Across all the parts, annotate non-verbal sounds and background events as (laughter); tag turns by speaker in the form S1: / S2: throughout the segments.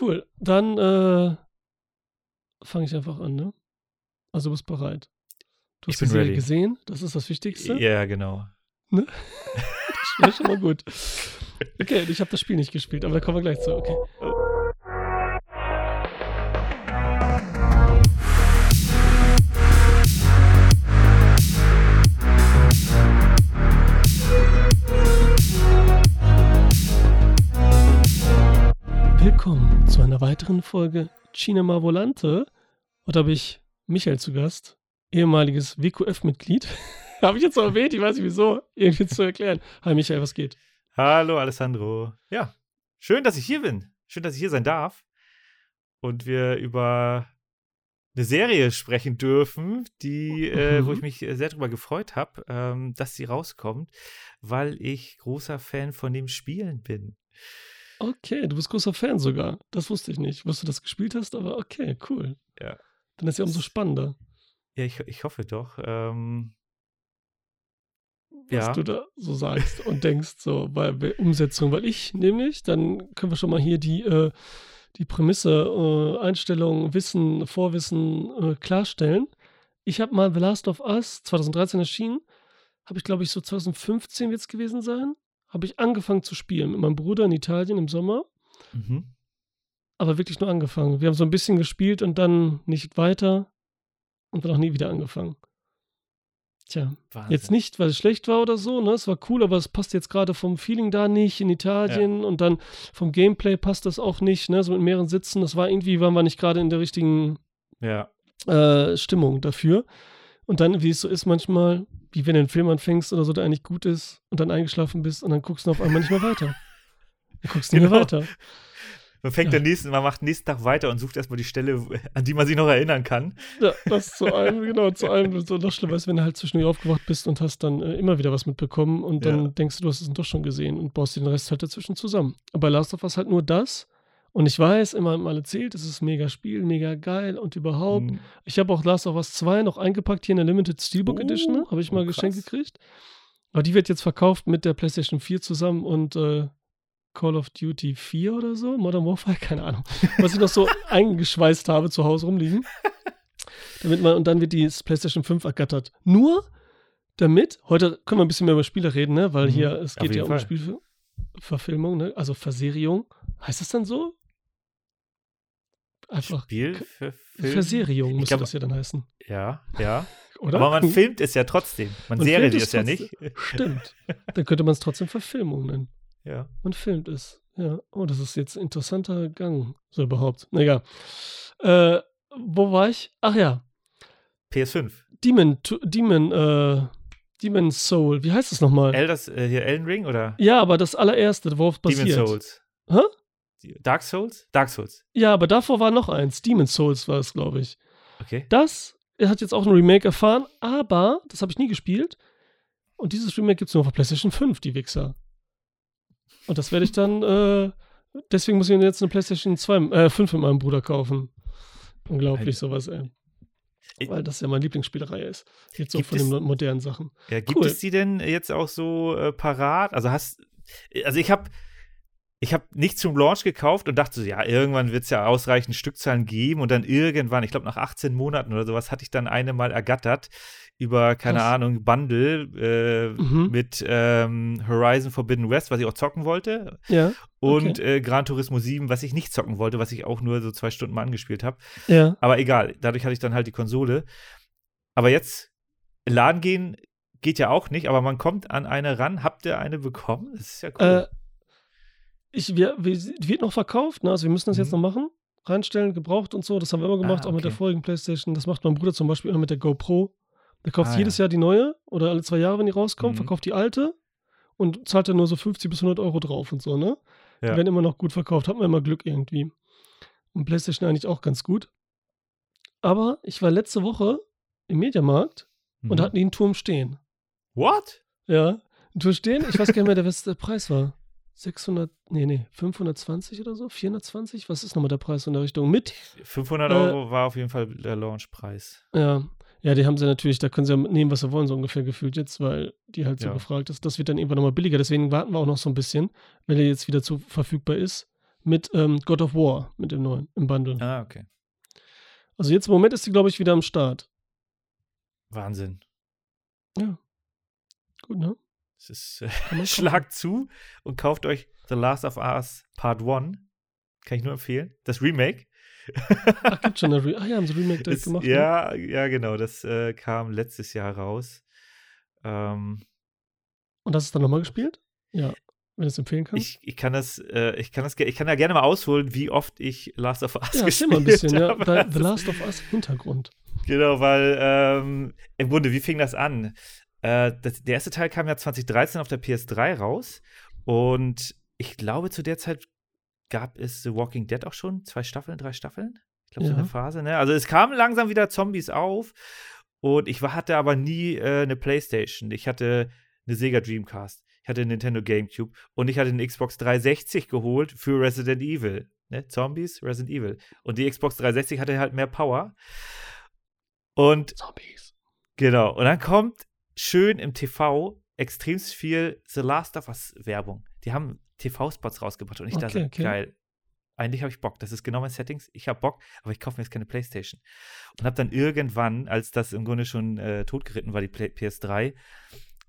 S1: cool. Dann äh, fange ich einfach an, ne? Also du bist bereit. Du
S2: Ich
S1: hast die
S2: bin
S1: Serie
S2: ready.
S1: gesehen, das ist das Wichtigste.
S2: Ja, genau. (laughs)
S1: Das ist schon mal gut. Okay, ich habe das Spiel nicht gespielt, aber da kommen wir gleich zu. Okay. Weiteren Folge Cinema Volante. Heute habe ich Michael zu Gast, ehemaliges WQF-Mitglied. (laughs) habe ich jetzt noch erwähnt, ich weiß nicht wieso, irgendwie zu erklären. Hi Michael, was geht?
S2: Hallo, Alessandro. Ja, schön, dass ich hier bin. Schön, dass ich hier sein darf. Und wir über eine Serie sprechen dürfen, die, äh, wo
S1: Mhm.
S2: ich mich äh, sehr darüber gefreut habe, ähm, dass sie rauskommt, weil ich großer Fan von dem Spielen bin.
S1: Okay, du bist großer Fan sogar. Das wusste ich nicht, was du das gespielt hast, aber okay, cool.
S2: Ja.
S1: Dann ist ja umso spannender,
S2: Ja, ich, ich hoffe doch. Ähm,
S1: was
S2: Ja.
S1: du da so sagst und denkst, so bei bei Umsetzung, weil ich nämlich, dann können wir schon mal hier die, äh, die Prämisse, äh, Einstellung, Wissen, Vorwissen äh, klarstellen. Ich habe mal The Last of Us 2013 erschienen, habe ich glaube ich so 2015 wird es gewesen sein, habe ich angefangen zu spielen mit meinem Bruder in Italien im Sommer.
S2: mhm.
S1: aber wirklich nur angefangen. Wir haben so ein bisschen gespielt und dann nicht weiter und dann auch nie wieder angefangen. Tja,
S2: Wahnsinn.
S1: jetzt nicht, weil es schlecht war oder so, ne? Es war cool, aber es passt jetzt gerade vom Feeling da nicht in Italien und dann vom Gameplay passt das auch nicht, ne? So mit mehreren Sitzen. Das war irgendwie, waren wir nicht gerade in der richtigen
S2: Ja,
S1: äh, Stimmung dafür. Und dann, wie es so ist manchmal, wie wenn du einen Film anfängst oder so, der eigentlich gut ist und dann eingeschlafen bist und dann guckst du auf einmal nicht mehr weiter. Du guckst nicht mehr
S2: Genau.
S1: weiter.
S2: man fängt
S1: Ja.
S2: den nächsten, man macht nächsten Tag weiter und sucht erstmal die Stelle, an die man sich noch erinnern kann.
S1: Ja, das zu allem, genau, zu allem so noch schlimmer ist, wenn du halt zwischendurch aufgewacht bist und hast dann äh, immer wieder was mitbekommen und dann
S2: Ja.
S1: denkst du, du hast es doch schon gesehen und baust den Rest halt dazwischen zusammen. Aber Last of Us halt nur das. Und ich weiß, immer haben alle erzählt, es ist mega Spiel, mega geil und überhaupt.
S2: Hm.
S1: Ich habe auch Last of Us 2 noch eingepackt hier in der Limited Steelbook
S2: Oh,
S1: Edition, ne? habe ich mal
S2: oh,
S1: geschenkt gekriegt. Aber die wird jetzt verkauft mit der PlayStation 4 zusammen und äh, Call of Duty 4 oder so, Modern Warfare, (laughs) keine Ahnung. Was ich noch so (laughs) eingeschweißt habe zu Hause rumliegen. Damit man, und dann wird die PlayStation 5 ergattert. Nur damit, heute können wir ein bisschen mehr über Spiele reden, ne? Weil
S2: Mhm,
S1: hier, es geht ja
S2: jeden
S1: um
S2: Fall.
S1: Spielverfilmung, ne? Also Verseriung. Heißt das dann so? Einfach
S2: Spiel für Film.
S1: Verseriung müsste
S2: glaub-
S1: das ja dann heißen.
S2: Ja, ja. (laughs)
S1: Oder?
S2: Aber man filmt es ja trotzdem. Man,
S1: Man
S2: Serie
S1: filmt
S2: es ja nicht. (laughs)
S1: Stimmt. Dann könnte man es trotzdem Verfilmung nennen.
S2: Ja.
S1: Man filmt es. Ja. Oh, das ist jetzt ein interessanter Gang. So überhaupt. Na egal. Äh, wo war ich? Ach ja.
S2: PS5.
S1: Demon, Demon, äh, Demon Soul. Wie heißt das nochmal?
S2: Elders, äh, hier Elden Ring oder
S1: ja, aber das allererste, worauf es
S2: Demon
S1: basiert.
S2: Souls?
S1: Hä?
S2: Die- Dark Souls? Dark Souls.
S1: Ja, aber davor war noch eins. Demon Souls war es, glaube ich.
S2: Okay.
S1: Das hat jetzt auch ein Remake erfahren, aber das habe ich nie gespielt. Und dieses Remake gibt es nur auf PlayStation 5, die Wichser. Und das werde ich dann, (laughs) äh, deswegen muss ich mir jetzt eine PlayStation 2, äh, 5 mit meinem Bruder kaufen. Unglaublich,
S2: Alter.
S1: sowas, ey. Weil das ja meine Lieblingsspielerei ist. Jetzt so
S2: Gibt
S1: von
S2: es-
S1: den modernen Sachen.
S2: Ja, gibt
S1: Cool.
S2: es die denn jetzt auch so äh, parat? Also hast also ich habe ich habe nicht zum Launch gekauft und dachte so, ja, irgendwann wird es ja ausreichend Stückzahlen geben und dann irgendwann, ich glaube nach 18 Monaten oder sowas, hatte ich dann eine mal ergattert über, keine
S1: Krass.
S2: Ahnung, Bundle äh,
S1: Mhm.
S2: mit ähm, Horizon Forbidden West, was ich auch zocken wollte,
S1: Ja,
S2: und äh, Gran Turismo 7, was ich nicht zocken wollte, was ich auch nur so zwei Stunden mal angespielt habe.
S1: ja.
S2: Aber egal, dadurch hatte ich dann halt die Konsole. Aber jetzt, Laden gehen geht ja auch nicht, aber man kommt an eine ran. Habt ihr eine bekommen? Das ist ja cool.
S1: Äh, ich, wir, wir, die wird noch verkauft, ne? also wir müssen das jetzt
S2: Mhm.
S1: noch machen. Reinstellen, gebraucht und so. Das haben wir immer gemacht,
S2: Ah,
S1: auch mit der
S2: okay.
S1: vorigen Playstation. Das macht mein Bruder zum Beispiel immer mit der GoPro. Der kauft
S2: Ah,
S1: jedes Jahr die neue oder alle zwei Jahre, wenn die rauskommt,
S2: Mhm.
S1: verkauft die alte und zahlt dann nur so 50 bis 100 Euro drauf und so, ne? Die
S2: Ja.
S1: werden immer noch gut verkauft. Hat man immer Glück irgendwie. Und Playstation eigentlich auch ganz gut. Aber ich war letzte Woche im Mediamarkt und
S2: Mhm.
S1: da hatten die einen Turm stehen.
S2: What?
S1: Ja, einen Turm stehen. Ich weiß gar nicht mehr, der- was der Preis war. 600, nee, nee, 520 oder so? 420? Was ist nochmal der Preis in der Richtung? Mit?
S2: 500
S1: Äh,
S2: Euro war auf jeden Fall der Launchpreis.
S1: Ja. Ja, die haben sie natürlich, da können sie ja nehmen, was sie wollen, so ungefähr gefühlt jetzt, weil die halt so
S2: Ja.
S1: gefragt ist. Das wird dann irgendwann nochmal billiger. Deswegen warten wir auch noch so ein bisschen, wenn er jetzt wieder zu verfügbar ist. mit ähm, God of War, mit dem neuen, im Bundle.
S2: Ah, okay.
S1: Also jetzt im Moment ist sie, glaube ich, wieder am Start.
S2: Wahnsinn.
S1: Gut, ne?
S2: Es ist, äh, (laughs) Schlag zu und kauft euch The Last of Us Part 1. Kann ich nur empfehlen. Das Remake.
S1: Ach, (laughs) gibt schon eine Re Ah ja, haben sie Remake direkt
S2: Ist-
S1: gemacht. ne?
S2: ja, ja, genau. Das äh, kam letztes Jahr raus. Ähm,
S1: Und hast du es dann nochmal gespielt? Ja, wenn du es empfehlen kannst.
S2: ich, ich kann das, äh, ich kann das, ich kann ja gerne mal ausholen, wie oft ich Last of Us
S1: ja,
S2: gespielt
S1: mal ein bisschen, ja. (laughs)
S2: habe. Das
S1: The Last of Us Hintergrund.
S2: Genau, weil ähm, im Grunde, wie fing das an? Äh, das, der erste Teil kam ja 2013 auf der PS3 raus und ich glaube, zu der Zeit gab es The Walking Dead auch schon zwei Staffeln, drei Staffeln. Ich glaube, so
S1: Ja.
S2: eine Phase, ne? Also es kamen langsam wieder Zombies auf und ich hatte aber nie äh, eine Playstation. Ich hatte eine Sega Dreamcast, ich hatte eine Nintendo GameCube und ich hatte eine Xbox 360 geholt für Resident Evil. Ne? Zombies, Resident Evil. Und die Xbox 360 hatte halt mehr Power. Und
S1: Zombies.
S2: Genau. Und dann kommt schön im TV extrem viel The Last of Us Werbung. Die haben TV-Spots rausgebracht und ich dachte,
S1: Okay, okay.
S2: geil. Eigentlich habe ich Bock. Das ist genau mein Settings. Ich habe Bock, aber ich kaufe mir jetzt keine Playstation. Und habe dann irgendwann, als das im Grunde schon äh, totgeritten war, die Play PS3,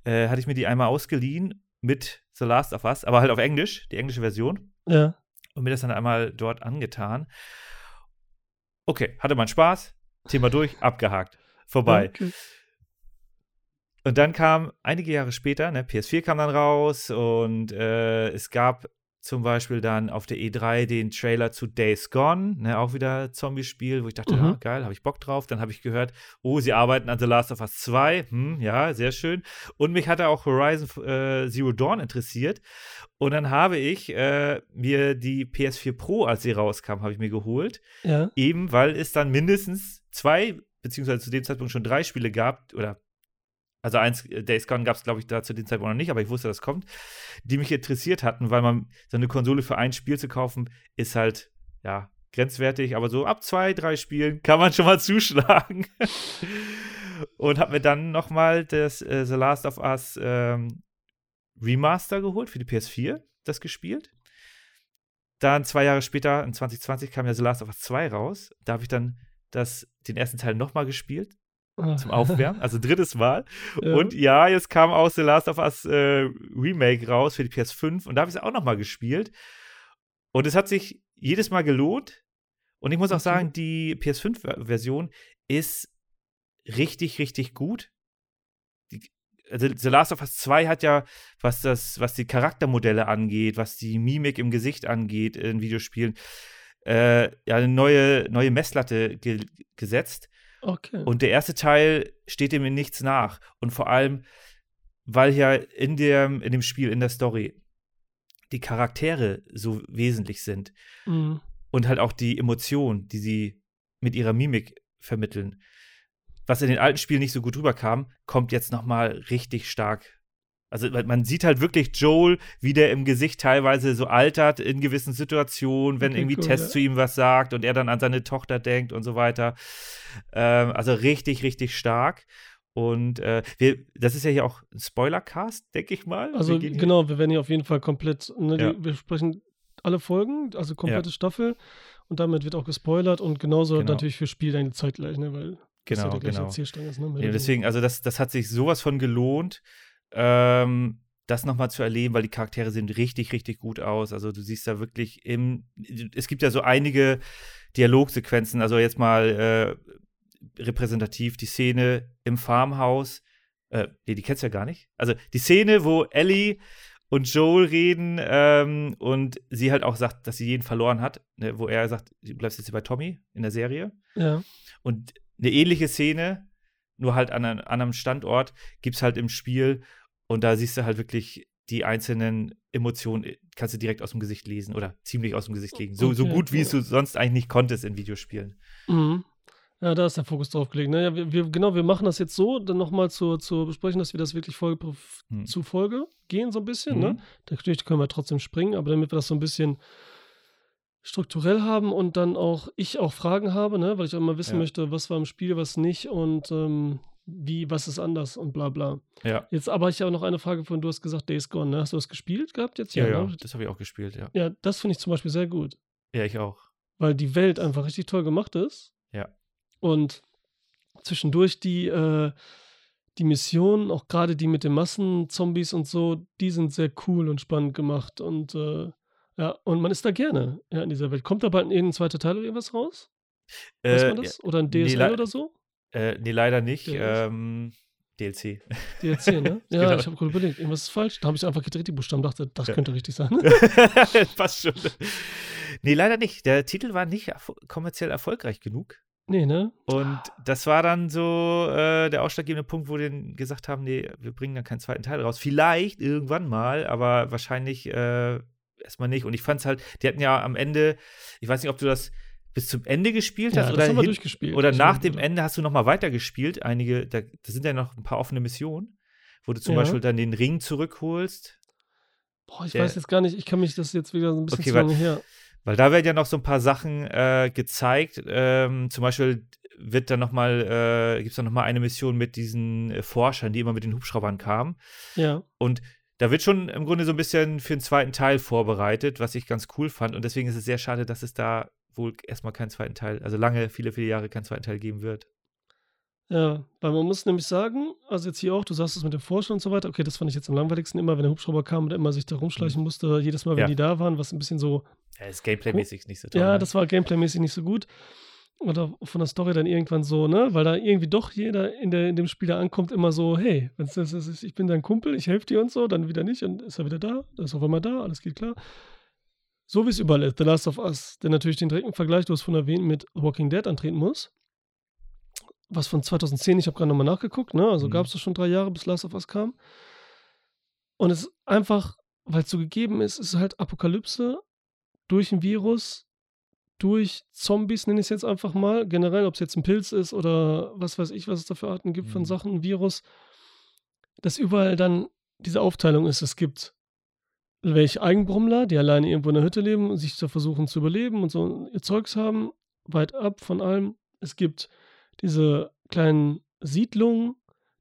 S2: äh, hatte ich mir die einmal ausgeliehen mit The Last of Us, aber halt auf Englisch, die englische Version
S1: Ja.
S2: und mir das dann einmal dort angetan. Okay, hatte man Spaß, Thema durch, abgehakt, vorbei.
S1: Okay.
S2: Und dann kam einige Jahre später, ne, PS4 kam dann raus und äh, es gab zum Beispiel dann auf der E3 den Trailer zu Days Gone, ne, auch wieder Zombie-Spiel, wo ich dachte,
S1: Mhm.
S2: ja, geil, habe ich Bock drauf. Dann habe ich gehört, oh, sie arbeiten an The Last of Us 2. Hm, ja, sehr schön. Und mich hatte auch Horizon äh, Zero Dawn interessiert. Und dann habe ich äh, mir die PS4 Pro, als sie rauskam, habe ich mir geholt.
S1: Ja.
S2: Eben weil es dann mindestens zwei, beziehungsweise zu dem Zeitpunkt schon drei Spiele gab, oder also eins, äh, Days Gone gab es, glaube ich, da zu dem Zeitpunkt noch nicht, aber ich wusste, das kommt, die mich interessiert hatten, weil man so eine Konsole für ein Spiel zu kaufen, ist halt, ja, grenzwertig, aber so ab zwei, drei Spielen kann man schon mal (laughs) zuschlagen. Und habe mir dann noch mal das äh, The Last of Us ähm, Remaster geholt für die PS4, das gespielt. Dann zwei Jahre später, in 2020, kam ja The Last of Us 2 raus. Da habe ich dann das, den ersten Teil noch mal gespielt, zum Aufwärmen, also drittes Mal. (laughs)
S1: Ja.
S2: Und ja, jetzt kam auch The Last of Us äh, Remake raus für die PS5 und da habe ich es auch noch mal gespielt. Und es hat sich jedes Mal gelohnt. Und ich muss auch sagen, die PS5-Version ist richtig, richtig gut. Die, also The Last of Us 2 hat ja, was das, was die Charaktermodelle angeht, was die Mimik im Gesicht angeht in Videospielen, äh, ja, eine neue, neue Messlatte ge gesetzt.
S1: Okay.
S2: Und der erste Teil steht dem in nichts nach. Und vor allem, weil ja in dem, in dem Spiel, in der Story, die Charaktere so wesentlich sind
S1: Mhm.
S2: und halt auch die Emotionen, die sie mit ihrer Mimik vermitteln. Was in den alten Spielen nicht so gut rüberkam, kommt jetzt noch mal richtig stark. Also man- sieht halt wirklich Joel, wie der im Gesicht teilweise so altert in gewissen Situationen, wenn
S1: Okay,
S2: irgendwie
S1: cool,
S2: Tess
S1: ja.
S2: zu ihm was sagt und er dann an seine Tochter denkt und so weiter. Ähm, also richtig, richtig stark. Und äh, wir, das ist ja hier auch ein Spoiler-Cast, denke ich mal.
S1: Also
S2: Wir
S1: genau, wir werden hier auf jeden Fall komplett, ne,
S2: Ja.
S1: die, wir sprechen alle Folgen, also komplette Staffel und damit wird auch gespoilert und genauso
S2: Genau.
S1: natürlich für Spiel dann zeitgleich, ne, weil das ja
S2: Genau,
S1: der gleiche
S2: genau.
S1: Ist, ne?
S2: Ja, deswegen, also das, das hat sich sowas von gelohnt, ähm, das nochmal zu erleben, weil die Charaktere sehen richtig, richtig gut aus. Also du siehst da wirklich im, es gibt ja so einige Dialogsequenzen, also jetzt mal äh, repräsentativ die Szene im Farmhaus, äh, nee, die kennst du ja gar nicht. Also die Szene, wo Ellie und Joel reden ähm, und sie halt auch sagt, dass sie jeden verloren hat, ne, wo er sagt, du bleibst jetzt hier bei Tommy in der Serie.
S1: Ja.
S2: Und eine ähnliche Szene, nur halt an einem anderen Standort, gibt es halt im Spiel. Und da siehst du halt wirklich die einzelnen Emotionen, äh, kannst du direkt aus dem Gesicht lesen oder ziemlich aus dem Gesicht legen. So, so
S1: Okay,
S2: gut, wie es du sonst eigentlich nicht konntest in Videospielen.
S1: Mhm. Ja, da ist der Fokus drauf gelegt. Ne? Ja, wir, wir, genau, wir machen das jetzt so, dann nochmal zu, zu besprechen, dass wir das wirklich Folge
S2: Hm.
S1: zu Folge gehen, so ein bisschen. Ne?
S2: Mhm.
S1: Natürlich können wir trotzdem springen, aber damit wir das so ein bisschen strukturell haben und dann auch ich auch Fragen habe, ne? weil ich auch mal wissen
S2: Ja.
S1: möchte, was war im Spiel, was nicht und ähm, wie, was ist anders und bla bla.
S2: Ja.
S1: Jetzt aber ich habe noch eine Frage von, du hast gesagt Days Gone, ne? Hast du das gespielt gehabt jetzt?
S2: Ja, ja,
S1: ne?
S2: das habe ich auch gespielt, ja.
S1: Ja, das finde ich zum Beispiel sehr gut,
S2: Ja, ich auch.
S1: weil die Welt einfach richtig toll gemacht ist.
S2: Ja.
S1: Und zwischendurch die, äh, die Missionen, auch gerade die mit den Massenzombies und so, die sind sehr cool und spannend gemacht. Und äh, ja, und man ist da gerne ja, in dieser Welt. Kommt da bald irgendein zweiter Teil oder irgendwas raus? Weiß
S2: Äh,
S1: man das? Oder ein
S2: nee,
S1: DSL
S2: le-
S1: oder so?
S2: Äh, nee, leider nicht. Ähm, DLC.
S1: DLC, ne? (laughs) Ja,
S2: Genau.
S1: ich habe gerade überlegt, irgendwas ist falsch. Da habe ich einfach gedreht, die Buchstaben, dachte, das
S2: Ja.
S1: könnte richtig sein. (laughs) (laughs)
S2: Passt schon. Nee, leider nicht. Der Titel war nicht erfo kommerziell erfolgreich genug.
S1: nee, ne?
S2: Und das war dann so äh, der ausschlaggebende Punkt, wo die gesagt haben, nee, wir bringen dann keinen zweiten Teil raus. Vielleicht irgendwann mal, aber wahrscheinlich äh, erstmal nicht. Und ich fand es halt, die hatten ja am Ende, ich weiß nicht, ob du das bis zum Ende gespielt
S1: Ja,
S2: hast
S1: das
S2: oder, hin-
S1: durchgespielt.
S2: oder nach dem Ende hast du noch mal weitergespielt. Einige, da, da sind ja noch ein paar offene Missionen, wo du zum
S1: Ja.
S2: Beispiel dann den Ring zurückholst.
S1: Boah, ich
S2: der-
S1: weiß jetzt gar nicht, ich kann mich das jetzt wieder so ein bisschen
S2: Okay,
S1: zu
S2: weil-
S1: lange her.
S2: Weil da werden ja noch so ein paar Sachen äh, gezeigt. Ähm, zum Beispiel wird dann noch mal, äh, gibt es dann noch mal eine Mission mit diesen äh, Forschern, die immer mit den Hubschraubern kamen.
S1: Ja.
S2: Und da wird schon im Grunde so ein bisschen für den zweiten Teil vorbereitet, was ich ganz cool fand. Und deswegen ist es sehr schade, dass es da wohl erstmal keinen zweiten Teil, also lange, viele, viele Jahre keinen zweiten Teil geben wird.
S1: Ja, weil man muss nämlich sagen, also jetzt hier auch, du sagst es mit dem Forschern und so weiter, okay, das fand ich jetzt am langweiligsten immer, wenn der Hubschrauber kam und immer sich da rumschleichen musste, jedes Mal, wenn
S2: Ja.
S1: die da waren, was ein bisschen so,
S2: Ja, ist gameplaymäßig nicht so toll.
S1: ja,
S2: ne?
S1: das war gameplaymäßig nicht so gut. Oder von der Story dann irgendwann so, ne, weil da irgendwie doch jeder in, der, in dem Spiel da ankommt, immer so, hey, wenn's das ist, ich bin dein Kumpel, ich helfe dir und so, dann wieder nicht und ist er wieder da, ist auf einmal da, alles geht klar. So wie es überall ist, The Last of Us, der natürlich den direkten Vergleich, du hast von erwähnt, mit Walking Dead antreten muss. Was von 2010, ich habe gerade nochmal nachgeguckt, ne? Also
S2: Mhm.
S1: gab es schon drei Jahre, bis Last of Us kam. Und es ist einfach, weil es so gegeben ist, ist halt Apokalypse durch ein Virus, durch Zombies, nenne ich es jetzt einfach mal. Generell, ob es jetzt ein Pilz ist oder was weiß ich, was es da für Arten gibt von
S2: Mhm.
S1: Sachen, ein Virus. Dass überall dann diese Aufteilung ist. Es gibt welche Eigenbrummler, die alleine irgendwo in der Hütte leben und sich da versuchen zu überleben und so ihr Zeugs haben, weit ab von allem. Es gibt diese kleinen Siedlungen,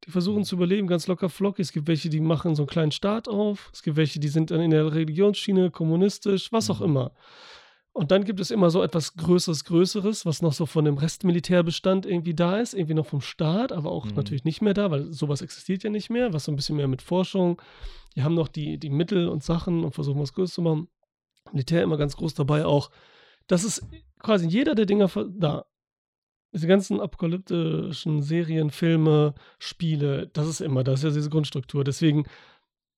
S1: die versuchen zu überleben, ganz locker flockig. Es gibt welche, die machen so einen kleinen Staat auf. Es gibt welche, die sind dann in der Religionsschiene, kommunistisch, was auch
S2: Mhm.
S1: immer. Und dann gibt es immer so etwas Größeres, Größeres, was noch so von dem Restmilitärbestand irgendwie da ist, irgendwie noch vom Staat, aber auch
S2: Mhm.
S1: natürlich nicht mehr da, weil sowas existiert ja nicht mehr, was so ein bisschen mehr mit Forschung. Die haben noch die, die Mittel und Sachen und versuchen was Größeres zu machen. Militär immer ganz groß dabei auch. Das ist quasi jeder der Dinger da. Diese ganzen apokalyptischen Serien, Filme, Spiele, das ist immer, das ist ja diese Grundstruktur. Deswegen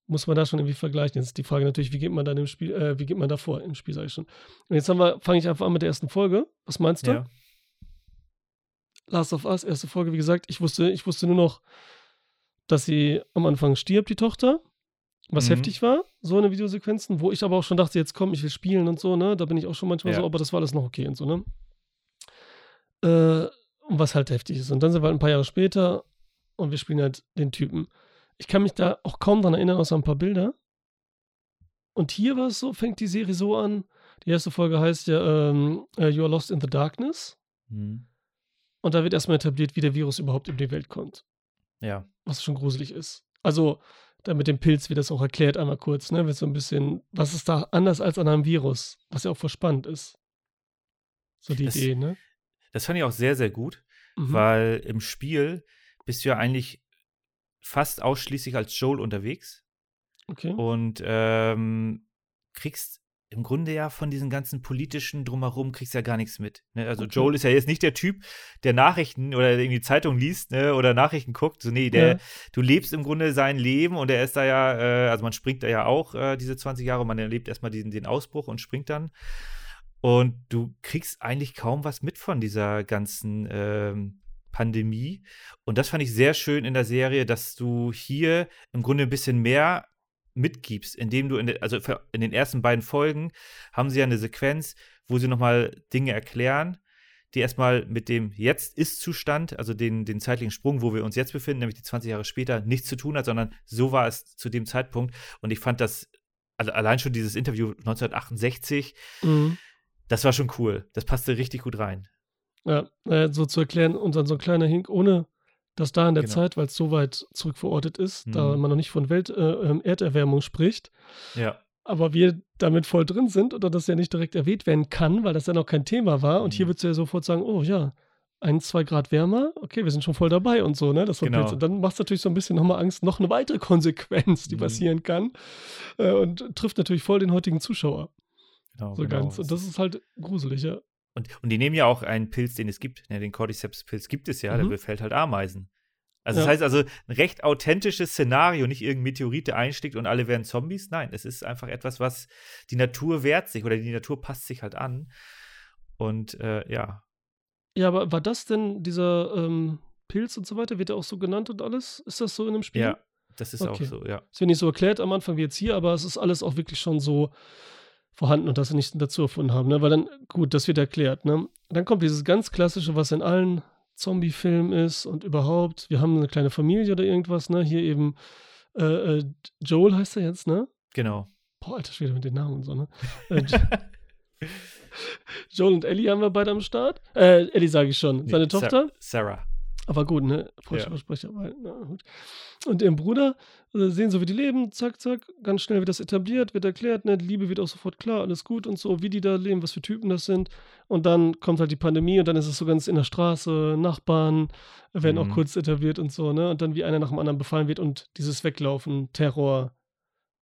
S1: muss man da schon irgendwie vergleichen. Jetzt ist die Frage natürlich, wie geht man dann im Spiel, äh, wie geht man da vor im Spiel, sage ich schon. Und jetzt fange ich einfach an mit der ersten Folge. Was meinst du?
S2: Ja.
S1: Last of Us, erste Folge, wie gesagt, ich wusste, ich wusste nur noch, dass sie am Anfang stirbt, die Tochter. Was
S2: Mhm.
S1: heftig war, so eine Videosequenzen, wo ich aber auch schon dachte, jetzt komm, ich will spielen und so, ne? Da bin ich auch schon manchmal
S2: Ja.
S1: so, aber das war alles noch okay und so, ne? Äh, und was halt heftig ist. Und dann sind wir halt ein paar Jahre später und wir spielen halt den Typen. Ich kann mich da auch kaum dran erinnern, außer ein paar Bilder. Und hier war es so, fängt die Serie so an. Die erste Folge heißt ja ähm, äh, You are lost in the darkness.
S2: Mhm.
S1: Und da wird erstmal etabliert, wie der Virus überhaupt in die Welt kommt.
S2: Ja.
S1: Was schon gruselig ist. Also, da mit dem Pilz wird das auch erklärt, einmal kurz, ne? Wird so ein bisschen, was ist da anders als an einem Virus? Was ja auch voll spannend ist. So die
S2: Das-
S1: Idee, ne?
S2: Das fand ich auch sehr, sehr gut,
S1: Mhm.
S2: weil im Spiel bist du ja eigentlich fast ausschließlich als Joel unterwegs
S1: Okay.
S2: und ähm, kriegst im Grunde ja von diesen ganzen politischen drumherum kriegst ja gar nichts mit. Ne? Also
S1: Okay.
S2: Joel ist ja jetzt nicht der Typ, der Nachrichten oder irgendwie Zeitung liest ne? oder Nachrichten guckt. So, nee, der,
S1: Ja.
S2: du lebst im Grunde sein Leben und er ist da ja, äh, also man springt da ja auch äh, diese 20 Jahre, man erlebt erstmal diesen, den Ausbruch und springt dann. Und du kriegst eigentlich kaum was mit von dieser ganzen ähm, Pandemie. Und das fand ich sehr schön in der Serie, dass du hier im Grunde ein bisschen mehr mitgibst, indem du in der, also in den ersten beiden Folgen haben sie ja eine Sequenz, wo sie nochmal Dinge erklären, die erstmal mit dem Jetzt-Ist-Zustand, also den, den zeitlichen Sprung, wo wir uns jetzt befinden, nämlich die 20 Jahre später, nichts zu tun hat, sondern so war es zu dem Zeitpunkt. Und ich fand das, also allein schon dieses Interview 1968,
S1: Mhm.
S2: das war schon cool. Das passte richtig gut rein.
S1: Ja, äh, so zu erklären und dann so ein kleiner Hink, ohne dass da in der
S2: Genau.
S1: Zeit, weil es so weit zurück verortet ist, da
S2: Mhm.
S1: man noch nicht von Welt, äh, ähm, Erderwärmung spricht,
S2: Ja.
S1: aber wir damit voll drin sind oder das ja nicht direkt erwähnt werden kann, weil das ja noch kein Thema war. Und hier
S2: Mhm.
S1: würdest du ja sofort sagen, oh ja, ein, zwei Grad wärmer, okay, wir sind schon voll dabei und so, ne? Das
S2: Genau.
S1: Dann macht es natürlich so ein bisschen nochmal Angst, noch eine weitere (laughs) Konsequenz, die
S2: Mhm.
S1: passieren kann. Äh, und trifft natürlich voll den heutigen Zuschauer.
S2: Genau,
S1: So
S2: genau.
S1: ganz. Und das ist halt gruselig, ja.
S2: Und, und die nehmen ja auch einen Pilz, den es gibt. Ne, den Cordyceps-Pilz gibt es ja, der
S1: Mhm.
S2: befällt halt Ameisen. Also das
S1: Ja.
S2: heißt also, ein recht authentisches Szenario, nicht irgendein Meteorit, der einschlägt und alle werden Zombies. Nein, es ist einfach etwas, was die Natur wehrt sich oder die Natur passt sich halt an. Und äh, ja,
S1: Ja, aber war das denn dieser ähm, Pilz und so weiter? Wird der auch so genannt und alles? Ist das so in dem Spiel?
S2: ja, das ist
S1: Okay.
S2: auch so, ja.
S1: Es wird nicht so erklärt am Anfang wie jetzt hier, aber es ist alles auch wirklich schon so vorhanden und dass sie nichts dazu erfunden haben. Ne? Weil dann, gut, das wird erklärt. Ne? Dann kommt dieses ganz klassische, was in allen Zombie-Filmen ist und überhaupt. Wir haben eine kleine Familie oder irgendwas. Ne? Hier eben äh, äh, Joel heißt er jetzt, ne?
S2: Genau.
S1: Boah, alter Schwede mit den Namen und so, ne? Äh, Jo- (laughs) Joel und Ellie haben wir beide am Start. Äh, Ellie sage ich schon. Seine
S2: Nee,
S1: Tochter.
S2: Sarah.
S1: Aber gut, ne? Falscher
S2: Ja.
S1: Versprecher, aber na gut. Und ihren Bruder sehen so, wie die leben, zack, zack, ganz schnell wird das etabliert, wird erklärt, ne? Die Liebe wird auch sofort klar, alles gut und so, wie die da leben, was für Typen das sind. Und dann kommt halt die Pandemie und dann ist es so ganz in der Straße, Nachbarn werden
S2: Mhm.
S1: auch kurz etabliert und so, ne? Und dann wie einer nach dem anderen befallen wird und dieses Weglaufen, Terror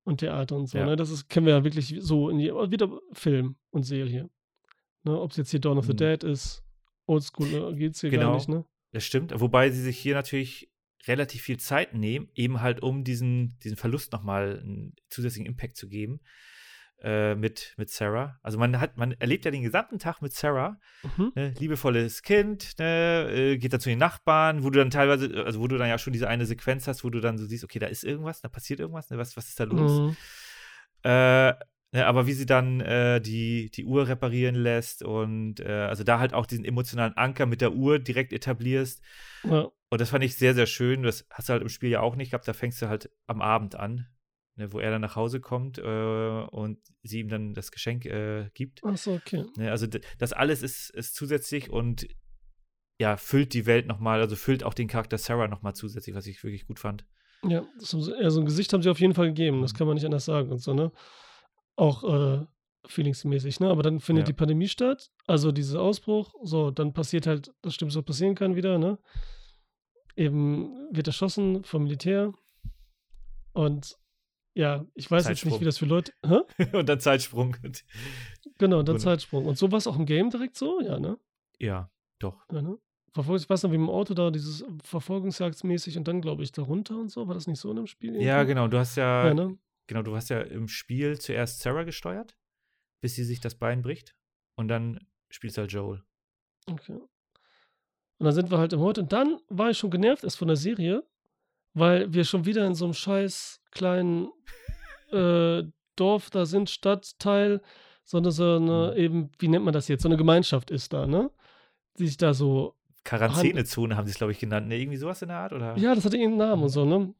S1: und Theater und so,
S2: Ja.
S1: ne? Das ist, kennen wir ja wirklich so in jedem, wieder Film und Serie. Ne? Ob es jetzt hier Dawn of the
S2: Mhm.
S1: Dead ist, Oldschool, ne? geht's hier gar
S2: Genau.
S1: nicht, ne?
S2: Das stimmt. Wobei sie sich hier natürlich relativ viel Zeit nehmen, eben halt um diesen, diesen Verlust nochmal einen zusätzlichen Impact zu geben äh, mit, mit Sarah. Also man hat, man erlebt ja den gesamten Tag mit Sarah,
S1: Mhm.
S2: ne, liebevolles Kind, ne, äh, geht dann zu den Nachbarn, wo du dann teilweise, also wo du dann ja schon diese eine Sequenz hast, wo du dann so siehst, okay, da ist irgendwas, da passiert irgendwas, ne, was, was ist da los?
S1: Mhm.
S2: Äh, aber wie sie dann äh, die, die Uhr reparieren lässt und äh, also da halt auch diesen emotionalen Anker mit der Uhr direkt etablierst.
S1: Ja.
S2: Und das fand ich sehr, sehr schön. Das hast du halt im Spiel ja auch nicht gehabt. Da fängst du halt am Abend an, ne, wo er dann nach Hause kommt äh, und sie ihm dann das Geschenk äh, gibt.
S1: Ach so, okay.
S2: Ne, also das alles ist, ist zusätzlich und ja, füllt die Welt nochmal, also füllt auch den Charakter Sarah nochmal zusätzlich, was ich wirklich gut fand.
S1: Ja, so ein Gesicht haben sie auf jeden Fall gegeben, das
S2: Mhm.
S1: kann man nicht anders sagen und so, ne? Auch äh, feelingsmäßig, ne? Aber dann findet
S2: Ja.
S1: die Pandemie statt, also dieser Ausbruch, so, dann passiert halt das Schlimmste, was passieren kann wieder, ne? Eben wird erschossen vom Militär und ja, ich weiß jetzt nicht, wie das für Leute. Hä? (laughs)
S2: und dann Zeitsprung.
S1: Genau, dann
S2: Wunder-
S1: Zeitsprung. Und so war es auch im Game direkt so, ja, ne?
S2: ja, doch.
S1: Ja, ne? Verfolgungs ich weiß noch, wie im Auto da, dieses Verfolgungsjagdmäßig und dann, glaube ich, da runter und so. War das nicht so in dem Spiel?
S2: Ja,
S1: irgendwie?
S2: genau. Du hast ja,
S1: Ja, ne?
S2: Genau, du hast ja im Spiel zuerst Sarah gesteuert, bis sie sich das Bein bricht. Und dann spielst du halt Joel.
S1: Okay. Und dann sind wir halt im Heute. Und dann war ich schon genervt erst von der Serie, weil wir schon wieder in so einem scheiß kleinen (laughs) äh, Dorf da sind, Stadtteil, sondern so eine
S2: Mhm.
S1: eben, wie nennt man das jetzt? So eine Gemeinschaft ist da, ne? Die sich da so
S2: Quarantänezone haben sie es, glaube ich, genannt. Ne, irgendwie sowas in der Art, oder?
S1: Ja, das hatte irgendeinen Namen und so, ne?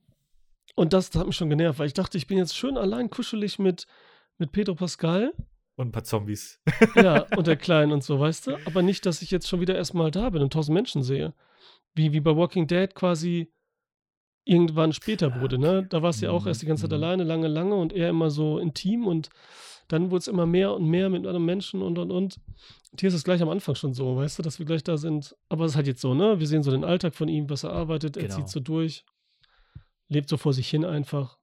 S1: Und das hat mich schon genervt, weil ich dachte, ich bin jetzt schön allein kuschelig mit, mit Pedro Pascal.
S2: Und ein paar Zombies.
S1: Ja, und der (laughs) Kleinen und so, weißt du? Aber nicht, dass ich jetzt schon wieder erstmal da bin und tausend Menschen sehe. Wie, wie bei Walking Dead quasi irgendwann später wurde, ne? Da war es ja auch erst die ganze Zeit
S2: mhm.
S1: alleine, lange, lange und er immer so intim und dann wurde es immer mehr und mehr mit anderen Menschen und und und. Und hier ist es gleich am Anfang schon so, weißt du, dass wir gleich da sind. Aber es ist halt jetzt so, ne? Wir sehen so den Alltag von ihm, was er arbeitet, er
S2: Genau.
S1: zieht so durch, lebt so vor sich hin einfach.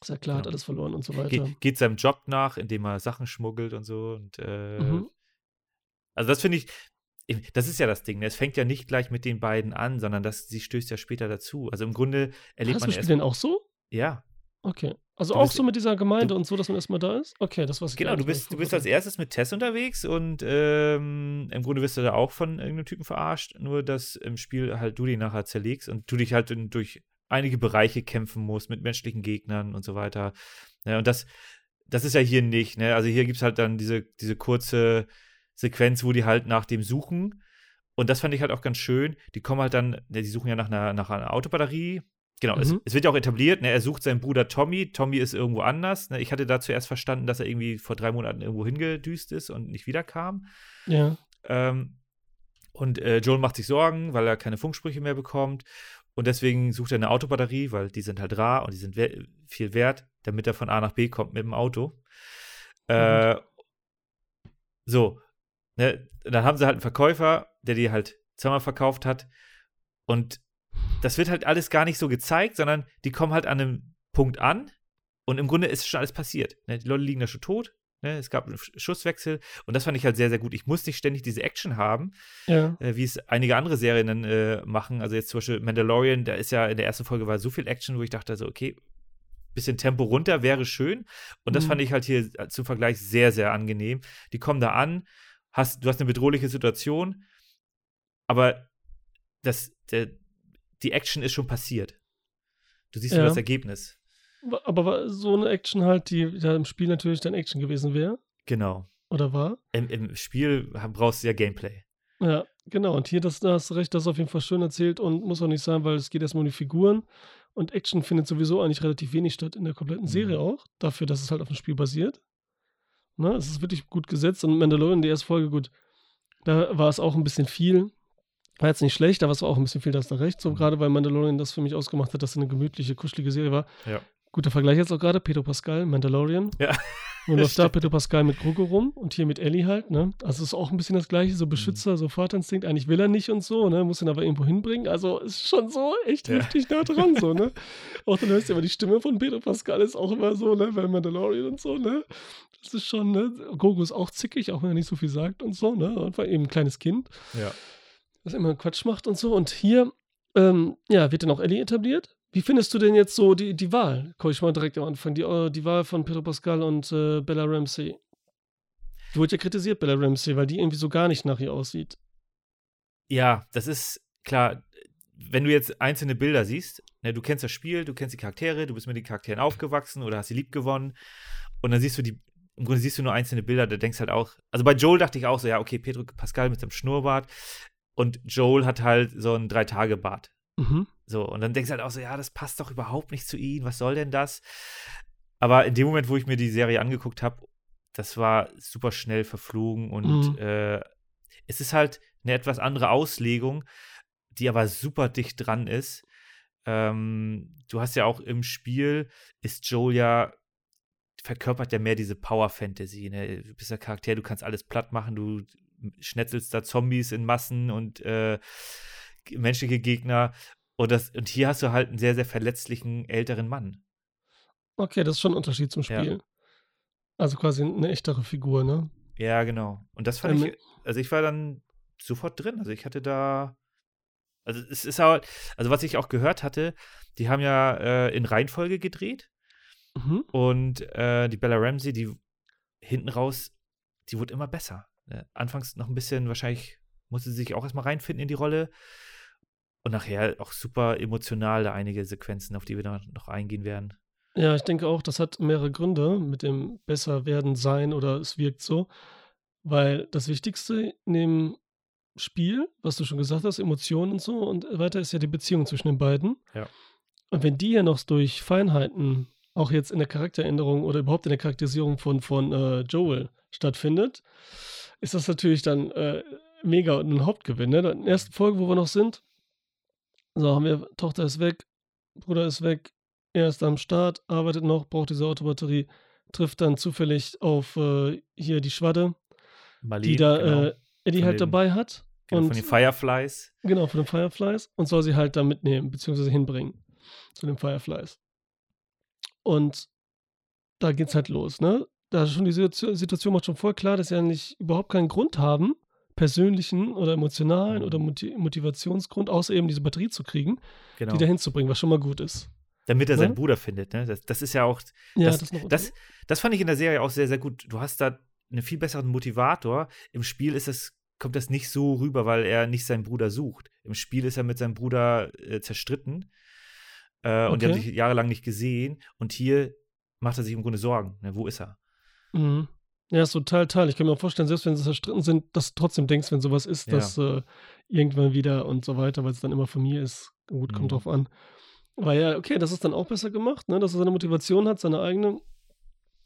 S1: Ist ja klar, hat
S2: Genau.
S1: alles verloren und so weiter.
S2: Ge geht seinem Job nach, indem er Sachen schmuggelt und so. Und äh,
S1: Mhm.
S2: also das finde ich, das ist ja das Ding. ne? Es fängt ja nicht gleich mit den beiden an, sondern das, sie stößt ja später dazu. Also im Grunde erlebt
S1: Hast
S2: man
S1: du
S2: erst.
S1: Spiel denn auch so?
S2: Ja,
S1: Okay. Also
S2: Du
S1: auch
S2: bist-
S1: so mit dieser Gemeinde
S2: du-
S1: und so, dass man erstmal da ist? Okay, das war's.
S2: genau. Du bist, du bist als erstes mit Tess unterwegs und ähm, im Grunde wirst du da auch von irgendeinem Typen verarscht. Nur, dass im Spiel halt du die nachher zerlegst und du dich halt in, durch einige Bereiche kämpfen musst mit menschlichen Gegnern und so weiter. Ja, und das, das ist ja hier nicht. Ne? Also hier gibt es halt dann diese, diese kurze Sequenz, wo die halt nach dem suchen. Und das fand ich halt auch ganz schön. Die kommen halt dann, ne, die suchen ja nach einer, nach einer Autobatterie. Genau, es,
S1: Mhm.
S2: es wird ja auch etabliert, ne, er sucht seinen Bruder Tommy. Tommy ist irgendwo anders. Ne? Ich hatte da zuerst verstanden, dass er irgendwie vor drei Monaten irgendwo hingedüst ist und nicht wiederkam.
S1: Ja.
S2: Ähm, Und äh, Joel macht sich Sorgen, weil er keine Funksprüche mehr bekommt. Und deswegen sucht er eine Autobatterie, weil die sind halt rar und die sind we viel wert, damit er von A nach B kommt mit dem Auto. Äh, so, ne, dann haben sie halt einen Verkäufer, der die halt zweimal verkauft hat. Und das wird halt alles gar nicht so gezeigt, sondern die kommen halt an einem Punkt an und im Grunde ist schon alles passiert. Ne? Die Leute liegen da schon tot. Ne? Es gab einen Schusswechsel und das fand ich halt sehr, sehr gut. Ich muss nicht ständig diese Action haben,
S1: Ja.
S2: äh, wie es einige andere Serien dann äh, machen. Also jetzt zum Beispiel Mandalorian, da ist ja in der ersten Folge war so viel Action, wo ich dachte so, okay, bisschen Tempo runter wäre schön. Und das
S1: Mhm.
S2: fand ich halt hier äh, zum Vergleich sehr, sehr angenehm. Die kommen da an, hast, du hast eine bedrohliche Situation, aber das, der, die Action ist schon passiert. Du siehst nur
S1: Ja.
S2: das Ergebnis.
S1: Aber war so eine Action halt, die ja im Spiel natürlich dann Action gewesen wäre
S2: Genau.
S1: oder war.
S2: Im, im Spiel brauchst du ja Gameplay.
S1: Ja, genau. Und hier, das, da hast du recht, das ist auf jeden Fall schön erzählt und muss auch nicht sein, weil es geht erstmal um die Figuren. Und Action findet sowieso eigentlich relativ wenig statt in der kompletten Serie
S2: Mhm.
S1: auch, dafür, dass es halt auf dem Spiel basiert. Ne, es ist wirklich gut gesetzt und Mandalorian, die erste Folge, gut, da war es auch ein bisschen viel. War jetzt nicht schlecht, aber es war auch ein bisschen viel, da hast du recht. So
S2: Mhm.
S1: gerade weil Mandalorian das für mich ausgemacht hat, dass es eine gemütliche, kuschelige Serie war.
S2: Ja.
S1: Guter Vergleich jetzt auch gerade, Pedro Pascal, Mandalorian.
S2: Ja.
S1: Und (laughs) läuft da. Pedro Pascal mit Grogu rum und hier mit Ellie halt, ne? Also es ist auch ein bisschen das gleiche, so
S2: Mhm.
S1: Beschützer, so Vaterinstinkt, eigentlich will er nicht und so, ne? Muss ihn aber irgendwo hinbringen. Also ist schon so echt
S2: Ja.
S1: heftig nah dran, so, ne? (laughs) Auch dann hörst du aber die Stimme von Pedro Pascal ist auch immer so, ne? Weil Mandalorian und so, ne? Das ist schon, ne? Grogu ist auch zickig, auch wenn er nicht so viel sagt und so, ne? Und war eben ein kleines Kind,
S2: Ja.
S1: das immer Quatsch macht und so. Und hier, ähm, ja, wird dann auch Ellie etabliert. Wie findest du denn jetzt so die, die Wahl? Guck ich mal direkt am Anfang. Die, äh, die Wahl von Pedro Pascal und äh, Bella Ramsey. Die wurde ja kritisiert, Bella Ramsey, weil die irgendwie so gar nicht nach ihr aussieht.
S2: Ja, das ist klar. Wenn du jetzt einzelne Bilder siehst, ne, du kennst das Spiel, du kennst die Charaktere, du bist mit den Charakteren aufgewachsen oder hast sie lieb gewonnen und dann siehst du die, im Grunde siehst du nur einzelne Bilder, da denkst halt auch, also bei Joel dachte ich auch so, ja, okay, Pedro Pascal mit seinem Schnurrbart und Joel hat halt so einen Drei-Tage-Bart.
S1: Mhm.
S2: So, und dann denkst du halt auch so, ja, das passt doch überhaupt nicht zu ihm, was soll denn das? Aber in dem Moment, wo ich mir die Serie angeguckt habe, das war super schnell verflogen und
S1: Mhm.
S2: äh, es ist halt eine etwas andere Auslegung, die aber super dicht dran ist. Ähm, du hast ja auch im Spiel, ist Joel ja, verkörpert ja mehr diese Power-Fantasy. Ne? Du bist der Charakter, du kannst alles platt machen, du schnetzelst da Zombies in Massen und äh, menschliche Gegner. Und, das, und hier hast du halt einen sehr, sehr verletzlichen älteren Mann.
S1: Okay, das ist schon ein Unterschied zum
S2: Ja.
S1: Spiel. Also quasi eine echtere Figur, ne?
S2: Ja, genau. Und das fand
S1: Ähm,
S2: ich, also ich war dann sofort drin. Also ich hatte da, also es ist auch, also was ich auch gehört hatte, die haben ja äh, in Reihenfolge gedreht
S1: Mhm.
S2: und äh, die Bella Ramsey, die hinten raus, die wurde immer besser. Ne? Anfangs noch ein bisschen, wahrscheinlich musste sie sich auch erstmal reinfinden in die Rolle. Und nachher auch super emotional, da einige Sequenzen, auf die wir dann noch eingehen werden.
S1: Ja, ich denke auch, das hat mehrere Gründe mit dem besser werden sein oder es wirkt so. Weil das Wichtigste in dem Spiel, was du schon gesagt hast, Emotionen und so und weiter, ist ja die Beziehung zwischen den beiden.
S2: Ja.
S1: Und wenn die ja noch durch Feinheiten, auch jetzt in der Charakteränderung oder überhaupt in der Charakterisierung von, von äh, Joel stattfindet, ist das natürlich dann äh, mega und ein Hauptgewinn. Ne? In der ersten Folge, wo wir noch sind, so haben wir, Tochter ist weg, Bruder ist weg, er ist am Start, arbeitet noch, braucht diese Autobatterie, trifft dann zufällig auf äh, hier die Schwadde,
S2: Marlene,
S1: die da
S2: genau,
S1: äh, Eddie
S2: Von
S1: halt
S2: den-
S1: dabei hat.
S2: genau,
S1: und
S2: von den Fireflies.
S1: Genau, von den Fireflies und soll sie halt da mitnehmen, beziehungsweise hinbringen zu den Fireflies. Und da geht's halt los, ne? Da ist schon die Situation, Situation macht schon voll klar, dass sie eigentlich überhaupt keinen Grund haben, persönlichen oder emotionalen
S2: Mhm.
S1: oder Moti Motivationsgrund, außer eben diese Batterie zu kriegen,
S2: Genau.
S1: die da hinzubringen, was schon mal gut ist.
S2: Damit er
S1: Ne?
S2: seinen Bruder findet, ne? Das, das ist ja auch,
S1: Ja,
S2: das,
S1: noch
S2: das, das fand ich in der Serie auch sehr, sehr gut. Du hast da einen viel besseren Motivator. Im Spiel ist das, kommt das nicht so rüber, weil er nicht seinen Bruder sucht. Im Spiel ist er mit seinem Bruder äh, zerstritten. Äh, Und die haben
S1: Okay.
S2: sich jahrelang nicht gesehen. Und hier macht er sich im Grunde Sorgen. Ne? Wo ist er?
S1: Mhm. Ja, ist total Teil. Ich kann mir auch vorstellen, selbst wenn sie zerstritten sind, dass du trotzdem denkst, wenn sowas ist,
S2: Ja.
S1: dass äh, irgendwann wieder und so weiter, weil es dann immer Familie ist. Gut, kommt
S2: Mhm.
S1: drauf an. Aber ja, okay, das ist dann auch besser gemacht, ne? dass er seine Motivation hat, seine eigene.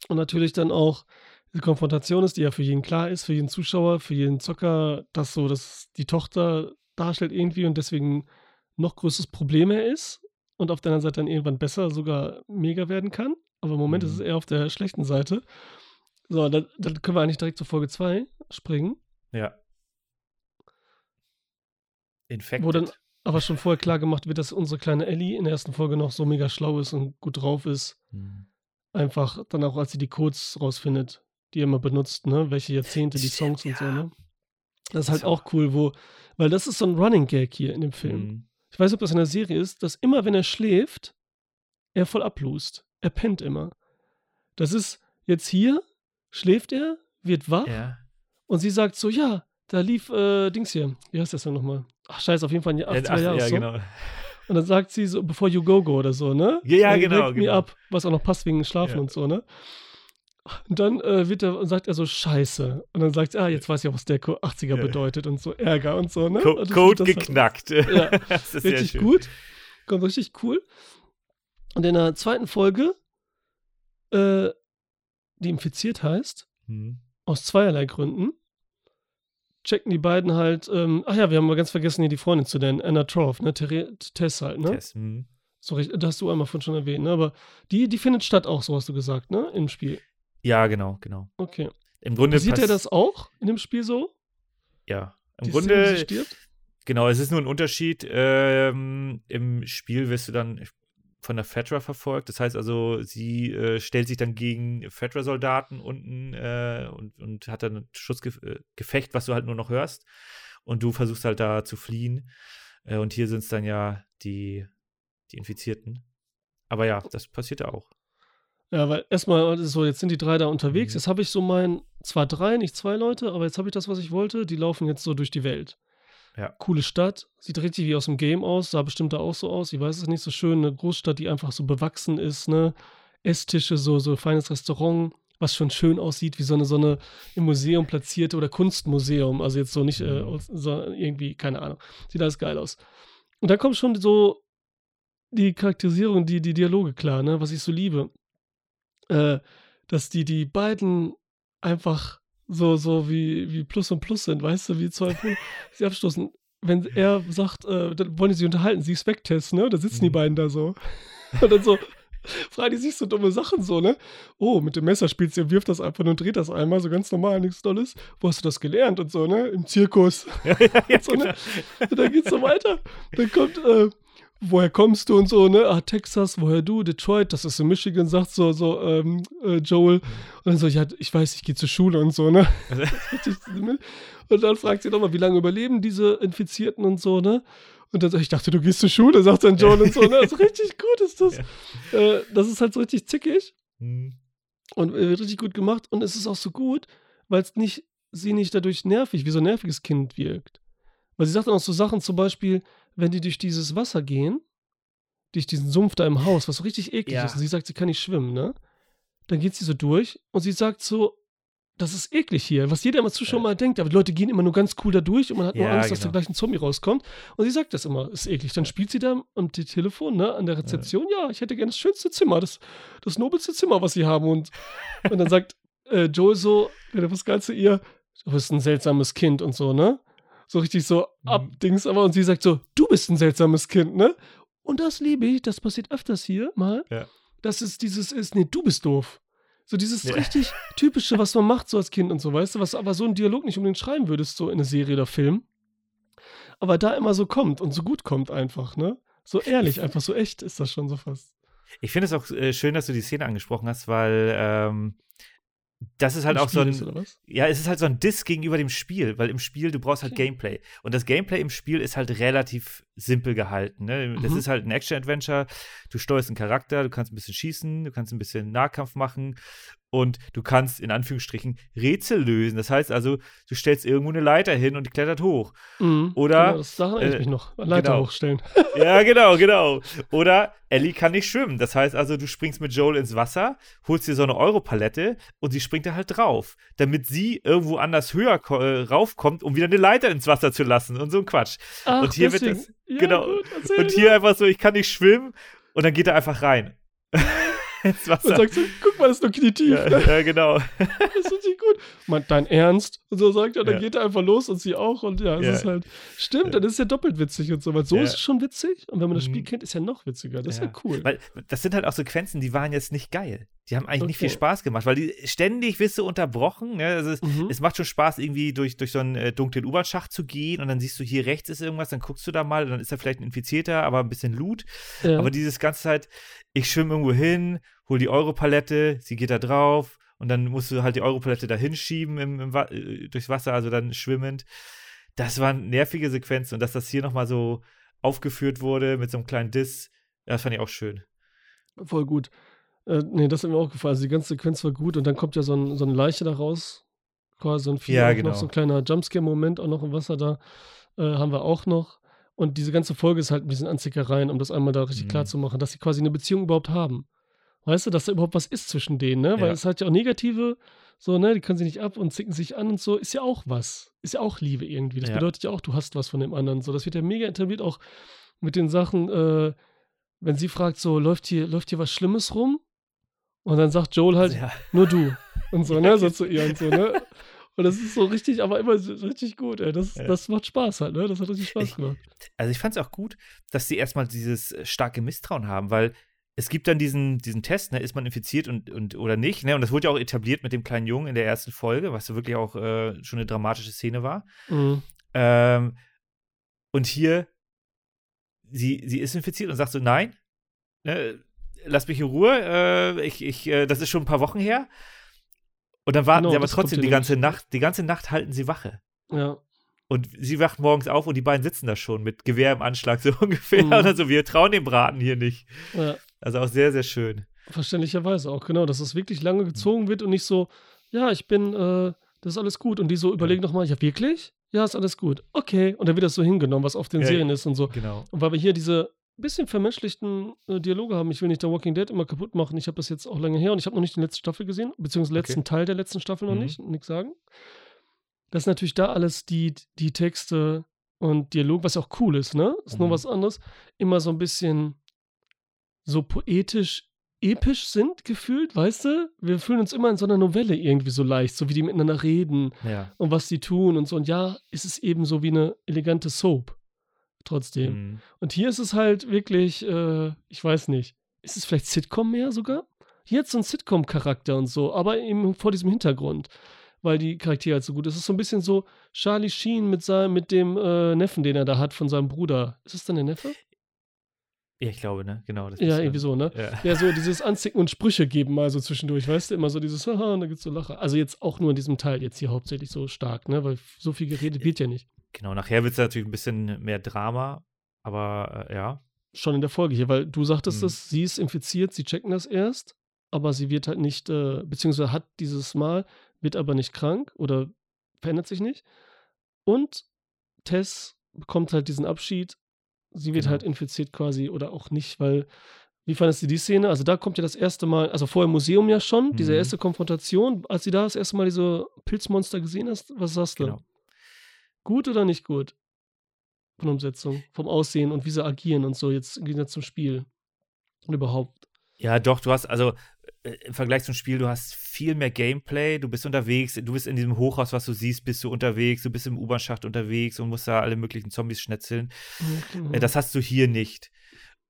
S1: Und natürlich dann auch diese Konfrontation ist, die ja für jeden klar ist, für jeden Zuschauer, für jeden Zocker, dass so, dass die Tochter darstellt irgendwie und deswegen noch größeres Problem er ist und auf der anderen Seite dann irgendwann besser sogar mega werden kann. Aber im Moment
S2: Mhm.
S1: ist es eher auf der schlechten Seite. So, dann, dann können wir eigentlich direkt zur Folge 2 springen,
S2: Ja. Infected.
S1: wo dann aber schon vorher klar gemacht wird, dass unsere kleine Ellie in der ersten Folge noch so mega schlau ist und gut drauf ist.
S2: Hm.
S1: Einfach dann auch, als sie die Codes rausfindet, die er immer benutzt, ne? Welche Jahrzehnte, die Songs und so,
S2: ja.
S1: ne? Das ist halt
S2: So.
S1: auch cool, wo, weil das ist so ein Running Gag hier in dem Film.
S2: Hm.
S1: Ich weiß nicht, ob das in der Serie ist, dass immer, wenn er schläft, er voll ablust. Er pennt immer. Das ist jetzt hier, schläft er, wird wach
S2: Ja.
S1: und sie sagt so, ja, da lief äh, Dings hier. Wie heißt das denn nochmal? Ach, scheiße, auf jeden Fall ein
S2: Ja,
S1: 80er
S2: ach,
S1: Jahre
S2: ja,
S1: Song.
S2: genau.
S1: Und dann sagt sie so, before you go go oder so, ne?
S2: Ja, ja,
S1: Äh,
S2: genau,
S1: Wake me
S2: genau.
S1: up, was auch noch passt wegen Schlafen
S2: Ja.
S1: und so, ne? Und dann äh, wird er, sagt er so, scheiße. Und dann sagt er, ah, jetzt weiß ich auch, was der Co- 80er
S2: Ja.
S1: bedeutet und so Ärger und so, ne?
S2: Co
S1: Und das-
S2: Code
S1: halt-
S2: geknackt. (laughs)
S1: Ja, (laughs)
S2: das ist
S1: richtig gut. Kommt richtig cool. Und in der zweiten Folge, äh, die infiziert heißt,
S2: Hm.
S1: aus zweierlei Gründen, checken die beiden halt, ähm, ach ja, wir haben mal ganz vergessen, hier die Freundin zu nennen, Anna Troth, ne, Tess halt, ne?
S2: Tess, hm.
S1: So richtig, das hast du einmal von schon erwähnt, ne? Aber die, die findet statt auch, so hast du gesagt, ne? Im Spiel.
S2: Ja, genau, genau.
S1: Okay.
S2: Im Grunde
S1: Sieht er das auch in dem Spiel so?
S2: Ja. Im
S1: Die Szene,
S2: Grunde,
S1: stirbt?
S2: genau, es ist nur ein Unterschied. Ähm, Im Spiel wirst du dann von der Fetra verfolgt. Das heißt also, sie äh, stellt sich dann gegen Fetra-Soldaten unten äh, und, und hat dann ein Schussgefecht, was du halt nur noch hörst. Und du versuchst halt da zu fliehen. Äh, und hier sind es dann ja die, die Infizierten. Aber ja, das passiert ja auch.
S1: Ja, weil erstmal so, jetzt sind die drei da unterwegs.
S2: Mhm.
S1: Jetzt habe ich so mein, zwar drei, nicht zwei Leute, aber jetzt habe ich das, was ich wollte. Die laufen jetzt so durch die Welt.
S2: Ja.
S1: Coole Stadt, sieht richtig wie aus dem Game aus, sah bestimmt da auch so aus. Ich weiß es nicht so schön, eine Großstadt, die einfach so bewachsen ist, ne? Esstische, so, so feines Restaurant, was schon schön aussieht, wie so eine, so eine im Museum platzierte oder Kunstmuseum. Also jetzt so nicht, äh,
S2: Mhm.
S1: so irgendwie, keine Ahnung. Sieht alles geil aus. Und da kommt schon so die Charakterisierung, die, die Dialoge klar, ne? Was ich so liebe äh, dass die, die beiden einfach so, so wie, wie Plus und Plus sind, weißt du, wie zwei Pole (laughs) sie abstoßen. Wenn er sagt, äh, dann wollen die sich unterhalten, sie Specktest, ne? Da sitzen die
S2: Mhm.
S1: beiden da so. (laughs) Und dann so fragen die sich so dumme Sachen so, ne? Oh, mit dem Messer spielt sie und wirft das einfach nur und dreht das einmal, so ganz normal, nichts Tolles. Wo hast du das gelernt und so, ne? Im Zirkus. (laughs)
S2: ja, ja, ja,
S1: So, ne?
S2: genau.
S1: Und dann geht's so weiter. Dann kommt, äh, woher kommst du und so, ne? Ah, Texas, woher du? Detroit, das ist in Michigan, sagt so, so, ähm, äh, Joel. Und dann so, ja, ich weiß, ich gehe zur Schule und so, ne? (laughs) Und dann fragt sie nochmal, wie lange überleben diese Infizierten und so, ne? Und dann so, ich dachte, du gehst zur Schule, sagt dann Joel und so, ne? Also richtig gut ist das. (laughs) Äh, das ist halt so richtig zickig
S2: hm.
S1: und äh, wird richtig gut gemacht. Und es ist auch so gut, weil es nicht, sie nicht dadurch nervig, wie so ein nerviges Kind wirkt. Weil sie sagt dann auch so Sachen, zum Beispiel, wenn die durch dieses Wasser gehen, durch diesen Sumpf da im Haus, was so richtig eklig
S2: Ja.
S1: ist, und sie sagt, sie kann nicht schwimmen, ne? Dann geht sie so durch und sie sagt so, das ist eklig hier, was jeder immer Zuschauer
S2: Ja.
S1: mal denkt, aber die Leute gehen immer nur ganz cool da durch und man hat nur
S2: Ja,
S1: Angst, dass da
S2: genau.
S1: gleich ein Zombie rauskommt. Und sie sagt das immer, ist eklig. Dann spielt sie da am Te- Telefon, ne, an der Rezeption, ja, ich hätte gerne das schönste Zimmer, das, das nobelste Zimmer, was sie haben. Und, und dann sagt äh, Joel so, was geil zu ihr, du bist ein seltsames Kind und so, ne? So richtig so
S2: Mhm.
S1: abdings, aber und sie sagt so, du bist ein seltsames Kind, ne? Und das liebe ich, das passiert öfters hier mal.
S2: Ja.
S1: Dass es dieses ist, nee, du bist doof. So dieses
S2: Ja.
S1: richtig typische, was man macht so als Kind und so, weißt du, was aber so ein Dialog nicht unbedingt schreiben würdest, so in eine Serie oder Film. Aber da immer so kommt und so gut kommt einfach, ne? So ehrlich, einfach so echt ist das schon so fast.
S2: Ich finde es auch äh, schön, dass du die Szene angesprochen hast, weil ähm, das ist halt auch so
S1: Spiel
S2: ein,
S1: oder was?
S2: ja, es ist halt so ein Diss gegenüber dem Spiel, weil im Spiel du brauchst halt
S1: Okay.
S2: Gameplay und das Gameplay im Spiel ist halt relativ simpel gehalten. Ne? Das
S1: Mhm.
S2: ist halt ein Action-Adventure. Du steuerst einen Charakter, du kannst ein bisschen schießen, du kannst ein bisschen Nahkampf machen und du kannst in Anführungsstrichen Rätsel lösen. Das heißt also, du stellst irgendwo eine Leiter hin und die klettert hoch.
S1: Mhm,
S2: Oder,
S1: Genau, das erinnere ich
S2: äh,
S1: mich noch. Leiter
S2: genau.
S1: hochstellen. (laughs)
S2: Ja, genau, (laughs) genau. Oder Ellie kann nicht schwimmen. Das heißt also, du springst mit Joel ins Wasser, holst dir so eine Europalette und sie springt da halt drauf, damit sie irgendwo anders höher äh, raufkommt, um wieder eine Leiter ins Wasser zu lassen und so ein Quatsch.
S1: Ach,
S2: und hier wird
S1: deswegen.
S2: das-
S1: ja,
S2: genau.
S1: Gut,
S2: Und hier einfach so, ich kann nicht schwimmen und dann geht er einfach rein. (laughs) ins Wasser.
S1: Und sagt so, guck mal, das ist nur knietief.
S2: ja,
S1: ne?
S2: ja, genau. (laughs)
S1: Das ist richtig gut. Man, dein Ernst? Und so sagt er, dann
S2: Ja.
S1: geht er einfach los und sie auch. Und ja, es
S2: Ja.
S1: ist halt, stimmt, dann ist es ja doppelt witzig und so. Weil so ist es schon witzig. Und wenn man das Spiel
S2: Mhm.
S1: kennt, ist ja noch witziger. Das ist ja, cool.
S2: Weil das sind halt auch Sequenzen, die waren jetzt nicht geil. Die haben eigentlich nicht viel
S1: Okay.
S2: Spaß gemacht, weil die ständig wirst du unterbrochen. Ne? Also es,
S1: Mhm.
S2: es macht schon Spaß, irgendwie durch, durch so einen äh, dunklen U-Bahn-Schacht zu gehen und dann siehst du, hier rechts ist irgendwas, dann guckst du da mal, dann ist da vielleicht ein Infizierter, aber ein bisschen Loot. Aber dieses ganze Zeit, ich schwimme irgendwo hin, hol die Europalette, sie geht da drauf und dann musst du halt die Europalette da hinschieben im, im, äh, durchs Wasser, also dann schwimmend. Das waren nervige Sequenzen und dass das hier nochmal so aufgeführt wurde mit so einem kleinen Diss, das fand ich auch schön.
S1: Voll gut. Äh, nee, das hat mir auch gefallen. Also die ganze Sequenz war gut und dann kommt ja so, ein, so eine Leiche da raus. Quasi so ein Vieh
S2: Ja, genau.
S1: noch, so ein kleiner Jumpscare-Moment auch noch im Wasser da. Äh, haben wir auch noch. Und diese ganze Folge ist halt ein bisschen Anzickereien, um das einmal da richtig
S2: Mhm.
S1: klar zu machen, dass sie quasi eine Beziehung überhaupt haben. Weißt du, dass da überhaupt was ist zwischen denen, ne? Weil
S2: Ja.
S1: es hat ja auch negative, so, ne, die können sich nicht ab und zicken sich an und so, ist ja auch was. Ist ja auch Liebe irgendwie. Das
S2: Ja.
S1: bedeutet ja auch, du hast was von dem anderen. So, das wird ja mega etabliert, auch mit den Sachen, äh, wenn sie fragt, so, läuft hier, läuft hier was Schlimmes rum? Und dann sagt Joel halt,
S2: Ja.
S1: nur du. Und so, (laughs) ne? So zu ihr und so, ne? Und das ist so richtig, aber immer so richtig gut, ey. Das,
S2: Ja.
S1: das macht Spaß halt, ne? Das hat richtig Spaß
S2: Ich-
S1: gemacht.
S2: Also ich fand es auch gut, dass sie erstmal dieses äh, starke Misstrauen haben, weil es gibt dann diesen, diesen Test, ne, ist man infiziert und, und oder nicht, ne? Und das wurde ja auch etabliert mit dem kleinen Jungen in der ersten Folge, was so wirklich auch äh, schon eine dramatische Szene war.
S1: Mhm.
S2: Ähm, und hier, sie, sie ist infiziert und sagt so, nein, ne, lass mich in Ruhe, äh, ich, ich, äh, das ist schon ein paar Wochen her. Und dann warten
S1: Genau,
S2: sie aber trotzdem die ganze
S1: nämlich.
S2: Nacht, die ganze Nacht halten sie Wache.
S1: Ja.
S2: Und sie wacht morgens auf und die beiden sitzen da schon mit Gewehr im Anschlag, (laughs) so ungefähr.
S1: Mhm.
S2: Oder so, wir trauen dem Braten hier nicht.
S1: ja.
S2: Also auch sehr, sehr schön.
S1: Verständlicherweise auch, genau, dass es wirklich lange gezogen wird und nicht so, ja, ich bin, äh, das ist alles gut. Und die so überlegen nochmal, ja, wirklich? Ja, ist alles gut. Okay. Und dann wird das so hingenommen, was auf den
S2: Ja,
S1: Serien ist und so.
S2: Genau.
S1: Und weil wir hier diese bisschen vermenschlichten äh, Dialoge haben, ich will nicht der Walking Dead immer kaputt machen. Ich habe das jetzt auch lange her und ich habe noch nicht die letzte Staffel gesehen, beziehungsweise den
S2: Okay.
S1: letzten Teil der letzten Staffel noch
S2: Mhm.
S1: nicht, nichts sagen. Das ist natürlich da alles die, die Texte und Dialog, was auch cool ist, ne? Ist nur
S2: Mhm.
S1: was anderes. Immer so ein bisschen so poetisch episch sind gefühlt, weißt du? Wir fühlen uns immer in so einer Novelle irgendwie so leicht, so wie die miteinander reden
S2: Ja.
S1: und was die tun und so. Und ja, ist es eben so wie eine elegante Soap. Trotzdem.
S2: Mhm.
S1: Und hier ist es halt wirklich, äh, ich weiß nicht, ist es vielleicht Sitcom mehr sogar? Hier hat es so einen Sitcom-Charakter und so, aber eben vor diesem Hintergrund, weil die Charaktere halt so gut ist. Es ist so ein bisschen so Charlie Sheen mit, seinem, mit dem äh, Neffen, den er da hat von seinem Bruder. Ist es dann der Neffe?
S2: Ja, ich glaube, ne? Genau. Das
S1: Ja,
S2: ist,
S1: irgendwie so, ne?
S2: Ja.
S1: Ja, so dieses Anzicken und Sprüche geben mal so zwischendurch, weißt du, immer so dieses, haha, (laughs) und da gibt's so Lacher. Also jetzt auch nur in diesem Teil, jetzt hier hauptsächlich so stark, ne? Weil so viel geredet wird ja nicht.
S2: Genau, nachher wird es natürlich ein bisschen mehr Drama, aber äh, ja.
S1: Schon in der Folge hier, weil du sagtest
S2: Mhm.
S1: es, sie ist infiziert, sie checken das erst, aber sie wird halt nicht, äh, beziehungsweise hat dieses Mal, wird aber nicht krank oder verändert sich nicht. Und Tess bekommt halt diesen Abschied. Sie wird
S2: Genau.
S1: halt infiziert quasi oder auch nicht, weil, wie fandest du die Szene? Also da kommt ja das erste Mal, also vorher im Museum ja schon, diese
S2: Mhm.
S1: erste Konfrontation, als sie da das erste Mal diese Pilzmonster gesehen hast, was sagst du?
S2: Genau.
S1: Gut oder nicht gut? Von Umsetzung, vom Aussehen und wie sie agieren und so jetzt im Gegensatz zum Spiel. Und überhaupt.
S2: Ja, doch, du hast also äh, im Vergleich zum Spiel, du hast viel mehr Gameplay, du bist unterwegs, du bist in diesem Hochhaus, was du siehst, bist du unterwegs, du bist im U-Bahn-Schacht unterwegs und musst da alle möglichen Zombies schnetzeln. Äh, Das hast du hier nicht.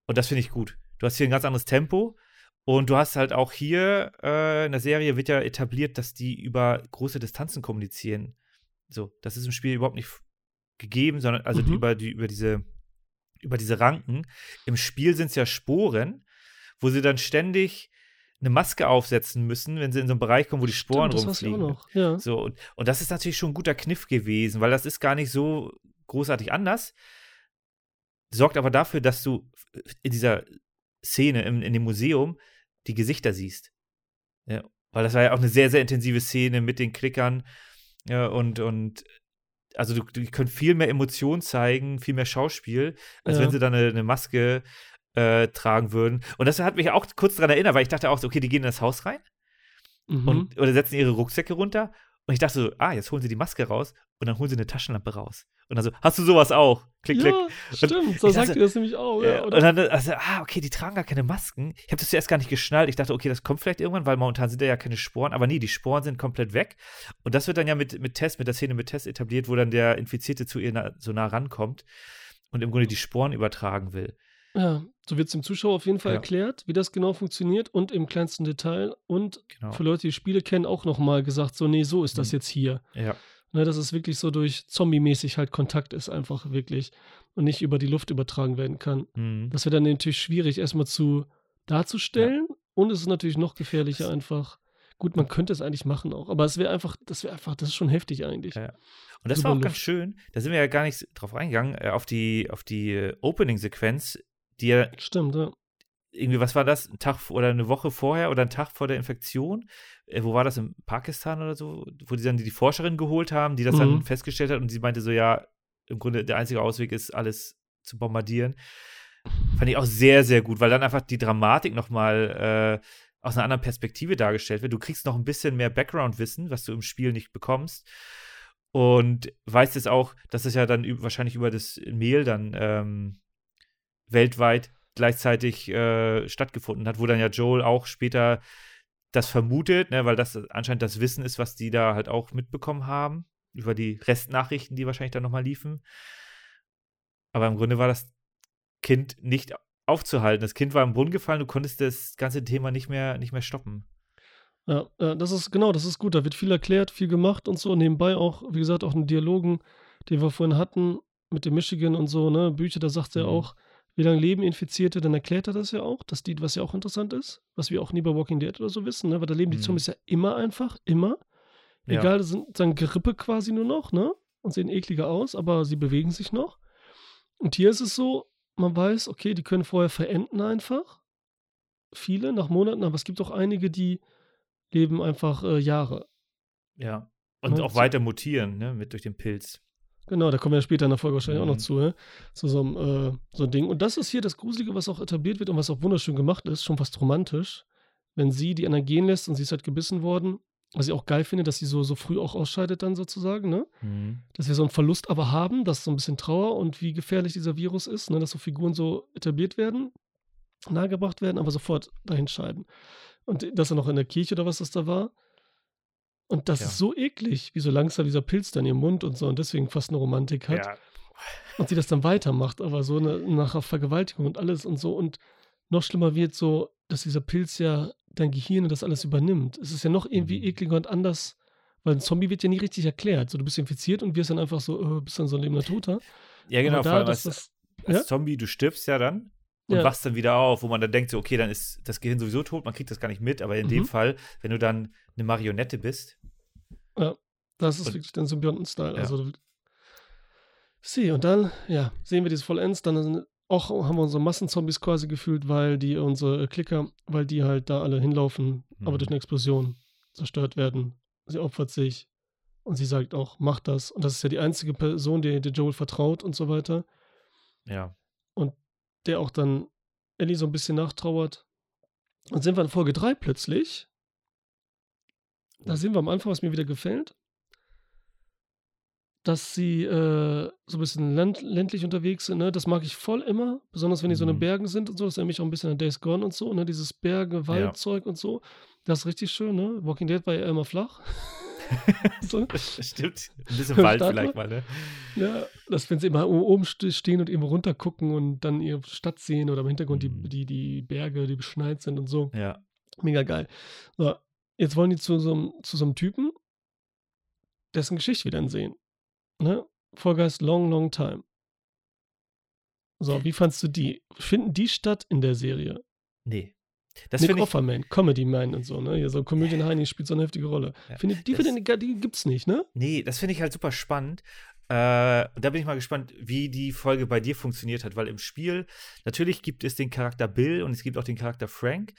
S2: Und das finde ich gut. Du hast hier ein ganz anderes Tempo. Und du hast halt auch hier äh, in der Serie wird ja etabliert, dass die über große Distanzen kommunizieren. So, das ist im Spiel überhaupt nicht gegeben, sondern also
S1: Mhm.
S2: über, die, über, diese, über diese Ranken. Im Spiel sind es ja Sporen, wo sie dann ständig eine Maske aufsetzen müssen, wenn sie in so einen Bereich kommen, wo die Sporen
S1: Stimmt, das du auch
S2: rumfliegen.
S1: noch. Ja.
S2: So, und, und das ist natürlich schon ein guter Kniff gewesen, weil das ist gar nicht so großartig anders. Sorgt aber dafür, dass du in dieser Szene im, in dem Museum die Gesichter siehst. Ja, weil das war ja auch eine sehr, sehr intensive Szene mit den Klickern. Ja, und, und also du, die können viel mehr Emotion zeigen, viel mehr Schauspiel, als
S1: Ja.
S2: wenn sie dann eine, eine Maske äh, tragen würden. Und das hat mich auch kurz daran erinnert, weil ich dachte auch so, okay, die gehen in das Haus rein
S1: Mhm.
S2: und, oder setzen ihre Rucksäcke runter Und ich dachte so, ah, jetzt holen sie die Maske raus und dann holen sie eine Taschenlampe raus. Und dann so, hast du sowas auch? Klick, klick.
S1: Ja, stimmt, so sagt ihr das nämlich auch. Ja,
S2: und dann, also, ah, okay, die tragen gar keine Masken. Ich habe das zuerst gar nicht geschnallt. Ich dachte, okay, das kommt vielleicht irgendwann, weil momentan sind da ja keine Sporen. Aber nee, die Sporen sind komplett weg. Und das wird dann ja mit, mit Test, mit der Szene mit Test etabliert, wo dann der Infizierte zu ihr na, so nah rankommt und im Grunde die Sporen übertragen will.
S1: Ja, so wird es dem Zuschauer auf jeden Fall ja. erklärt, wie das genau funktioniert und im kleinsten Detail. Und genau. für Leute, die Spiele kennen, auch nochmal gesagt, so, nee, so ist das mhm. jetzt hier.
S2: Ja.
S1: Ne, dass es wirklich so durch Zombie-mäßig halt Kontakt ist, einfach wirklich. Und nicht über die Luft übertragen werden kann. Mhm. Das wäre dann natürlich schwierig, erstmal zu darzustellen. Ja. Und es ist natürlich noch gefährlicher, das einfach. Gut, man könnte es eigentlich machen auch, aber es wäre einfach, das wäre einfach, das ist schon heftig eigentlich.
S2: Ja. Und das Über war auch Luft. ganz schön, da sind wir ja gar nicht drauf eingegangen, äh, auf die, auf die äh, Opening-Sequenz, die ja.
S1: Stimmt, ja.
S2: Irgendwie, was war das? Ein Tag oder eine Woche vorher oder ein Tag vor der Infektion? Äh, wo war das? In Pakistan oder so? Wo die dann die Forscherin geholt haben, die das mhm. dann festgestellt hat und sie meinte so, ja, im Grunde der einzige Ausweg ist, alles zu bombardieren. Fand ich auch sehr, sehr gut, weil dann einfach die Dramatik nochmal äh, aus einer anderen Perspektive dargestellt wird. Du kriegst noch ein bisschen mehr Background-Wissen, was du im Spiel nicht bekommst. Und weißt jetzt auch, dass es ja dann wahrscheinlich über das Mail dann ähm, weltweit gleichzeitig äh, stattgefunden hat, wo dann ja Joel auch später das vermutet, ne, weil das anscheinend das Wissen ist, was die da halt auch mitbekommen haben, über die Restnachrichten, die wahrscheinlich dann nochmal liefen. Aber im Grunde war das Kind nicht aufzuhalten. Das Kind war im Brunnen gefallen, du konntest das ganze Thema nicht mehr, nicht mehr stoppen.
S1: Ja, das ist genau, das ist gut. Da wird viel erklärt, viel gemacht und so. Nebenbei auch, wie gesagt, auch in Dialogen, den wir vorhin hatten mit dem Michigan und so, ne, Bücher, da sagt er mhm. auch, wie lange leben Infizierte, dann erklärt er das ja auch, dass die, was ja auch interessant ist, was wir auch nie bei Walking Dead oder so wissen, ne? weil da leben die mhm. Zombies ja immer einfach, immer. Egal, ja. sind dann Gerippe quasi nur noch, ne? Und sehen ekliger aus, aber sie bewegen sich noch. Und hier ist es so, man weiß, okay, die können vorher verenden einfach. Viele nach Monaten, aber es gibt auch einige, die leben einfach äh, Jahre.
S2: Ja. Und ne? auch weiter mutieren, ne, mit durch den Pilz.
S1: Genau, da kommen wir später in der Folge wahrscheinlich mhm. auch noch mhm. zu, ne? Zu so einem äh, so ein Ding. Und das ist hier das Gruselige, was auch etabliert wird und was auch wunderschön gemacht ist, schon fast romantisch. Wenn sie die anderen gehen lässt und sie ist halt gebissen worden, was ich auch geil finde, dass sie so, so früh auch ausscheidet dann sozusagen, ne? Mhm. Dass wir so einen Verlust aber haben, dass so ein bisschen Trauer und wie gefährlich dieser Virus ist, ne? Dass so Figuren so etabliert werden, nahegebracht werden, aber sofort dahin scheiden. Und dass er noch in der Kirche oder was das da war. Und das ja. ist so eklig, wie so langsam dieser Pilz dann im Mund und so und deswegen fast eine Romantik hat. Ja. Und sie das dann weitermacht, aber so eine, nach Vergewaltigung und alles und so. Und noch schlimmer wird so, dass dieser Pilz ja dein Gehirn und das alles übernimmt. Es ist ja noch irgendwie mhm. ekliger und anders, weil ein Zombie wird ja nie richtig erklärt. So, du bist infiziert und wirst dann einfach so, äh, bist dann so ein lebender Toter.
S2: Ja, genau, da, als, das, als ja? Zombie, du stirbst ja dann und ja. wachst dann wieder auf, wo man dann denkt, so, okay, dann ist das Gehirn sowieso tot, man kriegt das gar nicht mit, aber in mhm. dem Fall, wenn du dann eine Marionette bist.
S1: Ja, das ist und, wirklich der Symbionten-Style. Ja. Also, sie, und dann, ja, sehen wir dieses Vollends, dann auch haben wir unsere Massenzombies quasi gefühlt, weil die, unsere Klicker, weil die halt da alle hinlaufen, mhm. aber durch eine Explosion zerstört werden. Sie opfert sich und sie sagt auch, mach das. Und das ist ja die einzige Person, der, der Joel vertraut und so weiter.
S2: Ja.
S1: Und der auch dann Ellie so ein bisschen nachtrauert. Und sind wir in Folge 3 plötzlich. Da sehen wir am Anfang, was mir wieder gefällt dass sie äh, so ein bisschen länd ländlich unterwegs sind. Ne? Das mag ich voll immer, besonders wenn die so in den mhm. Bergen sind und so. Das erinnert mich auch ein bisschen an Days Gone und so. Ne? Dieses Berge, Waldzeug ja. und so. Das ist richtig schön. Ne? Walking Dead war ja immer flach. (laughs) (laughs)
S2: so. Stimmt. Ein bisschen Wald vielleicht mal. Ne?
S1: Ja, dass wenn sie immer oben stehen und eben runter gucken und dann ihre Stadt sehen oder im Hintergrund mhm. die, die, die Berge, die beschneit sind und so.
S2: Ja.
S1: Mega geil. So, jetzt wollen die zu so, einem, zu so einem Typen, dessen Geschichte wir dann sehen. Ne? Vollgeist Long, Long Time. So, wie fandst du die? Finden die statt in der Serie?
S2: Nee.
S1: Das Nick Offerman, Comedy Man und so, ne? Hier so Comedian Heini spielt so eine heftige Rolle. Ja, Findet, die, das, die, die gibt's nicht, ne?
S2: Nee, das finde ich halt super spannend. Äh, da bin ich mal gespannt, wie die Folge bei dir funktioniert hat, weil im Spiel, natürlich gibt es den Charakter Bill und es gibt auch den Charakter Frank,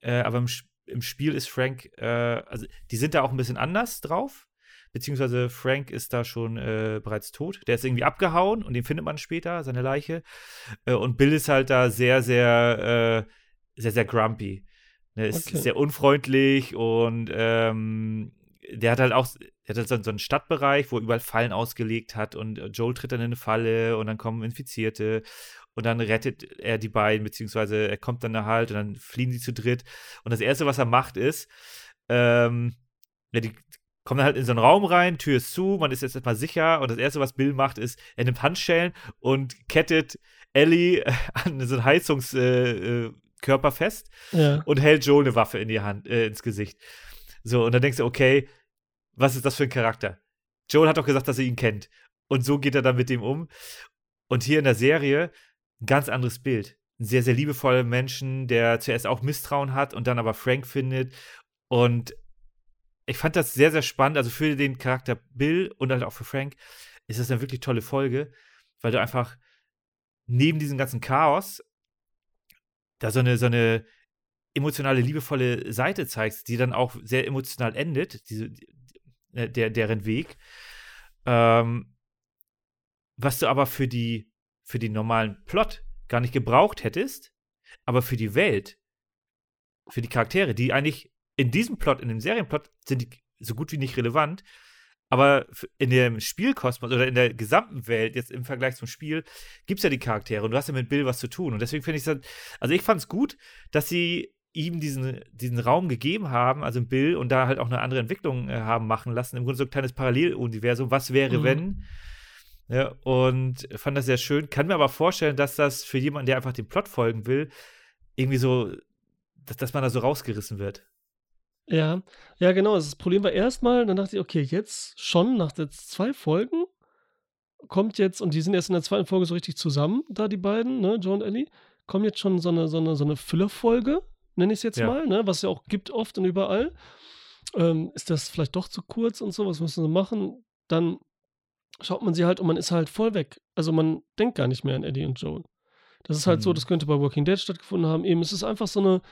S2: äh, aber im, im, Spiel ist Frank, äh, also die sind da auch ein bisschen anders drauf beziehungsweise Frank ist da schon äh, bereits tot. Der ist irgendwie abgehauen und den findet man später, seine Leiche. Äh, und Bill ist halt da sehr, sehr, äh, sehr, sehr grumpy. Ne, ist okay. sehr unfreundlich und ähm, der hat halt auch, er hat so, so einen Stadtbereich, wo er überall Fallen ausgelegt hat und Joel tritt dann in eine Falle und dann kommen Infizierte und dann rettet er die beiden, beziehungsweise er kommt dann da halt und dann fliehen die zu dritt. Und das Erste, was er macht, ist, ähm, ja, die kommen halt in so einen Raum rein, Tür ist zu, man ist jetzt erstmal sicher und das Erste, was Bill macht, ist, er nimmt Handschellen und kettet Ellie an so einen Heizungskörper äh, fest ja. und hält Joel eine Waffe in die Hand, äh, ins Gesicht. So, und dann denkst du, okay, was ist das für ein Charakter? Joel hat doch gesagt, dass er ihn kennt. Und so geht er dann mit ihm um. Und hier in der Serie ganz anderes Bild. Ein sehr, sehr liebevoller Menschen, der zuerst auch Misstrauen hat und dann aber Frank findet. Und ich fand das sehr, sehr spannend. Also für den Charakter Bill und halt auch für Frank ist das eine wirklich tolle Folge, weil du einfach neben diesem ganzen Chaos da so eine, so eine emotionale, liebevolle Seite zeigst, die dann auch sehr emotional endet, diese, äh, der, deren Weg. Ähm, was du aber für die, für den normalen Plot gar nicht gebraucht hättest, aber für die Welt, für die Charaktere, die eigentlich in diesem Plot, in dem Serienplot, sind die so gut wie nicht relevant, aber in dem Spielkosmos oder in der gesamten Welt, jetzt im Vergleich zum Spiel, gibt es ja die Charaktere und du hast ja mit Bill was zu tun. Und deswegen finde ich es, also ich fand es gut, dass sie ihm diesen, diesen Raum gegeben haben, also Bill, und da halt auch eine andere Entwicklung äh, haben machen lassen. Im Grunde so ein kleines Paralleluniversum. Was wäre, mhm. wenn? Ja, und fand das sehr schön. Kann mir aber vorstellen, dass das für jemanden, der einfach dem Plot folgen will, irgendwie so, dass, dass man da so rausgerissen wird.
S1: Ja, ja, genau. Das Problem war erstmal, dann dachte ich, okay, jetzt schon nach jetzt zwei Folgen kommt jetzt, und die sind erst in der zweiten Folge so richtig zusammen, da die beiden, ne, Joe und Ellie, kommt jetzt schon so eine, so eine, so eine Füllerfolge, nenne ich es jetzt ja. mal, ne, was es ja auch gibt oft und überall. Ähm, ist das vielleicht doch zu kurz und so, was müssen sie machen? Dann schaut man sie halt und man ist halt voll weg. Also man denkt gar nicht mehr an Eddie und Joel. Das ist halt mhm. so, das könnte bei Walking Dead stattgefunden haben. Eben, es ist einfach so eine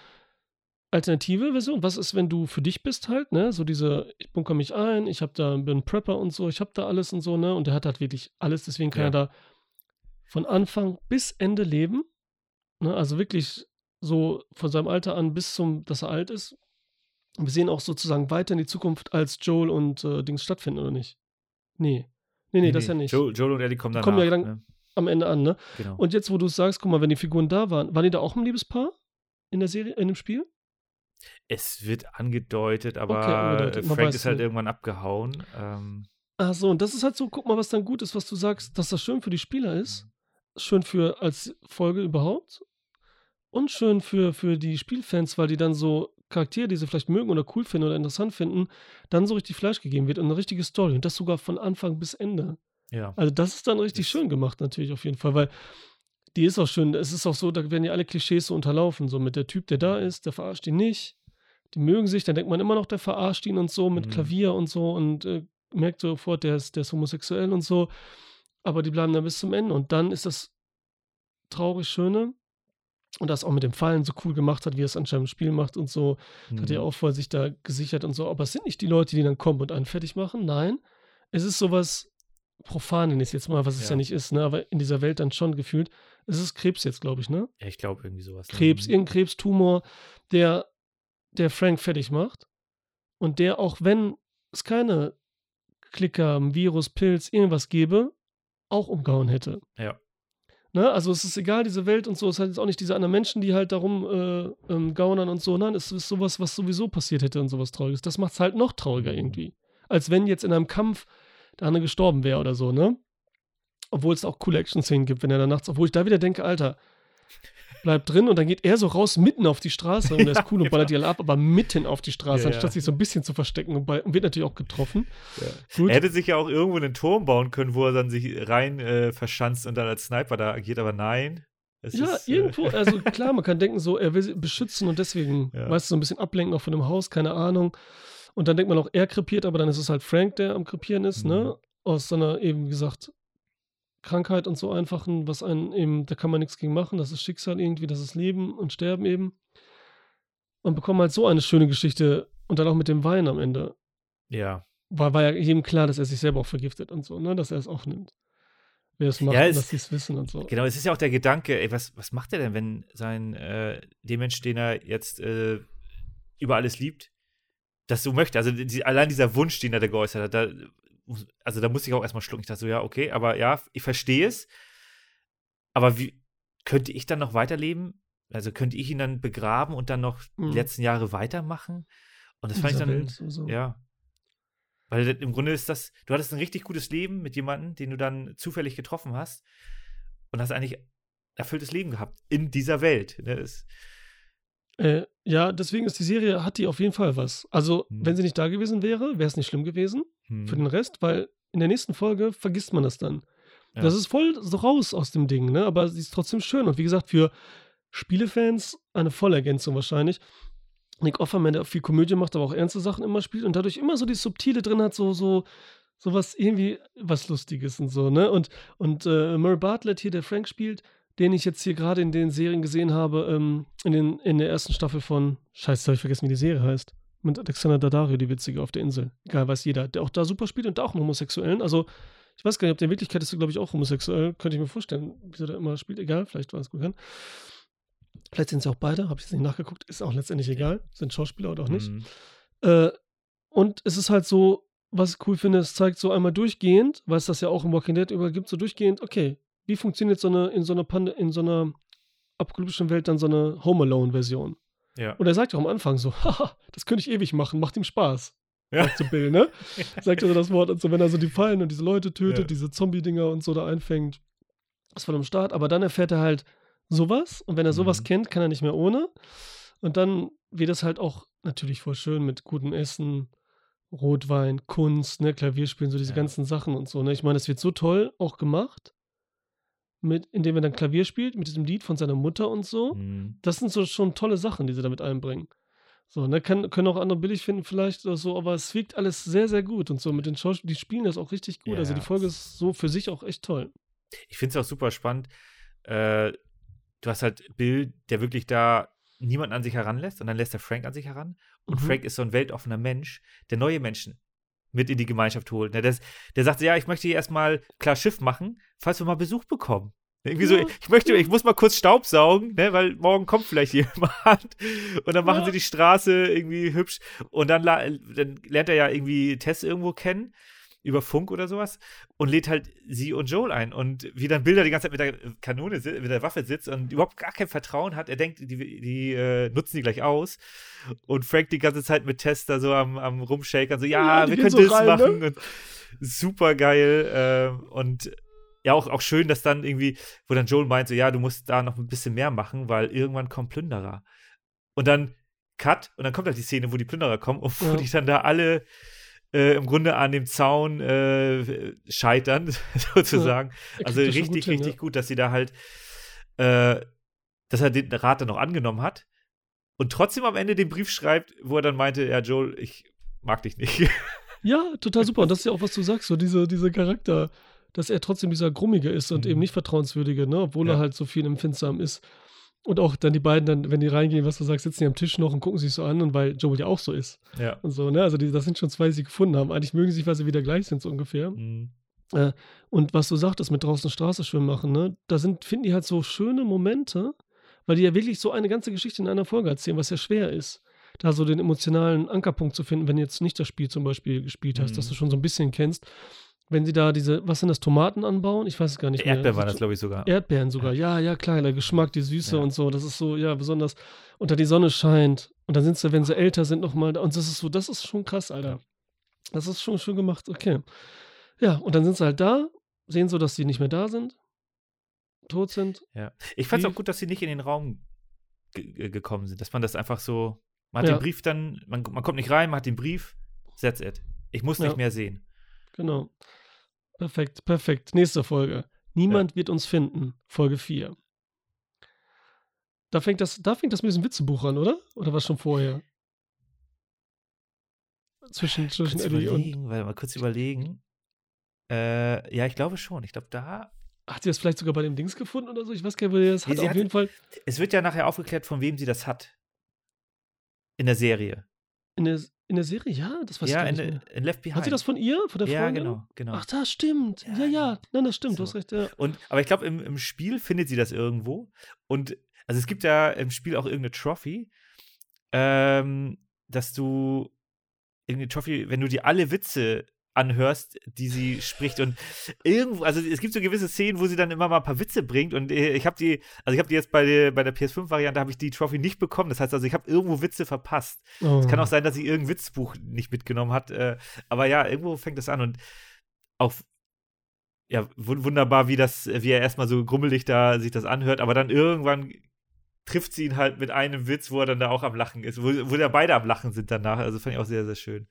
S1: alternative Version. Was ist, wenn du für dich bist halt, ne? So diese, ich bunker mich ein, ich hab da, bin Prepper und so, ich hab da alles und so, ne? Und der hat halt wirklich alles, deswegen kann ja. er da von Anfang bis Ende leben. Ne? Also wirklich so von seinem Alter an bis zum, dass er alt ist. Und wir sehen auch sozusagen weiter in die Zukunft, als Joel und äh, Dings stattfinden, oder nicht? Nee. Nee, nee, nee das nee. ja nicht.
S2: Joel, Joel und Ellie kommen
S1: danach. Kommen ja dann ne? am Ende an, ne? Genau. Und jetzt, wo du sagst, guck mal, wenn die Figuren da waren, waren die da auch ein Liebespaar? In der Serie, in dem Spiel?
S2: Es wird angedeutet, aber okay, angedeutet. Frank ist halt nicht. irgendwann abgehauen. Ähm.
S1: Ach so, und das ist halt so, guck mal, was dann gut ist, was du sagst, dass das schön für die Spieler ist. Mhm. Schön für als Folge überhaupt. Und schön für, für die Spielfans, weil die dann so Charaktere, die sie vielleicht mögen oder cool finden oder interessant finden, dann so richtig Fleisch gegeben wird und eine richtige Story. Und das sogar von Anfang bis Ende.
S2: Ja.
S1: Also das ist dann richtig das schön gemacht, natürlich auf jeden Fall, weil die ist auch schön. Es ist auch so, da werden ja alle Klischees so unterlaufen. So mit der Typ, der da ist, der verarscht ihn nicht. Die mögen sich, dann denkt man immer noch, der verarscht ihn und so mit mhm. Klavier und so und äh, merkt sofort, der ist, der ist homosexuell und so. Aber die bleiben dann bis zum Ende. Und dann ist das traurig Schöne. Und das auch mit dem Fallen so cool gemacht hat, wie er es anscheinend im Spiel macht und so. Mhm. Hat er auch vorher sich da gesichert und so. Aber es sind nicht die Leute, die dann kommen und einen fertig machen. Nein, es ist sowas profan, nenne ich es jetzt mal, was es ja. ja nicht ist, ne? aber in dieser Welt dann schon gefühlt. Es ist Krebs jetzt, glaube ich, ne?
S2: Ja, ich glaube irgendwie sowas.
S1: Ne? Krebs, ne? irgendein Krebstumor, der, der Frank fertig macht. Und der, auch wenn es keine Klicker, Virus, Pilz, irgendwas gäbe, auch umgehauen hätte.
S2: Ja.
S1: Ne? Also es ist egal, diese Welt und so, es hat jetzt auch nicht diese anderen Menschen, die halt darum äh, ähm, gaunern und so. Nein, es ist sowas, was sowieso passiert hätte und sowas Trauriges. Das macht es halt noch trauriger mhm. irgendwie. Als wenn jetzt in einem Kampf der andere gestorben wäre oder so, ne? Obwohl es auch coole Action-Szenen gibt, wenn er dann nachts, obwohl ich da wieder denke, Alter, bleib drin und dann geht er so raus mitten auf die Straße und er ist (laughs) cool ja. und ballert die alle ab, aber mitten auf die Straße, ja, anstatt sich so ein bisschen zu verstecken und, und wird natürlich auch getroffen.
S2: Ja. Er hätte sich ja auch irgendwo einen Turm bauen können, wo er dann sich rein äh, verschanzt und dann als Sniper da agiert, aber nein.
S1: ja, ist, äh, irgendwo, (laughs) also klar, man kann denken so, er will sie beschützen und deswegen, weißt du, so ein bisschen ablenken auch von dem Haus, keine Ahnung. Und dann denkt man auch, er krepiert, aber dann ist es halt Frank, der am Krepieren ist, ne? mhm. ne? Aus seiner eben, wie gesagt, Krankheit und so einfachen, was einen eben, da kann man nichts gegen machen, das ist Schicksal irgendwie, das ist Leben und Sterben eben. Und bekommen halt so eine schöne Geschichte und dann auch mit dem Wein am Ende.
S2: Ja.
S1: War, war ja jedem klar, dass er sich selber auch vergiftet und so, ne? Dass er es auch nimmt. Wer es macht ja, es, dass sie es wissen und so.
S2: Genau, es ist ja auch der Gedanke, ey, was, was macht er denn, wenn sein, äh, der Mensch, den er jetzt äh, über alles liebt, das so möchte. Also die, allein dieser Wunsch, den er da geäußert hat, da, also da musste ich auch erstmal schlucken. Ich dachte so, ja, okay, aber ja, ich verstehe es. Aber wie könnte ich dann noch weiterleben? Also könnte ich ihn dann begraben und dann noch mhm. die letzten Jahre weitermachen? Und das fand ich dann, Welt, so. ja. Weil im Grunde ist das, du hattest ein richtig gutes Leben mit jemandem, den du dann zufällig getroffen hast und hast eigentlich erfülltes Leben gehabt in dieser Welt. Ne? Das,
S1: äh, ja, deswegen ist die Serie, hat die auf jeden Fall was. Also, hm. wenn sie nicht da gewesen wäre, wäre es nicht schlimm gewesen hm. für den Rest, weil in der nächsten Folge vergisst man das dann. Ja. Das ist voll so raus aus dem Ding, ne? Aber sie ist trotzdem schön. Und wie gesagt, für Spielefans eine Vollergänzung wahrscheinlich. Nick Offerman, der auch viel Komödie macht, aber auch ernste Sachen immer spielt und dadurch immer so die Subtile drin hat, so, so, so was irgendwie was Lustiges und so, ne? Und, und äh, Murray Bartlett hier, der Frank spielt, den ich jetzt hier gerade in den Serien gesehen habe, ähm, in, den, in der ersten Staffel von, scheiße, habe ich vergessen, wie die Serie heißt. Mit Alexander Daddario, die Witzige auf der Insel. Egal, weiß jeder. Der auch da super spielt und da auch einen Homosexuellen. Also, ich weiß gar nicht, ob der in Wirklichkeit ist, glaube ich, auch homosexuell. Könnte ich mir vorstellen, wieso der immer spielt. Egal, vielleicht war es gut kann. Vielleicht sind sie auch beide, habe ich jetzt nicht nachgeguckt. Ist auch letztendlich egal. Sind Schauspieler oder auch nicht. Mhm. Äh, und es ist halt so, was ich cool finde, es zeigt so einmal durchgehend, weil es das ja auch im Walking Dead über gibt, so durchgehend, okay, wie funktioniert so eine, in so einer Pande, in so einer apokalyptischen Welt dann so eine Home Alone-Version?
S2: Ja.
S1: Und er sagt auch am Anfang so, (laughs) haha, das könnte ich ewig machen, macht ihm Spaß. Ja. Sagt so Bill, ne? (laughs) sagt er so das Wort und so, wenn er so die Fallen und diese Leute tötet, ja. diese Zombie-Dinger und so da einfängt. Das war am Start, aber dann erfährt er halt sowas und wenn er sowas mhm. kennt, kann er nicht mehr ohne. Und dann wird das halt auch natürlich voll schön mit gutem Essen, Rotwein, Kunst, ne, Klavierspielen, so diese ja. ganzen Sachen und so. Ne? Ich meine, das wird so toll auch gemacht mit, indem er dann Klavier spielt, mit diesem Lied von seiner Mutter und so. Mhm. Das sind so schon tolle Sachen, die sie damit einbringen. So, ne, kann, können auch andere billig finden, vielleicht oder so, aber es wirkt alles sehr, sehr gut und so mit den Schauspielern, die spielen das auch richtig gut. Ja, also die Folge ist so für sich auch echt toll.
S2: Ich finde es auch super spannend. Äh, du hast halt Bill, der wirklich da niemanden an sich heranlässt und dann lässt er Frank an sich heran. Und mhm. Frank ist so ein weltoffener Mensch, der neue Menschen mit in die Gemeinschaft holt. Der, der sagt, ja, ich möchte hier erstmal klar Schiff machen, falls wir mal Besuch bekommen. Irgendwie ja, so, ich möchte, ich muss mal kurz Staub saugen, ne, weil morgen kommt vielleicht (laughs) jemand und dann machen ja. sie die Straße irgendwie hübsch und dann, dann lernt er ja irgendwie Tess irgendwo kennen über Funk oder sowas und lädt halt sie und Joel ein. Und wie dann Bilder die ganze Zeit mit der Kanone, mit der Waffe sitzt und überhaupt gar kein Vertrauen hat. Er denkt, die, die äh, nutzen die gleich aus. Und Frank die ganze Zeit mit Tester so am, am Rumshakern, so, ja, ja wir können so das rein, ne? machen. Ne? super geil. Äh, und ja, auch, auch schön, dass dann irgendwie, wo dann Joel meint, so, ja, du musst da noch ein bisschen mehr machen, weil irgendwann kommen Plünderer. Und dann Cut und dann kommt halt die Szene, wo die Plünderer kommen und wo ja. die dann da alle äh, im Grunde an dem Zaun äh, scheitern, (laughs) sozusagen. Ja, also richtig, gut hin, richtig ja. gut, dass sie da halt, äh, dass er den Rat dann noch angenommen hat und trotzdem am Ende den Brief schreibt, wo er dann meinte, ja, Joel, ich mag dich nicht.
S1: Ja, total super. Und das ist ja auch, was du sagst, so diese, diese Charakter, dass er trotzdem dieser Grummige ist und mhm. eben nicht vertrauenswürdige, ne, obwohl ja. er halt so viel empfindsam ist. Und auch dann die beiden dann, wenn die reingehen, was du sagst, sitzen die am Tisch noch und gucken sich so an und weil Joel ja auch so ist.
S2: Ja.
S1: Und so, ne? Also die, das sind schon zwei, die sie gefunden haben. Eigentlich mögen sie sich, weil sie wieder gleich sind, so ungefähr. Mhm. Äh, und was du sagtest, mit draußen Straße schwimmen machen, ne? Da sind, finden die halt so schöne Momente, weil die ja wirklich so eine ganze Geschichte in einer Folge erzählen, was ja schwer ist. Da so den emotionalen Ankerpunkt zu finden, wenn du jetzt nicht das Spiel zum Beispiel gespielt hast, mhm. dass du schon so ein bisschen kennst wenn sie da diese, was sind das, Tomaten anbauen? Ich weiß es gar nicht
S2: mehr. Erdbeeren waren das, glaube ich, sogar.
S1: Erdbeeren sogar, ja, ja, klar, der Geschmack, die Süße ja. und so, das ist so, ja, besonders unter die Sonne scheint. Und dann sind sie, wenn sie älter sind, nochmal da. Und das ist so, das ist schon krass, Alter. Das ist schon schön gemacht, okay. Ja, und dann sind sie halt da, sehen so, dass sie nicht mehr da sind, tot sind.
S2: Ja. Ich fand es auch gut, dass sie nicht in den Raum gekommen sind, dass man das einfach so, man hat ja. den Brief dann, man, man kommt nicht rein, man hat den Brief, that's it. Ich muss nicht ja. mehr sehen.
S1: Genau. Perfekt, perfekt. Nächste Folge. Niemand ja. wird uns finden. Folge 4. Da fängt das, da fängt das mit diesem Witzebuch an, oder? Oder was schon vorher? Zwischen, zwischen
S2: Eddie und. Weil mal kurz überlegen. Äh, ja, ich glaube schon. Ich glaube, da.
S1: Hat sie das vielleicht sogar bei dem Dings gefunden oder so? Ich weiß gar nicht, wo sie das hat. Auf hat, jeden Fall.
S2: Es wird ja nachher aufgeklärt, von wem sie das hat. In der Serie.
S1: In der, in der Serie, ja, das war
S2: Ja, in, in, Left Behind.
S1: Hat sie das von ihr, von der
S2: ja,
S1: Folge?
S2: Ja, genau, genau.
S1: Ach, das stimmt. Ja, ja, ja. Nein, das stimmt, so. du hast recht, ja.
S2: Und, aber ich glaube, im, im Spiel findet sie das irgendwo. Und also es gibt ja im Spiel auch irgendeine Trophy, ähm, dass du irgendwie Trophy, wenn du dir alle Witze anhörst, die sie spricht und irgendwo, also es gibt so gewisse Szenen, wo sie dann immer mal ein paar Witze bringt und äh, ich habe die, also ich habe die jetzt bei der, bei der PS5-Variante habe ich die Trophy nicht bekommen, das heißt also, ich habe irgendwo Witze verpasst. Es kann
S1: Oh.
S2: auch sein, dass sie irgendein Witzbuch nicht mitgenommen hat, äh, aber ja, irgendwo fängt das an und auch ja, wun- wunderbar, wie das, wie er erstmal so grummelig da sich das anhört, aber dann irgendwann trifft sie ihn halt mit einem Witz, wo er dann da auch am Lachen ist, wo, wo da beide am Lachen sind danach. Also fand ich auch sehr, sehr schön.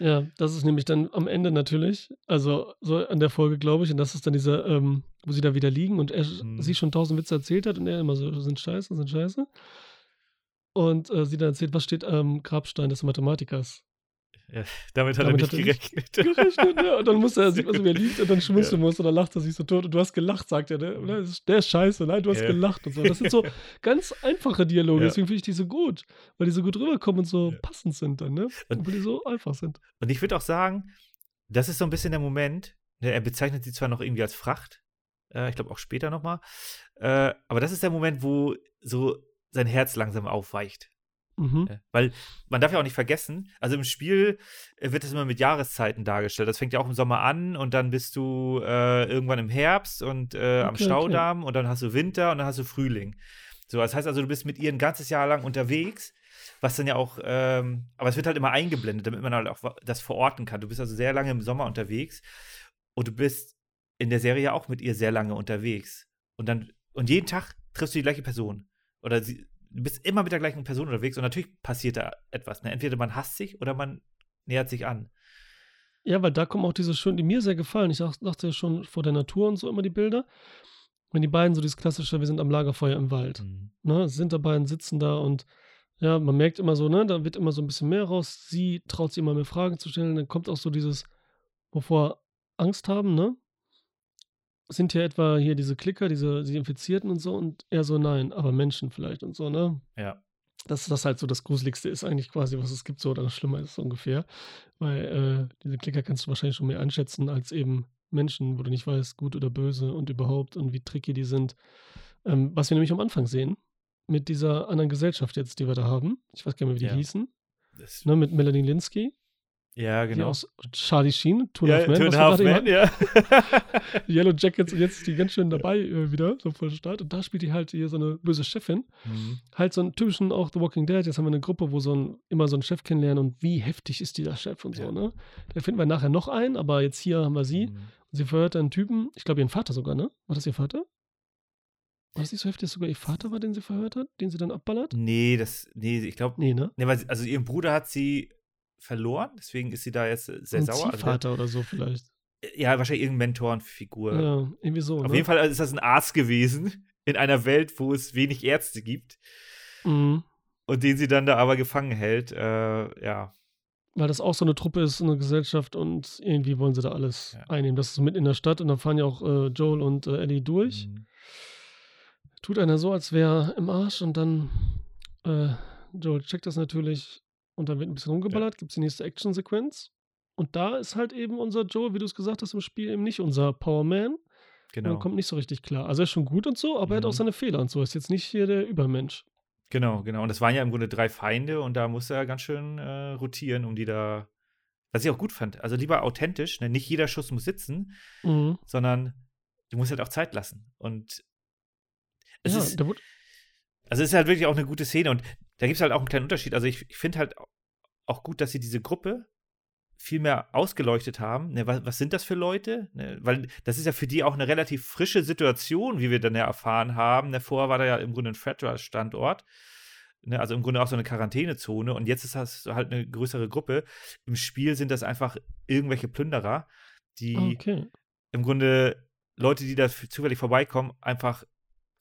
S1: Ja, das ist nämlich dann am Ende natürlich, also so an der Folge, glaube ich, und das ist dann dieser, ähm, wo sie da wieder liegen und er
S2: Mhm.
S1: sie schon tausend Witze erzählt hat und er immer so, sind scheiße, sind scheiße. Und äh, sie dann erzählt, was steht am Grabstein des Mathematikers?
S2: Damit hat
S1: Damit
S2: er
S1: hat er
S2: nicht
S1: nicht
S2: gerechnet. (laughs)
S1: Gerechnet, ne? Und dann muss er, sieht man so, wie er liegt und dann schmunzeln
S2: Ja.
S1: muss und dann lacht er sich so tot und du hast gelacht, sagt er, ne? Der ist scheiße, nein, du hast
S2: Ja.
S1: gelacht und so. Das sind so (laughs) ganz einfache Dialoge,
S2: Ja.
S1: deswegen finde ich die so gut, weil die so gut rüberkommen und so
S2: Ja.
S1: passend sind dann, ne?
S2: Und-
S1: Und weil die so einfach sind.
S2: Und ich würde auch sagen, das ist so ein bisschen der Moment, ne, er bezeichnet sie zwar noch irgendwie als Fracht, äh, ich glaube auch später nochmal, äh, aber das ist der Moment, wo so sein Herz langsam aufweicht.
S1: Mhm.
S2: Ja, Weil man darf ja auch nicht vergessen, also im Spiel äh, wird das immer mit Jahreszeiten dargestellt. Das fängt ja auch im Sommer an und dann bist du äh, irgendwann im Herbst und äh, am
S1: Okay, okay.
S2: Staudamm und dann hast du Winter und dann hast du Frühling. So, das heißt also, du bist mit ihr ein ganzes Jahr lang unterwegs, was dann ja auch, ähm, aber es wird halt immer eingeblendet, damit man halt auch das verorten kann. Du bist also sehr lange im Sommer unterwegs und du bist in der Serie ja auch mit ihr sehr lange unterwegs. Und dann, und jeden Tag triffst du die gleiche Person. Oder sie, du bist immer mit der gleichen Person unterwegs und natürlich passiert da etwas. Ne? Entweder man hasst sich oder man nähert sich an.
S1: Ja, weil da kommen auch diese schönen, die mir sehr gefallen. Ich dachte ja schon vor der Natur und so immer die Bilder. Wenn die beiden so dieses klassische, wir sind am Lagerfeuer im Wald. Ne, sind dabei und sitzen da und ja, man merkt immer so, ne, da wird immer so ein bisschen mehr raus. Sie traut sich immer mehr Fragen zu stellen. Dann kommt auch so dieses, wovor Angst haben, ne? Sind ja etwa hier diese Klicker, diese, die Infizierten und so und er so, nein, aber Menschen vielleicht und so, ne?
S2: Ja.
S1: dass das halt so das Gruseligste ist eigentlich quasi, was es gibt, so oder das Schlimme ist so ungefähr. Weil äh, diese Klicker kannst du wahrscheinlich schon mehr einschätzen als eben Menschen, wo du nicht weißt, gut oder böse und überhaupt und wie tricky die sind. Ähm, was wir nämlich am Anfang sehen, mit dieser anderen Gesellschaft jetzt, die wir da haben. Ich weiß gar nicht mehr, wie die
S2: Ja.
S1: hießen. Ne, mit Melanie Linsky,
S2: ja, genau.
S1: aus Charlie Sheen, Two
S2: ja,
S1: a Half Men,
S2: ja. (laughs)
S1: Yellow Jackets und jetzt ist die ganz schön dabei äh, wieder, so voll Start. Und da spielt die halt hier so eine böse Chefin.
S2: Mhm.
S1: halt so einen typischen auch The Walking Dead. Jetzt haben wir eine Gruppe, wo so ein, immer so einen Chef kennenlernen und wie heftig ist dieser Chef und
S2: Ja.
S1: so, ne? Da finden wir nachher noch einen, aber jetzt hier haben wir sie.
S2: Mhm.
S1: Und sie verhört einen Typen, ich glaube ihren Vater sogar, ne? War das ihr Vater? War das nicht so heftig, dass sogar ihr Vater war, den sie verhört hat, den sie dann abballert?
S2: Nee, das, nee, ich glaube,
S1: Nee, ne?
S2: nee, weil, sie- also ihren Bruder hat sie verloren, deswegen ist sie da jetzt äh, sehr
S1: Ein
S2: sauer. Also der,
S1: Ziehvater oder so vielleicht.
S2: ja, wahrscheinlich irgendeine Mentorenfigur.
S1: Ja, irgendwie so,
S2: Auf
S1: ne?
S2: jeden Fall ist das ein Arzt gewesen (laughs) in einer Welt, wo es wenig Ärzte gibt
S1: Mhm.
S2: und den sie dann da aber gefangen hält. Äh, ja,
S1: Weil das auch so eine Truppe ist, eine Gesellschaft und irgendwie wollen sie da alles
S2: Ja.
S1: einnehmen. Das ist so mitten in der Stadt und dann fahren ja auch äh, Joel und äh, Ellie durch.
S2: Mhm.
S1: tut einer so, als wäre im Arsch und dann äh, Joel checkt das natürlich und dann wird ein bisschen rumgeballert, gibt es die nächste Action-Sequenz. Und da ist halt eben unser Joel, wie du es gesagt hast, im Spiel eben nicht unser Powerman.
S2: Genau.
S1: Und kommt nicht so richtig klar. Also er ist schon gut und so, aber er hat auch
S2: Mhm.
S1: seine Fehler und so. Ist jetzt nicht hier der Übermensch.
S2: Genau, genau. Und das waren ja im Grunde drei Feinde und da musste er ganz schön äh, rotieren, um die da. Was ich auch gut fand. Also lieber authentisch, ne? nicht jeder Schuss muss sitzen,
S1: Mhm.
S2: sondern du musst halt auch Zeit lassen. Und es
S1: ja,
S2: ist,
S1: der wurde,
S2: also es ist halt wirklich auch eine gute Szene und da gibt es halt auch einen kleinen Unterschied. Also ich, ich finde halt auch gut, dass sie diese Gruppe viel mehr ausgeleuchtet haben. Ne, was, was sind das für Leute? Ne, weil das ist ja für die auch eine relativ frische Situation, wie wir dann ja erfahren haben. Ne, vorher war da ja im Grunde ein Fredra-Standort. Ne, also im Grunde auch so eine Quarantänezone. Und jetzt ist das halt eine größere Gruppe. Im Spiel sind das einfach irgendwelche Plünderer, die
S1: okay.
S2: im Grunde Leute, die da zufällig vorbeikommen, einfach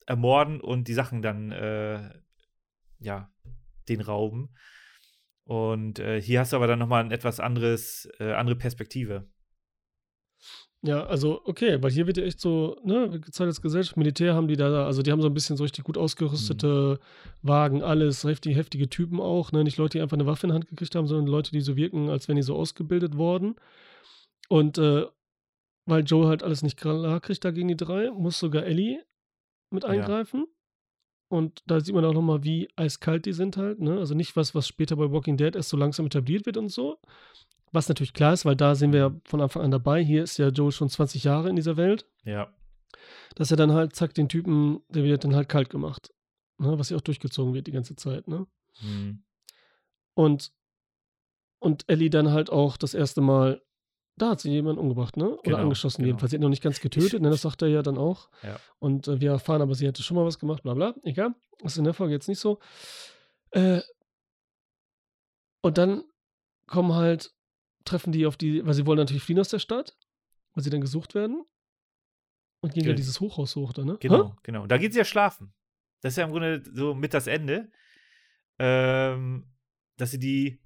S2: ermorden und die Sachen dann, äh, ja, den rauben. Und äh, hier hast du aber dann nochmal ein etwas anderes, äh, andere Perspektive.
S1: Ja, also okay, weil hier wird ja echt so, ne, gezeigt als Gesellschaft, Militär haben die da, also die haben so ein bisschen so richtig gut ausgerüstete Wagen, alles, heftige, heftige Typen auch, ne, nicht Leute, die einfach eine Waffe in die Hand gekriegt haben, sondern Leute, die so wirken, als wären die so ausgebildet worden. Und äh, weil Joe halt alles nicht klar kriegt da gegen die drei, muss sogar Ellie mit
S2: Ja.
S1: eingreifen. Und da sieht man auch nochmal, wie eiskalt die sind halt. Ne? Also nicht was, was später bei Walking Dead erst so langsam etabliert wird und so. Was natürlich klar ist, weil da sind wir ja von Anfang an dabei. Hier ist ja Joel schon 20 Jahre in dieser Welt.
S2: Ja.
S1: Dass er dann halt, zack, den Typen, der wird dann halt kalt gemacht. Ne? Was ja auch durchgezogen wird die ganze Zeit. Ne?
S2: Mhm.
S1: Und, und Ellie dann halt auch das erste Mal, da hat sie jemanden umgebracht, ne? Oder
S2: Genau,
S1: angeschossen
S2: genau.
S1: jedenfalls. Sie hat noch nicht ganz getötet, ne? Das sagt er ja dann auch.
S2: Ja.
S1: Und äh, wir erfahren aber, sie hätte schon mal was gemacht, bla bla. Egal. Das ist in der Folge jetzt nicht so. Äh, und dann kommen halt, treffen die auf die, weil sie wollen natürlich fliehen aus der Stadt, weil sie dann gesucht werden. Und gehen ja
S2: Ge-
S1: dieses Hochhaus hoch da, ne?
S2: Genau, genau. Da geht sie ja schlafen. Das ist ja im Grunde so mit das Ende, ähm, dass sie die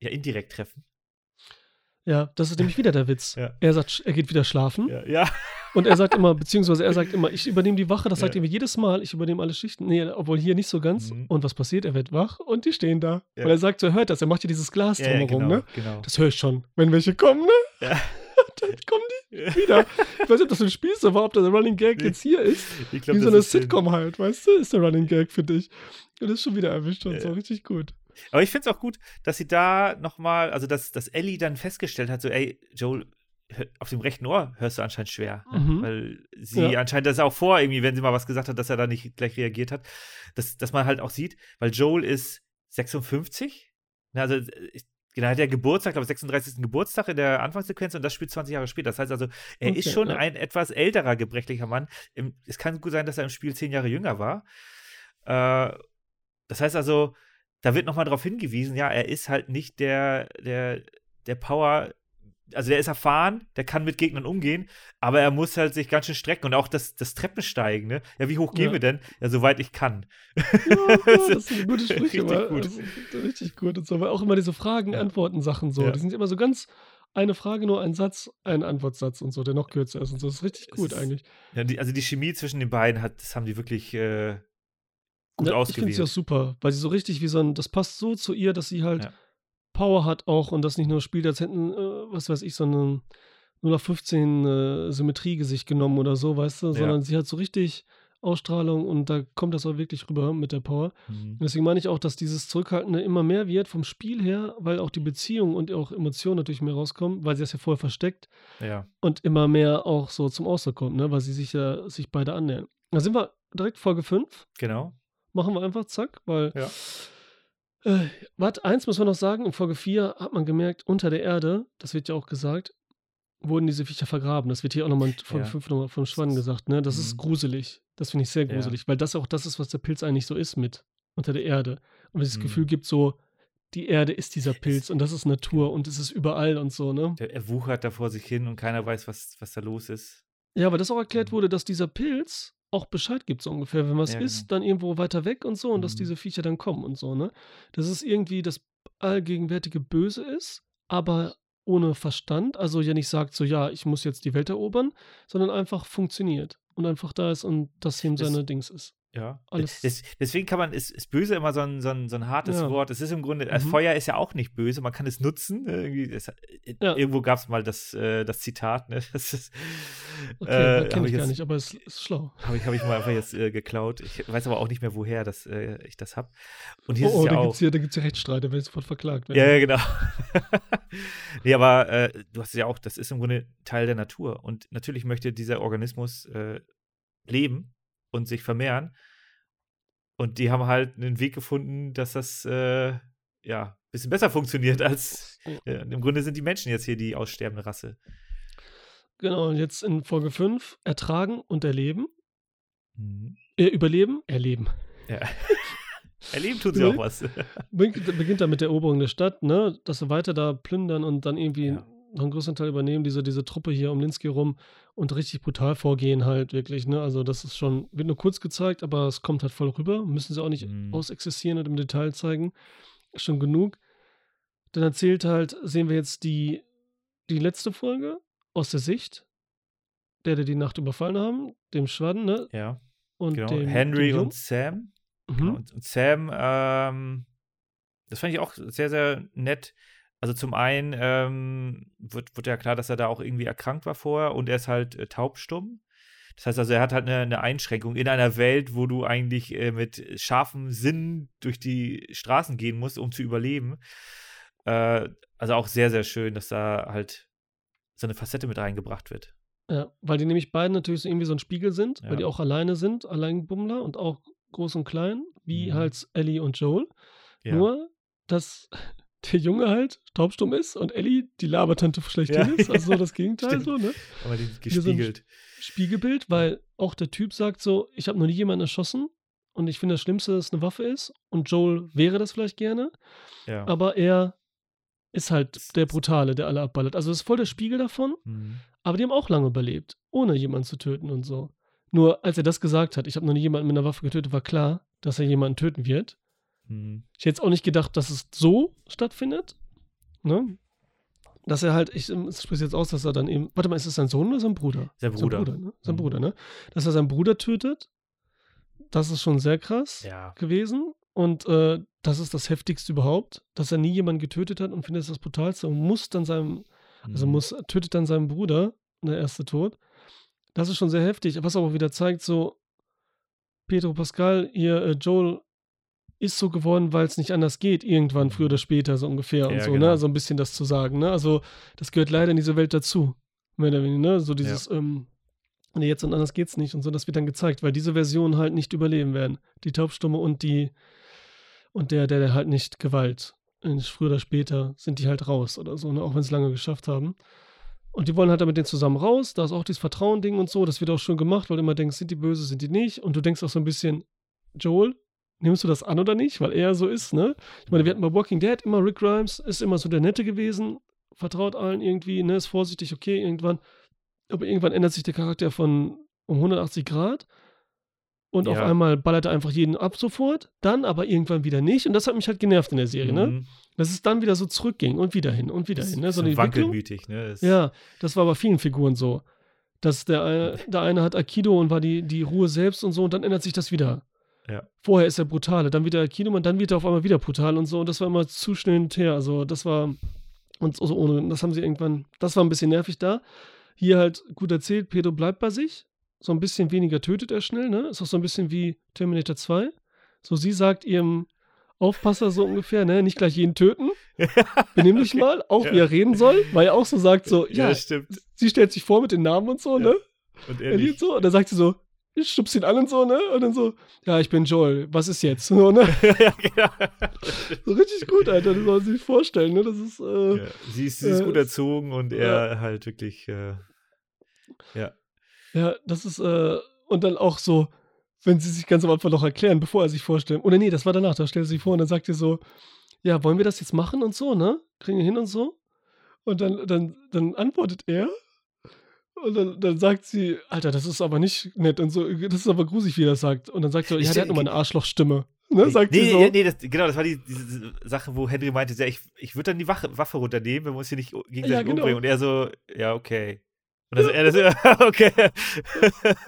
S2: ja indirekt treffen.
S1: Ja, das ist nämlich wieder der Witz.
S2: Ja.
S1: Er sagt, er geht wieder schlafen.
S2: Ja, ja. (laughs)
S1: Und er sagt immer, beziehungsweise er sagt immer, ich übernehme die Wache, das sagt
S2: Ja.
S1: er mir jedes Mal, ich übernehme alle Schichten. Nee, obwohl hier nicht so ganz.
S2: Mhm.
S1: Und was passiert? Er wird wach und die stehen da.
S2: Ja.
S1: Und er sagt so, er hört das, er macht hier dieses Glas drumherum,
S2: genau,
S1: ne?
S2: genau.
S1: Das höre ich schon. Wenn welche kommen, ne?
S2: Ja. (laughs)
S1: Dann kommen die wieder. Ich weiß nicht, ob das ein Spiel ist, aber ob der Running Gag jetzt hier ist.
S2: Ich glaub,
S1: Wie so
S2: das
S1: eine Sitcom halt, weißt du? Ist der Running Gag für dich. Und das ist schon wieder erwischt und so, richtig gut.
S2: Aber ich finde es auch gut, dass sie da nochmal, also dass, dass Ellie dann festgestellt hat, so, ey, Joel, auf dem rechten Ohr hörst du anscheinend schwer. Ne?
S1: Mhm.
S2: Weil sie
S1: Ja.
S2: anscheinend das auch vor, irgendwie, wenn sie mal was gesagt hat, dass er da nicht gleich reagiert hat. Dass, dass man halt auch sieht, weil Joel ist 56. Ne, Also, ich, genau, hat ja Geburtstag, glaube ich, 36. Geburtstag in der Anfangssequenz und das spielt 20 Jahre später. Das heißt also, er ist
S1: Okay,
S2: schon
S1: ja.
S2: ein etwas älterer, gebrechlicher Mann. Im, es kann gut sein, dass er im Spiel 10 Jahre jünger war. Äh, das heißt also, da wird nochmal darauf hingewiesen, ja, er ist halt nicht der, der, der Power, also der ist erfahren, der kann mit Gegnern umgehen, aber er muss halt sich ganz schön strecken und auch das, das Treppensteigen, ne? Ja, wie hoch gehen
S1: Ja.
S2: wir denn? Ja, soweit ich kann.
S1: Ja, (laughs) das sind gute (laughs) Sprüche,
S2: Richtig gut.
S1: das ist richtig gut und so. Aber auch immer diese Fragen,
S2: Ja.
S1: Antworten, Sachen so. Die sind immer so ganz eine Frage, nur ein Satz, ein Antwortsatz und so, der noch kürzer ist und so. Das ist richtig gut
S2: ist
S1: eigentlich.
S2: Ja, die, also die Chemie zwischen den beiden hat, das haben die wirklich äh, gut
S1: Ja, ich finde
S2: ausgewählt.
S1: sie auch super, weil sie so richtig wie so ein, das passt so zu ihr, dass sie halt
S2: Ja.
S1: Power hat auch und das nicht nur spielt, als hätten, äh, was weiß ich, so ein 0 auf 15 äh, Symmetriegesicht genommen oder so, weißt du,
S2: Ja.
S1: sondern sie hat so richtig Ausstrahlung und da kommt das auch wirklich rüber mit der Power.
S2: Mhm.
S1: Deswegen meine ich auch, dass dieses Zurückhaltende immer mehr wird vom Spiel her, weil auch die Beziehung und auch Emotionen natürlich mehr rauskommen, weil sie das ja vorher versteckt
S2: Ja.
S1: und immer mehr auch so zum Ausdruck kommt, ne? weil sie sich ja sich beide annähern. Da sind wir direkt Folge 5.
S2: Genau.
S1: Machen wir einfach zack, weil.
S2: Ja.
S1: Äh, warte, eins muss man noch sagen: In Folge 4 hat man gemerkt, unter der Erde, das wird ja auch gesagt, wurden diese Viecher vergraben. Das wird hier auch nochmal in Folge
S2: Ja.
S1: 5 nochmal vom Schwann gesagt, ne? Das
S2: Mhm.
S1: ist gruselig. Das finde ich sehr
S2: Ja.
S1: gruselig, weil das auch das ist, was der Pilz eigentlich so ist mit unter der Erde. Und es das
S2: Mhm.
S1: Gefühl gibt, so, die Erde ist dieser Pilz und das ist Natur und es ist überall und so, ne?
S2: Der, er wuchert da vor sich hin und keiner weiß, was, was da los ist.
S1: Ja, aber das auch erklärt
S2: Mhm.
S1: wurde, dass dieser Pilz auch Bescheid gibt, so ungefähr, wenn was
S2: Ja,
S1: ist,
S2: genau.
S1: dann irgendwo weiter weg und so und dass
S2: Mhm.
S1: diese Viecher dann kommen und so, ne? Dass es irgendwie das allgegenwärtige Böse ist, aber ohne Verstand, also ja nicht sagt so, ja, ich muss jetzt die Welt erobern, sondern einfach funktioniert und einfach da ist und das
S2: Das-
S1: seine Dings ist.
S2: Ja. Des, deswegen kann man, ist, ist böse immer so ein, so ein, so ein hartes
S1: Ja.
S2: Wort. Es ist im Grunde, das
S1: Mhm.
S2: Feuer ist ja auch nicht böse, man kann es nutzen. ne, Irgendwie, es,
S1: Ja.
S2: Irgendwo gab es mal das, äh, das Zitat, ne? Das ist,
S1: Okay,
S2: äh,
S1: kenne ich gar
S2: jetzt-
S1: nicht, aber es ist schlau.
S2: Habe ich, hab ich mal einfach jetzt äh, geklaut. Ich weiß aber auch nicht mehr, woher das, äh, ich das habe. Und hier
S1: Oh,
S2: ist
S1: oh
S2: es ja
S1: da
S2: auch.
S1: gibt es hier, da gibt's hier Rechtsstreit, da werde ich sofort verklagt.
S2: Ja, ja, genau. (laughs) nee, aber äh, du hast es ja auch, das ist im Grunde Teil der Natur. Und natürlich möchte dieser Organismus äh, leben und sich vermehren. Und die haben halt einen Weg gefunden, dass das äh, ja ein bisschen besser funktioniert (laughs) als äh, im Grunde sind die Menschen jetzt hier die aussterbende Rasse.
S1: Genau, und jetzt in Folge 5 ertragen und erleben.
S2: Mhm.
S1: Äh, überleben, erleben.
S2: Ja. (laughs) Erleben tun sie auch was. (laughs)
S1: Beginnt, beginnt dann mit der Eroberung der Stadt, ne? Dass sie weiter da plündern und dann irgendwie
S2: Ja.
S1: Noch einen größeren Teil übernehmen, diese, diese Truppe hier um Linsky rum und richtig brutal vorgehen halt wirklich, ne? Also das ist schon, wird nur kurz gezeigt, aber es kommt halt voll rüber. Müssen sie auch nicht
S2: Mhm.
S1: ausexistieren und im Detail zeigen. Schon genug. Dann erzählt halt, sehen wir jetzt die, die letzte Folge aus der Sicht der, der die Nacht überfallen haben, dem Schwadden, ne?
S2: Ja,
S1: Und
S2: genau.
S1: dem,
S2: Henry
S1: dem
S2: und Sam.
S1: Mhm.
S2: Genau. Und, und Sam, ähm, das fand ich auch sehr, sehr nett. Also zum einen ähm, wird, wird ja klar, dass er da auch irgendwie erkrankt war vorher und er ist halt äh, taubstumm. Das heißt also, er hat halt eine, eine Einschränkung in einer Welt, wo du eigentlich äh, mit scharfem Sinn durch die Straßen gehen musst, um zu überleben. Äh, also auch sehr, sehr schön, dass da halt so eine Facette mit reingebracht wird.
S1: Ja, weil die nämlich beiden natürlich so irgendwie so ein Spiegel sind,
S2: Ja.
S1: weil die auch alleine sind, Alleinbummler und auch groß und klein, wie
S2: Mhm.
S1: halt Ellie und Joel.
S2: Ja.
S1: Nur, dass der Junge halt taubstumm ist und Ellie die Labertante schlechthin
S2: Ja,
S1: ist. Also so das (laughs) Gegenteil, so, ne?
S2: Aber die gespiegelt.
S1: Spiegelbild, weil auch der Typ sagt so, ich habe noch nie jemanden erschossen und ich finde das Schlimmste, dass es eine Waffe ist und Joel wäre das vielleicht gerne,
S2: Ja.
S1: aber er ist halt der Brutale, der alle abballert. Also das ist voll der Spiegel davon,
S2: Mhm.
S1: aber die haben auch lange überlebt, ohne jemanden zu töten und so. Nur als er das gesagt hat, ich habe noch nie jemanden mit einer Waffe getötet, war klar, dass er jemanden töten wird.
S2: Mhm.
S1: Ich hätte jetzt auch nicht gedacht, dass es so stattfindet. Ne? Dass er halt, ich ähm, spreche jetzt aus, dass er dann eben, warte mal, ist es sein Sohn oder sein Bruder?
S2: Sein Bruder.
S1: Sein Bruder, ne? Sein
S2: Mhm.
S1: Bruder, ne? Dass er seinen Bruder tötet, das ist schon sehr krass
S2: Ja.
S1: gewesen. Und äh, das ist das Heftigste überhaupt, dass er nie jemanden getötet hat und findet es das Brutalste und muss dann seinem, also
S2: Mhm.
S1: muss, tötet dann seinen Bruder, der erste Tod. Das ist schon sehr heftig, was aber wieder zeigt, so, Pedro Pascal, ihr äh, Joel ist so geworden, weil es nicht anders geht, irgendwann, früher oder später, so ungefähr und
S2: Ja,
S1: so,
S2: genau.
S1: ne? So ein bisschen das zu sagen, ne? Also, das gehört leider in diese Welt dazu. Mehr oder weniger, ne? So dieses, ähm, nee, jetzt und anders geht's nicht und so, das wird dann gezeigt, weil diese Versionen halt nicht überleben werden. Die Taubstumme und die, und der, der, der halt nicht Gewalt. Und früher oder später sind die halt raus oder so, ne? Auch wenn sie lange geschafft haben. Und die wollen halt dann mit denen zusammen raus. Da ist auch dieses Vertrauen-Ding und so. Das wird auch schon gemacht, weil du immer denkst, sind die böse, sind die nicht. Und du denkst auch so ein bisschen, Joel, nimmst du das an oder nicht? Weil er so ist, ne? Ich meine, wir hatten bei Walking Dead immer Rick Grimes, ist immer so der Nette gewesen, vertraut allen irgendwie, ne? Ist vorsichtig, okay, irgendwann. Aber irgendwann ändert sich der Charakter von um 180 Grad. Und auf
S2: Ja.
S1: einmal ballert er einfach jeden ab sofort, dann aber irgendwann wieder nicht. Und das hat mich halt genervt in der Serie, ne?
S2: Mhm.
S1: Dass es dann wieder so zurückging und wieder hin und wieder
S2: Das
S1: hin. Ne? So eine
S2: wankelmütig, ne? Das-
S1: Ja, das war bei vielen Figuren so. Dass der eine, der eine hat Aikido und war die, die Ruhe selbst und so und dann ändert sich das wieder.
S2: Ja.
S1: Vorher ist er brutale, dann wieder und dann wird er auf einmal wieder brutal und so und das war immer zu schnell hin und her. Also das war und so ohne, das haben sie irgendwann, das war ein bisschen nervig da. Hier halt gut erzählt, Pedro bleibt bei sich. So ein bisschen weniger tötet er schnell, ne? Ist auch so ein bisschen wie Terminator 2. So sie sagt ihrem Aufpasser so ungefähr, ne? Nicht gleich jeden töten. (laughs) Benimm dich mal, auch
S2: Ja.
S1: wie er reden soll, weil er auch so sagt, so,
S2: ja,
S1: ja,
S2: stimmt.
S1: sie stellt sich vor mit den Namen und so,
S2: Ja.
S1: ne?
S2: Und
S1: Er
S2: er
S1: so, und dann sagt sie so, schubst ihn an und so, ne? Und dann so, ja, ich bin Joel, was ist jetzt? So, ne? (laughs)
S2: ja, genau. (laughs)
S1: So richtig gut, Alter, das soll man sich vorstellen, ne? Das ist, äh,
S2: Ja, sie ist, sie ist
S1: Äh,
S2: gut erzogen und er halt wirklich, äh, ja.
S1: ja, das ist, äh, und dann auch so, wenn sie sich ganz am Anfang noch erklären, bevor er sich vorstellt. Oder nee, das war danach, da stellt sie sich vor und dann sagt sie so, ja, wollen wir das jetzt machen und so, ne? Kriegen wir hin und so? Und dann, dann, dann antwortet er. Und dann, dann sagt sie, Alter, das ist aber nicht nett und so, das ist aber gruselig, wie er das sagt. Und dann sagt sie, ja, der hat nur mal eine Arschlochstimme. Ne, sagt
S2: nee,
S1: sie so.
S2: ja, nee, das, genau, das war die, diese Sache, wo Henry meinte, ja, ich, ich würde dann die Wache, Waffe runternehmen, wenn wir uns hier nicht gegenseitig
S1: Ja, genau.
S2: umbringen. Und er so, ja, okay. Und (laughs) dann so, er so, (laughs) okay.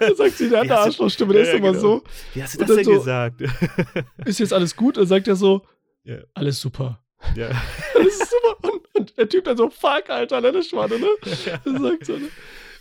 S1: Dann sagt sie, der hat eine Arschlochstimme, der
S2: Ja,
S1: ist immer
S2: genau.
S1: so.
S2: Wie hast du das denn
S1: so-
S2: gesagt? (laughs)
S1: Ist jetzt alles gut? Und dann sagt er so,
S2: Ja.
S1: alles super.
S2: ja.
S1: Alles ist super. Und, und der Typ dann so, fuck, Alter, ne, das Schwane, ne? Das sagt so, ne?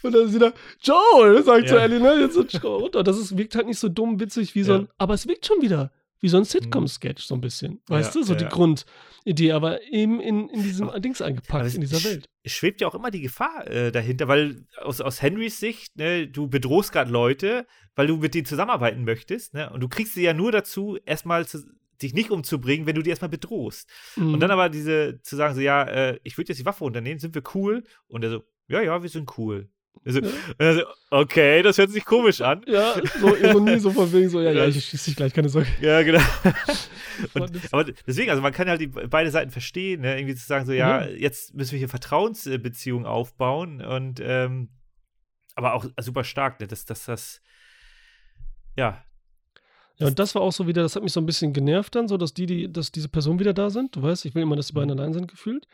S1: Und dann ist sie da, Joel, sagt so
S2: Ja.
S1: Ellie, ne? Jetzt so runter. Das ist, wirkt halt nicht so dumm, witzig wie so
S2: Ja.
S1: ein, aber es wirkt schon wieder wie so ein Sitcom-Sketch, so ein bisschen. Weißt
S2: Ja,
S1: du, so die. Grundidee, aber eben in, in diesem Dings
S2: Aber
S1: eingepackt,
S2: es
S1: in dieser Welt.
S2: Es schwebt ja auch immer die Gefahr äh, dahinter, weil aus, aus Henrys Sicht, ne, du bedrohst gerade Leute, weil du mit denen zusammenarbeiten möchtest, ne? Und du kriegst sie ja nur dazu, erstmal zu, dich nicht umzubringen, wenn du die erstmal bedrohst.
S1: Mhm.
S2: Und dann aber diese, zu sagen, so, ja, äh, ich würde jetzt die Waffe unternehmen, sind wir cool? Und er so, ja, ja, wir sind cool. Also,
S1: Ja.
S2: und er so, okay, das hört sich komisch an.
S1: ja, so Ironie, so von wegen so, ja, ja, ich schieße dich gleich, keine Sorge.
S2: Ja, genau. (laughs) Und, aber deswegen, also man kann halt die, beide Seiten verstehen, ne? irgendwie zu sagen, so, ja,
S1: Mhm.
S2: jetzt müssen wir hier Vertrauensbeziehungen aufbauen und ähm, aber auch super stark, ne? dass, dass das, ja,
S1: Ja, und das war auch so wieder, das hat mich so ein bisschen genervt dann, so dass die, die, dass diese Personen wieder da sind. Du weißt, ich will immer, dass die beiden allein sind, gefühlt.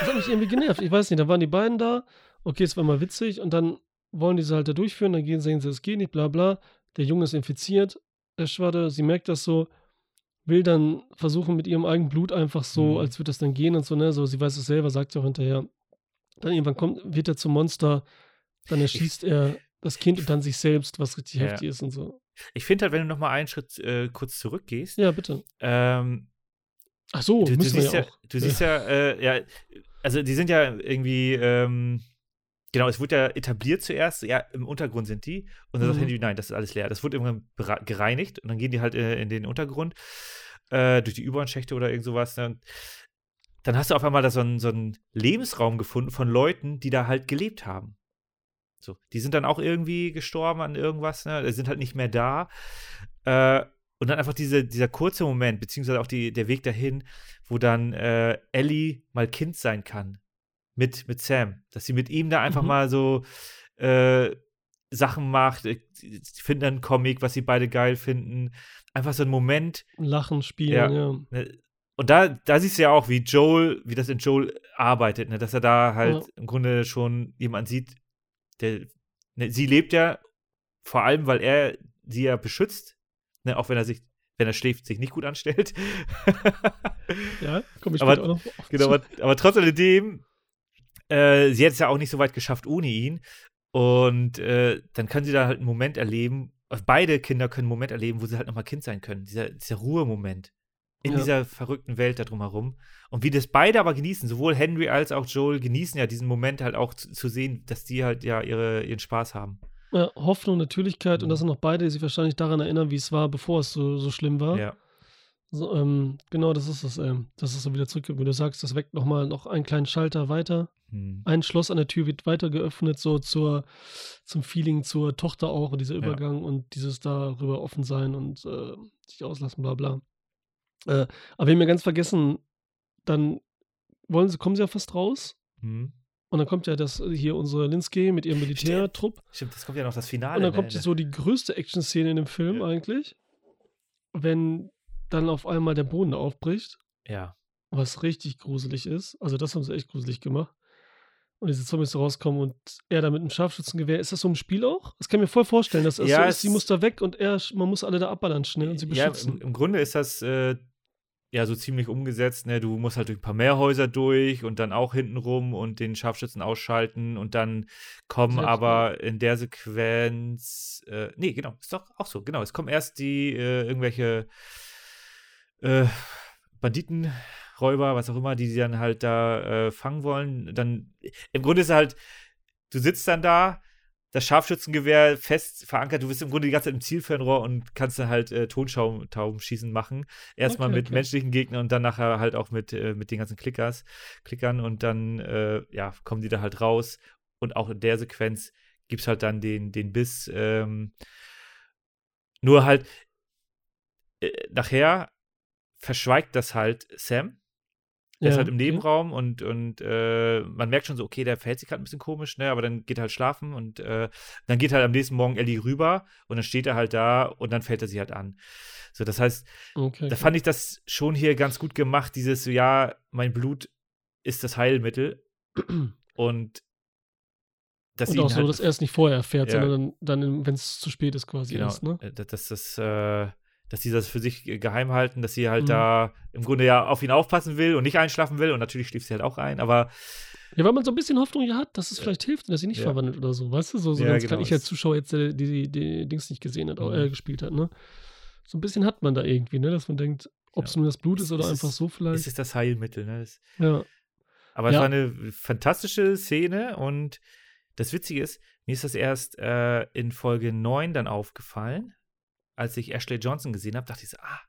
S1: Das hat mich irgendwie genervt. Ich weiß nicht, da waren die beiden da, okay, es war mal witzig und dann wollen die sie halt da durchführen, dann gehen, sehen sie, es geht nicht, bla bla. Der Junge ist infiziert, der Schwadde, sie merkt das so, will dann versuchen mit ihrem eigenen Blut einfach so,
S2: Mhm.
S1: als würde das dann gehen und so, ne, so, sie weiß es selber, sagt sie auch hinterher. Dann irgendwann kommt, wird er zum Monster, dann erschießt er das Kind und dann sich selbst, was richtig
S2: Ja.
S1: heftig ist und so.
S2: Ich finde halt, wenn du noch mal einen Schritt äh, kurz zurückgehst,
S1: Ja, bitte.
S2: ähm,
S1: Ach so,
S2: du, du siehst
S1: ja
S2: ja, du siehst ja, äh, ja, also die sind ja irgendwie, ähm, genau, es wurde ja etabliert zuerst, ja, im Untergrund sind die, und dann sagt
S1: Mhm.
S2: Henry, nein, das ist alles leer. Das wurde irgendwann gereinigt und dann gehen die halt äh, in den Untergrund, äh, durch die U-Bahn-Schächte oder irgend sowas. Ne? Dann hast du auf einmal da so einen, so einen Lebensraum gefunden von Leuten, die da halt gelebt haben. So, die sind dann auch irgendwie gestorben an irgendwas, ne? Die sind halt nicht mehr da. Äh, und dann einfach diese, dieser kurze Moment, beziehungsweise auch die, der Weg dahin, wo dann äh, Ellie mal Kind sein kann. Mit, mit Sam. Dass sie mit ihm da einfach
S1: Mhm.
S2: mal so äh, Sachen macht. äh, Sie finden einen Comic, was sie beide geil finden. Einfach so ein Moment,
S1: Lachen, spielen,
S2: Ja.
S1: ja.
S2: Ne, Und da, da siehst du ja auch, wie Joel, wie das in Joel arbeitet, ne? dass er da halt
S1: Ja.
S2: im Grunde schon jemand sieht, der, ne, sie lebt ja vor allem, weil er sie ja beschützt, ne? auch wenn er sich, wenn er schläft, sich nicht gut anstellt.
S1: Ja, komme ich
S2: Aber-
S1: auch noch
S2: genau, aber, aber trotz alledem, äh, sie hat es ja auch nicht so weit geschafft ohne ihn. Und äh, dann können sie da halt einen Moment erleben, also beide Kinder können einen Moment erleben, wo sie halt nochmal Kind sein können. Dieser, dieser Ruhemoment in
S1: Ja.
S2: dieser verrückten Welt da drumherum. Und wie das beide aber genießen, sowohl Henry als auch Joel genießen ja diesen Moment halt auch zu, zu sehen, dass die halt ja ihre, ihren Spaß haben.
S1: Ja, Hoffnung, Natürlichkeit und
S2: Mhm.
S1: das sind noch beide, die sich wahrscheinlich daran erinnern, wie es war, bevor es so, so schlimm war.
S2: Ja.
S1: So, ähm, genau, das ist es, ähm, dass es so wieder zurückgeht. Wie du sagst, das weckt nochmal noch einen kleinen Schalter weiter.
S2: Hm.
S1: Ein Schloss an der Tür wird weiter geöffnet, so zur, zum Feeling zur Tochter auch, dieser
S2: Ja.
S1: Übergang und dieses darüber offen sein und äh, sich auslassen, bla bla. Äh, aber wir haben ja ganz vergessen, dann wollen sie, kommen sie ja fast raus.
S2: Hm.
S1: Und dann kommt ja das hier unsere Linsky mit ihrem Militärtrupp.
S2: Stimmt, das kommt ja noch das Finale.
S1: Und dann
S2: ne?
S1: kommt jetzt so die größte Action-Szene in dem Film
S2: Ja.
S1: eigentlich. Wenn dann auf einmal der Boden aufbricht,
S2: Ja.
S1: was richtig gruselig ist. Also das haben sie echt gruselig gemacht. Und diese Zombies rauskommen und er da mit einem Scharfschützengewehr. Ist das so im Spiel auch? Das kann ich mir voll vorstellen, dass es
S2: Ja,
S1: so ist, sie muss da weg und er, man muss alle da abballern schnell und sie
S2: Ja,
S1: beschützen.
S2: im, im Grunde ist das äh, ja so ziemlich umgesetzt. Ne? Du musst halt durch ein paar mehr Häuser durch und dann auch hinten rum und den Scharfschützen ausschalten und dann kommen
S1: Selbst,
S2: aber in der Sequenz, äh, nee, genau, ist doch auch so, genau. Es kommen erst die äh, irgendwelche äh, Banditenräuber, was auch immer, die sie dann halt da äh, fangen wollen. Dann im Grunde ist halt, du sitzt dann da, das Scharfschützengewehr fest verankert. Du bist im Grunde die ganze Zeit im Zielfernrohr und kannst dann halt äh, Tonschaumtaubenschießen machen. Erstmal
S1: Okay,
S2: mit
S1: okay.
S2: menschlichen Gegnern und dann nachher halt auch mit, äh, mit den ganzen Klickers, Klickern und dann, äh, ja, kommen die da halt raus. Und auch in der Sequenz gibt es halt dann den, den Biss. Ähm, nur halt, äh, nachher verschweigt das halt Sam. Der ist halt im
S1: okay.
S2: Nebenraum und, und äh, man merkt schon so, okay, der verhält sich gerade ein bisschen komisch, ne? Aber dann geht er halt schlafen und äh, dann geht halt am nächsten Morgen Ellie rüber und dann steht er halt da und dann fällt er sie halt an. So, das heißt,
S1: Okay,
S2: da fand ich das schon hier ganz gut gemacht, dieses so, ja, mein Blut ist das Heilmittel (clears throat) und dass
S1: Und auch so,
S2: halt
S1: dass er es nicht vorher erfährt,
S2: Ja.
S1: sondern dann, wenn es zu spät ist, quasi
S2: Genau,
S1: erst, ne?
S2: äh, dass, dass das, äh, dass die das für sich äh, geheim halten, dass sie halt
S1: Mhm.
S2: da im Grunde ja auf ihn aufpassen will und nicht einschlafen will und natürlich schläft sie halt auch ein, aber
S1: Ja, weil man so ein bisschen Hoffnung ja hat, dass es vielleicht hilft und dass sie nicht
S2: Ja.
S1: verwandelt oder so, weißt du? So, so
S2: Ja,
S1: ganz
S2: genau,
S1: klein. Ich als
S2: es-
S1: Zuschauer jetzt, der die, die Dings nicht gesehen hat,
S2: Mhm.
S1: äh, gespielt hat, ne? So ein bisschen hat man da irgendwie, ne? Dass man denkt, ob es
S2: Ja.
S1: nur das Blut
S2: Es-
S1: ist oder
S2: es
S1: einfach
S2: ist-
S1: so
S2: es
S1: vielleicht.
S2: ist das Heilmittel, ne? Es,
S1: Ja.
S2: aber es war eine fantastische Szene und das Witzige ist, mir ist das erst äh, in Folge 9 dann aufgefallen, als ich Ashley Johnson gesehen habe, dachte ich so, ah,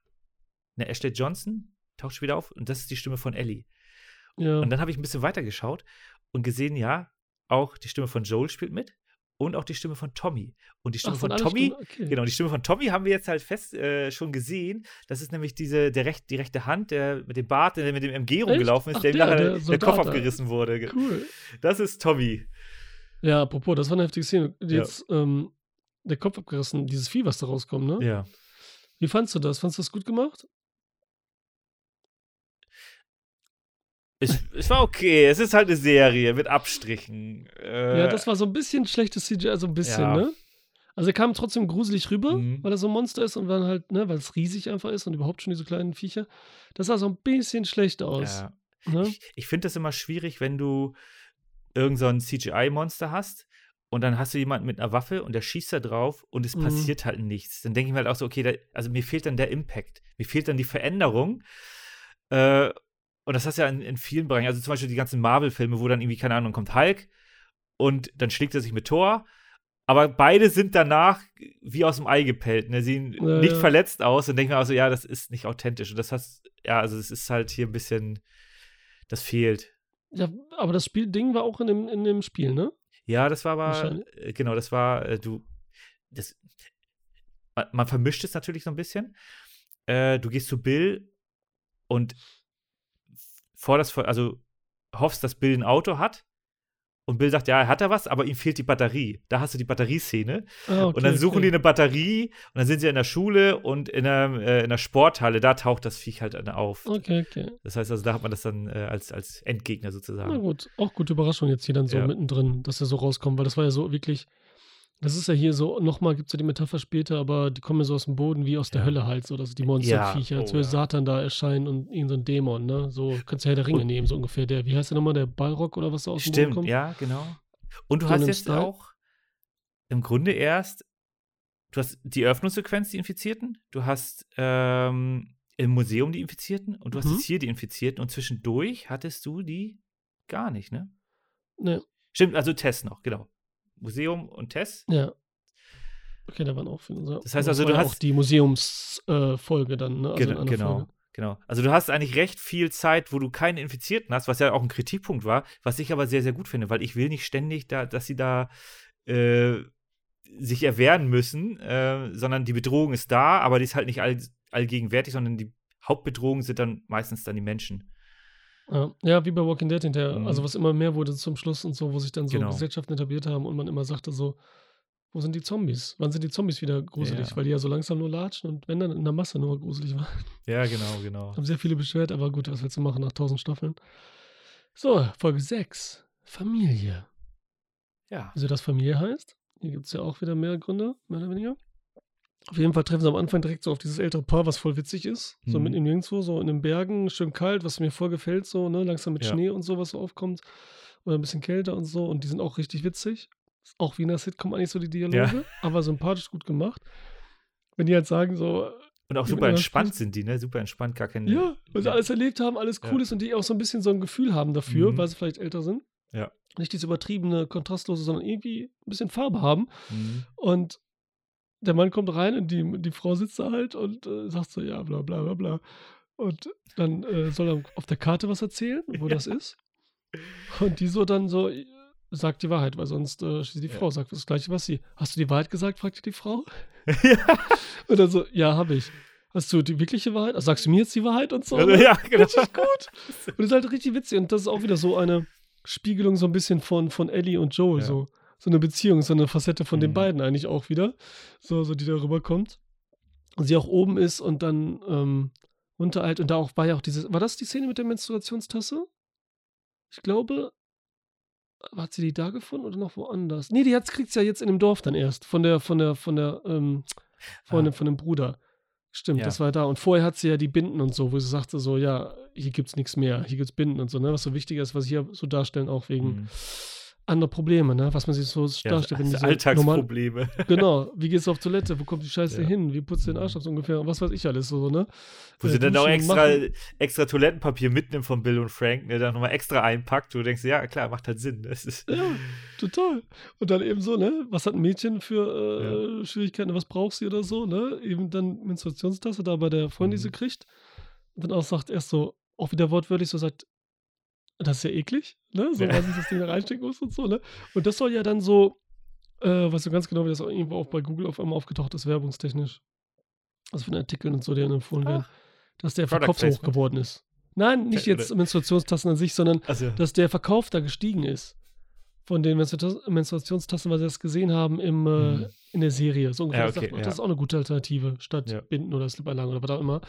S2: ne, Ashley Johnson taucht schon wieder auf und das ist die Stimme von Ellie.
S1: Ja.
S2: Und dann habe ich ein bisschen weiter geschaut und gesehen, ja, auch die Stimme von Joel spielt mit und auch die Stimme von Tommy. Und die Stimme
S1: Ach,
S2: von
S1: alle
S2: Tommy,
S1: okay.
S2: genau, die Stimme von Tommy haben wir jetzt halt fest äh, schon gesehen. Das ist nämlich diese, der recht, die rechte Hand, der mit dem Bart, der mit dem MG rumgelaufen ist,
S1: Ach,
S2: der
S1: der,
S2: nachher
S1: der
S2: der, Kopf abgerissen wurde.
S1: Cool.
S2: Das ist Tommy.
S1: Ja, apropos, das war eine heftige Szene. Jetzt, ähm, der Kopf abgerissen, dieses Vieh, was da rauskommt, ne?
S2: Ja.
S1: Wie fandst du das? Fandst du das gut gemacht?
S2: Es, es war okay. Es ist halt eine Serie mit Abstrichen. Äh,
S1: Ja, das war so ein bisschen schlechtes CGI, so ein bisschen,
S2: Ja.
S1: ne? Also er kam trotzdem gruselig rüber,
S2: Mhm.
S1: weil er so ein Monster ist und dann halt, ne, weil es riesig einfach ist und überhaupt schon diese kleinen Viecher. Das sah so ein bisschen schlecht aus.
S2: ja.
S1: Ne?
S2: Ich, ich finde das immer schwierig, wenn du irgend so ein CGI-Monster hast und dann hast du jemanden mit einer Waffe und der schießt da drauf und es
S1: Mhm.
S2: passiert halt nichts. Dann denke ich mir halt auch so, okay, da, also mir fehlt dann der Impact. Mir fehlt dann die Veränderung. Äh, und das hast du ja in, in vielen Bereichen. Also zum Beispiel die ganzen Marvel-Filme, wo dann irgendwie, keine Ahnung, kommt Hulk und dann schlägt er sich mit Thor. Aber beide sind danach wie aus dem Ei gepellt. Ne? Sehen
S1: Ja,
S2: nicht
S1: ja.
S2: verletzt aus und denke mir auch so, ja, das ist nicht authentisch. Und das hast, ja, also es ist halt hier ein bisschen, das fehlt.
S1: Ja, aber das Spiel-Ding war auch in dem, in dem Spiel, ne?
S2: Ja, das war aber, äh, genau, das war, äh, du, das, man, man vermischt es natürlich so ein bisschen. Äh, du gehst zu Bill und forderst, also hoffst, dass Bill ein Auto hat. Und Bill sagt, ja, er hat da was, aber ihm fehlt die Batterie. Da hast du die Batterieszene.
S1: Ah, okay,
S2: und dann suchen
S1: okay.
S2: die eine Batterie und dann sind sie in der Schule und in der, äh, in der Sporthalle, da taucht das Viech halt auf.
S1: Okay, okay.
S2: Das heißt also, da hat man das dann äh, als, als Endgegner
S1: Na
S2: sozusagen.
S1: gut, auch gute Überraschung jetzt hier dann so
S2: Ja.
S1: mittendrin, dass er so rauskommt, weil das war ja so wirklich, das ist ja hier so, nochmal gibt es ja die Metapher später, aber die kommen ja so aus dem Boden wie aus der
S2: Ja.
S1: Hölle halt, so dass die Monsterviecher,
S2: Ja,
S1: als
S2: oh
S1: würde
S2: ja.
S1: Satan da erscheinen und irgend so ein Dämon, ne? So kannst du ja der Ringe
S2: Und-
S1: nehmen, so ungefähr der, wie heißt der nochmal, der Ballrock oder was da aus dem Boden
S2: Stimmt,
S1: kommt?
S2: ja, genau. Und du
S1: So
S2: hast jetzt
S1: Style?
S2: auch im Grunde erst, du hast die Eröffnungssequenz, die Infizierten, du hast ähm, im Museum die Infizierten und du hast
S1: Mhm.
S2: jetzt hier die Infizierten und zwischendurch hattest du die gar nicht, ne?
S1: Ne,
S2: Stimmt, also Tess noch, genau. Museum und Tess.
S1: ja. Okay, da waren auch viele. So.
S2: Das heißt also, du hast-
S1: auch die Museumsfolge äh, dann, ne? Also
S2: genau, genau,
S1: Folge.
S2: genau. Also du hast eigentlich recht viel Zeit, wo du keine Infizierten hast, was ja auch ein Kritikpunkt war, was ich aber sehr, sehr gut finde, weil ich will nicht ständig, da, dass sie da äh, sich erwehren müssen, äh, sondern die Bedrohung ist da, aber die ist halt nicht all, allgegenwärtig, sondern die Hauptbedrohung sind dann meistens dann die Menschen.
S1: Ja, ja, wie bei Walking Dead hinterher.
S2: Mhm.
S1: Also was immer mehr wurde zum Schluss und so, wo sich dann so
S2: Genau.
S1: Gesellschaften etabliert haben und man immer sagte so, wo sind die Zombies? Wann sind die Zombies wieder gruselig?
S2: Ja.
S1: Weil die ja so langsam nur latschen und wenn dann in der Masse nur gruselig war.
S2: Ja, genau, genau.
S1: Haben sehr viele beschwert, aber gut, was willst du machen nach tausend Staffeln? So, Folge 6. Familie.
S2: Ja.
S1: Wieso das Familie heißt? Hier gibt es ja auch wieder mehr Gründe, mehr oder weniger. Auf jeden Fall treffen sie am Anfang direkt so auf dieses ältere Paar, was voll witzig ist. So
S2: Mhm.
S1: mitten im Nirgendwo, so in den Bergen, schön kalt, was mir voll gefällt, so, ne? Langsam mit
S2: Ja.
S1: Schnee und so, was so aufkommt. Oder ein bisschen kälter und so. Und die sind auch richtig witzig. Auch wie in der Sitcom eigentlich so die Dialoge, aber sympathisch gut gemacht. Wenn die halt sagen, so,
S2: Und auch
S1: Die
S2: super entspannt sind die, ne? Super entspannt, gar keine.
S1: ja, weil sie alles erlebt haben, alles cool
S2: Ja.
S1: ist und die auch so ein bisschen so ein Gefühl haben dafür,
S2: Mhm.
S1: weil sie vielleicht älter sind.
S2: Ja.
S1: Nicht dieses übertriebene, kontrastlose, sondern irgendwie ein bisschen Farbe haben.
S2: Mhm.
S1: Und der Mann kommt rein und die, die Frau sitzt da halt und äh, sagt so, ja, bla bla bla bla. Und dann äh, soll er auf der Karte was erzählen, wo
S2: Ja.
S1: das ist. Und die so dann so, äh, sagt die Wahrheit, weil sonst äh, die
S2: Ja.
S1: Frau sagt das Gleiche, was sie. Hast du die Wahrheit gesagt, fragte die Frau. (laughs)
S2: ja,
S1: Und dann so, ja, habe ich. Hast du die wirkliche Wahrheit? Also sagst du mir jetzt die Wahrheit und so?
S2: also, ja, (laughs) genau.
S1: Richtig gut. Und das ist halt richtig witzig. Und das ist auch wieder so eine Spiegelung so ein bisschen von, von Ellie und Joel.
S2: Ja.
S1: So. So eine Beziehung, so eine Facette von den
S2: Mhm.
S1: beiden eigentlich auch wieder. So, so die da rüberkommt. Und sie auch oben ist und dann ähm, unteralt. Und da auch war ja auch diese. War das die Szene mit der Menstruationstasse? Ich glaube. Hat sie die da gefunden oder noch woanders? Nee, die hat, kriegt sie ja jetzt in dem Dorf dann erst. Von der, von der, von der, ähm, von,
S2: Ah.
S1: dem, von dem Bruder. Stimmt,
S2: Ja.
S1: das war da. Und vorher hat sie ja die Binden und so, wo sie sagte so, ja, hier gibt's nichts mehr, hier gibt's Binden und so, ne? Was so wichtig ist, was sie hier so darstellen, auch wegen
S2: Mhm.
S1: Anderer Probleme, ne? Was man sich so
S2: Ja,
S1: darstellt, wenn
S2: das
S1: diese normal,
S2: Alltagsprobleme.
S1: Genau, wie geht's auf Toilette, wo kommt die Scheiße
S2: Ja.
S1: hin, wie putzt du den Arsch ab so ungefähr, und was weiß ich alles so, ne?
S2: Wo
S1: Äh,
S2: sie dann auch extra,
S1: machen.
S2: extra Toilettenpapier mitnimmt von Bill und Frank, ne, dann nochmal extra einpackt. Du denkst, ja, klar, macht halt Sinn. Das ist,
S1: Ja, total. Und dann eben so, ne? Was hat ein Mädchen für äh, Schwierigkeiten, was braucht sie oder so, ne? Eben dann Menstruationstasse da bei der Freundin, die sie
S2: Mhm.
S1: kriegt. Und dann auch sagt erst so, auch wieder wortwörtlich so sagt, das ist ja eklig, ne? So,
S2: Ja.
S1: weil sie das Ding da reinstecken muss und so, ne? Und das soll ja dann so, äh, weißt du ganz genau, wie das auch irgendwo auch bei Google auf einmal aufgetaucht ist, werbungstechnisch. Also von Artikeln und so, die dann empfohlen werden, dass der Verkauf so hoch geworden ist. Nein, nicht jetzt Menstruationstassen an sich, sondern
S2: also,
S1: dass der Verkauf da gestiegen ist. Von den Menstrua- Menstruationstassen, weil sie das gesehen haben im, äh,
S2: Mhm.
S1: in der Serie. So ungefähr.
S2: Ja,
S1: Das sagt
S2: okay,
S1: man,
S2: ja.
S1: Das ist auch eine gute Alternative, statt
S2: Ja.
S1: Binden oder Slip-Einlagen oder was auch immer.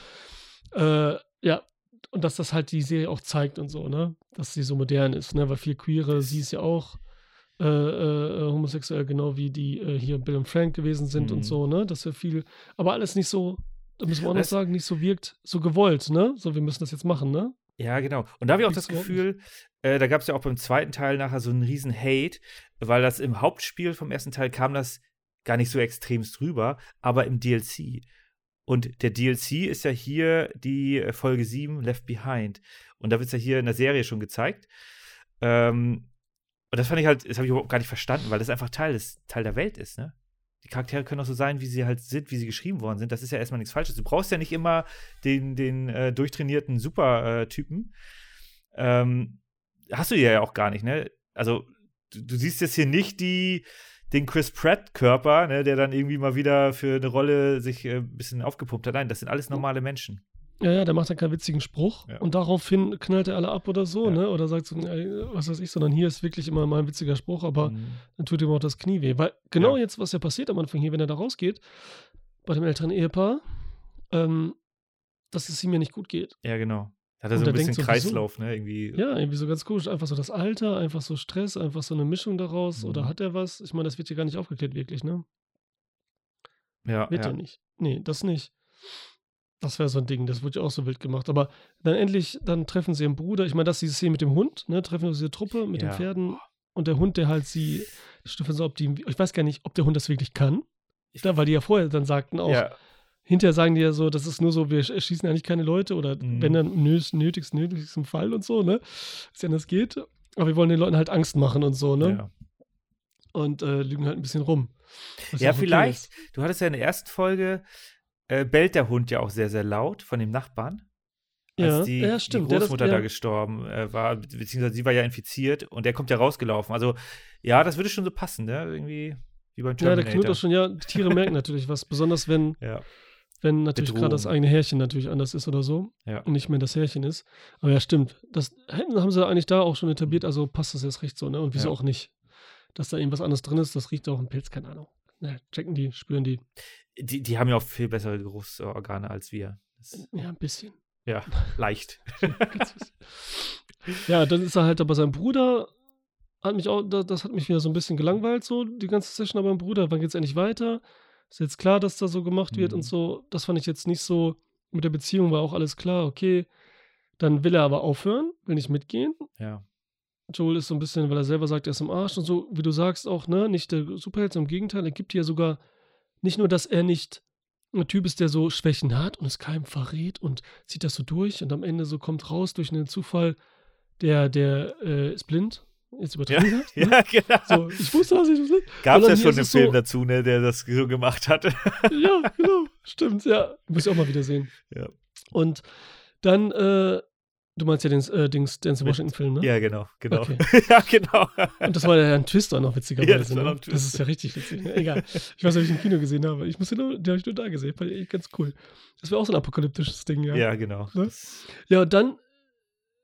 S1: Äh, ja, und dass das halt die Serie auch zeigt und so, ne? Dass sie so modern ist, ne? Weil viel Queere, sie ist ja auch äh, äh, homosexuell, genau wie die äh, hier Bill und Frank gewesen sind
S2: Mhm.
S1: und so, ne? Dass wir viel, aber alles nicht so, da müssen wir auch noch
S2: Das-
S1: sagen, nicht so wirkt, so gewollt, ne? So, wir müssen das jetzt machen, ne?
S2: Ja, genau. Und da habe ich auch das Gefühl, äh, da gab es ja auch beim zweiten Teil nachher so einen riesen Hate, weil das im Hauptspiel vom ersten Teil kam das gar nicht so extremst rüber, aber im DLC. Und der DLC ist ja hier die äh, Folge 7, Left Behind. Und da wird es ja hier in der Serie schon gezeigt. Ähm, und das fand ich halt, das habe ich überhaupt gar nicht verstanden, weil das einfach Teil, des, Teil der Welt ist, ne? Die Charaktere können auch so sein, wie sie halt sind, wie sie geschrieben worden sind. Das ist ja erstmal nichts Falsches. Du brauchst ja nicht immer den, den äh, durchtrainierten Super-Typen. Ähm, hast du ja auch gar nicht, ne? Also, du, du siehst jetzt hier nicht die, den Chris Pratt-Körper, ne, der dann irgendwie mal wieder für eine Rolle sich äh, ein bisschen aufgepumpt hat. Nein, das sind alles normale Menschen.
S1: Ja, ja, der macht dann keinen witzigen Spruch
S2: Ja.
S1: und daraufhin knallt er alle ab oder so,
S2: Ja.
S1: ne? Oder sagt so, was weiß ich, sondern hier ist wirklich immer mal ein witziger Spruch, aber
S2: Mhm.
S1: dann tut ihm auch das Knie weh. Weil genau
S2: Ja.
S1: jetzt, was ja passiert am Anfang hier, wenn er da rausgeht, bei dem älteren Ehepaar, ähm, dass es ihm ja nicht gut geht.
S2: Ja, genau. Da hat er so ein bisschen
S1: so?
S2: Kreislauf, ne? Irgendwie.
S1: Ja, irgendwie so ganz komisch. Einfach so das Alter, einfach so Stress, einfach so eine Mischung daraus. Oder
S2: Mhm.
S1: hat er was? Ich meine, das wird hier gar nicht aufgeklärt, wirklich, ne?
S2: Ja,
S1: Wird ja,
S2: ja.
S1: nicht. Nee, das nicht. Das wäre so ein Ding, das wurde ja auch so wild gemacht. Aber dann endlich, dann treffen sie ihren Bruder. Ich meine, das ist diese Szene mit dem Hund, ne? Treffen wir diese Truppe mit den
S2: Ja.
S1: Pferden und der Hund, der halt sie, Stefan so, ob die, ich weiß gar nicht, ob der Hund das wirklich kann.
S2: Ich-
S1: Da, weil die ja vorher dann sagten auch,
S2: Ja,
S1: hinterher sagen die ja so, das ist nur so, wir sch- schießen eigentlich keine Leute oder
S2: Mhm.
S1: wenn dann im nös- nötigsten, Fall und so, ne? Dass ja anders geht. Aber wir wollen den Leuten halt Angst machen und so, ne?
S2: ja.
S1: Und äh, lügen halt ein bisschen rum.
S2: Ja
S1: okay
S2: vielleicht.
S1: ist.
S2: Du hattest ja in der ersten Folge, äh, bellt der Hund ja auch sehr, sehr laut von dem Nachbarn. Als
S1: Ja,
S2: die,
S1: ja, stimmt.
S2: die
S1: das-
S2: Großmutter
S1: ja.
S2: da gestorben äh, war, be- beziehungsweise sie war ja infiziert und der kommt ja rausgelaufen. Also, ja, das würde schon so passen, ne? Irgendwie wie beim
S1: Ja, der
S2: Terminator.
S1: knurrt auch schon, ja, Tiere merken (laughs) natürlich was, besonders wenn,
S2: Ja,
S1: wenn natürlich gerade das eigene Härchen natürlich anders ist oder so
S2: ja.
S1: und nicht mehr das Härchen ist. Aber ja, stimmt. Das haben sie eigentlich da auch schon etabliert, also passt das jetzt recht so, ne? Und wieso
S2: Ja.
S1: auch nicht? Dass da irgendwas anderes drin ist, das riecht auch ein Pilz, keine Ahnung. Ne, checken die, spüren die.
S2: Die, die haben ja auch viel bessere Geruchsorgane als wir. Das,
S1: Ja, ein bisschen.
S2: ja, leicht. (laughs)
S1: Ja, dann ist er halt da bei seinem Bruder. Hat mich auch, das, hat mich wieder so ein bisschen gelangweilt, so die ganze Session aber beim Bruder. Wann geht's endlich weiter? Ist jetzt klar, dass da so gemacht wird
S2: Mhm.
S1: und so. Das fand ich jetzt nicht so. Mit der Beziehung war auch alles klar, okay. Dann will er aber aufhören, will nicht mitgehen.
S2: Ja.
S1: Joel ist so ein bisschen, weil er selber sagt, er ist im Arsch und so, wie du sagst, auch, ne, nicht der Superheld, sondern im Gegenteil, er gibt dir sogar nicht nur, dass er nicht ein Typ ist, der so Schwächen hat und es keinem verrät und zieht das so durch und am Ende so kommt raus durch einen Zufall, der, der äh, ist blind, jetzt
S2: Ja,
S1: übertrieben hat. (laughs) Ne?
S2: ja, genau.
S1: So, ich wusste, dass ich das blind.
S2: Gab es ja schon einen
S1: es so-
S2: Film dazu, ne, der das so gemacht hat. (laughs)
S1: Ja, genau, stimmt, ja. Muss ich auch mal wieder sehen.
S2: Ja.
S1: Und dann, äh, du meinst ja den äh, Dings, Dance Washington-Film, ne?
S2: ja, genau, genau.
S1: Okay. (laughs)
S2: ja, genau.
S1: Und das war ja ein Twist auch noch witzigerweise.
S2: Ja, das war
S1: ne?
S2: noch ein
S1: das ist ja richtig witzig. Ne? Egal. Ich weiß nicht, ob ich im Kino gesehen habe. Ich muss den, nur- den habe ich nur da gesehen. Fand ich echt ganz cool. Das wäre auch so ein apokalyptisches Ding, ja.
S2: Ja, genau.
S1: Ne?
S2: Das-
S1: Ja, und dann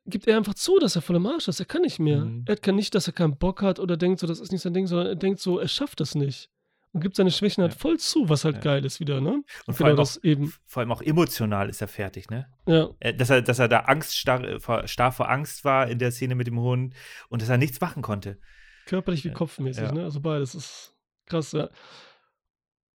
S1: gibt er einfach zu, dass er voll im Arsch ist. Er kann nicht mehr.
S2: Mhm.
S1: Er kann nicht, dass er keinen Bock hat oder denkt so, das ist nicht sein Ding, sondern er denkt so, er schafft es nicht. Und gibt seine Schwächen halt
S2: Ja.
S1: voll zu, was halt
S2: Ja.
S1: geil ist wieder, ne?
S2: Und vor allem,
S1: das
S2: auch,
S1: eben.
S2: vor allem auch emotional ist er fertig, ne?
S1: Ja,
S2: Äh, Dass er, dass er da Angst, starr, vor, starr vor Angst war in der Szene mit dem Hund und dass er nichts machen konnte.
S1: körperlich wie
S2: Ja.
S1: kopfmäßig,
S2: Ja.
S1: ne? Also beides ist krass, ja.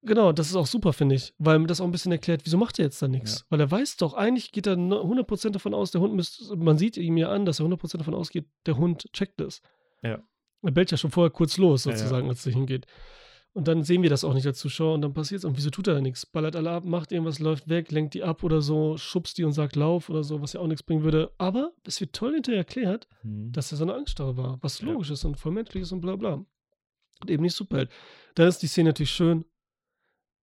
S1: Genau, das ist auch super, finde ich, weil das auch ein bisschen erklärt, wieso macht er jetzt da nichts?
S2: Ja.
S1: Weil er weiß doch, eigentlich geht er no- 100% davon aus, der Hund müsste, man sieht ihm ja an, dass er 100% davon ausgeht, der Hund checkt es.
S2: Ja.
S1: Er bellt ja schon vorher kurz los,
S2: Ja, ja.
S1: sozusagen, als er hingeht. Und dann sehen wir das auch nicht als Zuschauer und dann passiert es. Und wieso tut er da nichts? Ballert alle ab, macht irgendwas, läuft weg, lenkt die ab oder so, schubst die und sagt Lauf oder so, was ja auch nichts bringen würde. Aber es wird toll hinterher erklärt,
S2: Mhm.
S1: dass er so eine Angststarre war, was
S2: Ja.
S1: logisch ist und voll menschlich ist und bla bla. Und eben nicht Superheld. Dann ist die Szene natürlich schön,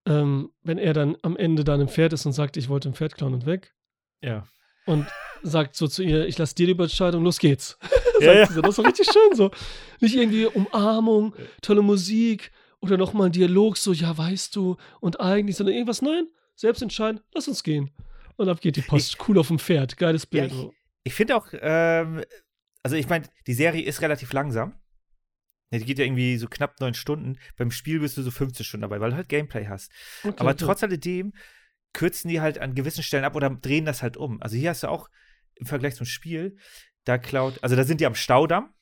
S1: ähm, wenn er dann am Ende dann im Pferd ist und sagt, ich wollte ein Pferd klauen und weg.
S2: ja.
S1: Und sagt so zu ihr, ich lasse dir die Entscheidung, los geht's. (laughs) sagt
S2: Ja, ja.
S1: sie so. Das ist richtig schön so. Nicht irgendwie Umarmung, tolle Musik oder nochmal ein Dialog, so, ja, weißt du, und eigentlich, sondern irgendwas, nein, selbst entscheiden, lass uns gehen. Und ab geht die Post. cool auf dem Pferd, geiles
S2: Ja,
S1: Bild.
S2: ich-
S1: so.
S2: Ich finde auch, ähm, also ich meine, die Serie ist relativ langsam. Ja, Die geht ja irgendwie so knapp neun Stunden. Beim Spiel bist du so 15 Stunden dabei, weil du halt Gameplay hast.
S1: Okay,
S2: Aber
S1: ja.
S2: trotz alledem kürzen die halt an gewissen Stellen ab oder drehen das halt um. Also hier hast du auch im Vergleich zum Spiel, da klaut, also da sind die am Staudamm,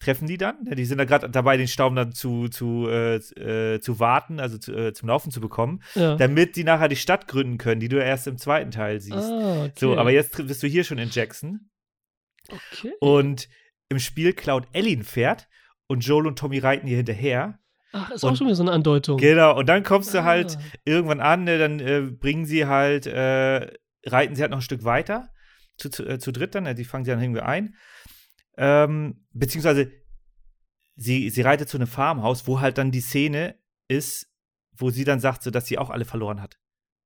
S2: treffen die dann. ne, Die sind da gerade dabei, den Staudamm dann zu, zu, äh, äh, zu warten, also zu, äh, zum Laufen zu bekommen,
S1: ja.
S2: damit die nachher die Stadt gründen können, die du erst im zweiten Teil siehst.
S1: Ah, okay.
S2: So, aber jetzt bist du hier schon in Jackson.
S1: Okay.
S2: Und im Spiel klaut Ellie ein Pferd und Joel und Tommy reiten ihr hinterher.
S1: Ach, ist
S2: und-
S1: auch schon wieder so eine Andeutung.
S2: Genau, und dann kommst du halt
S1: Ah.
S2: irgendwann an, ne, dann äh, bringen sie halt, äh, reiten sie halt noch ein Stück weiter, zu, zu, äh, zu dritt dann, äh, die fangen sie dann irgendwie ein. Ähm, beziehungsweise sie, sie reitet zu einem Farmhaus, wo halt dann die Szene ist, wo sie dann sagt, so, dass sie auch alle verloren hat.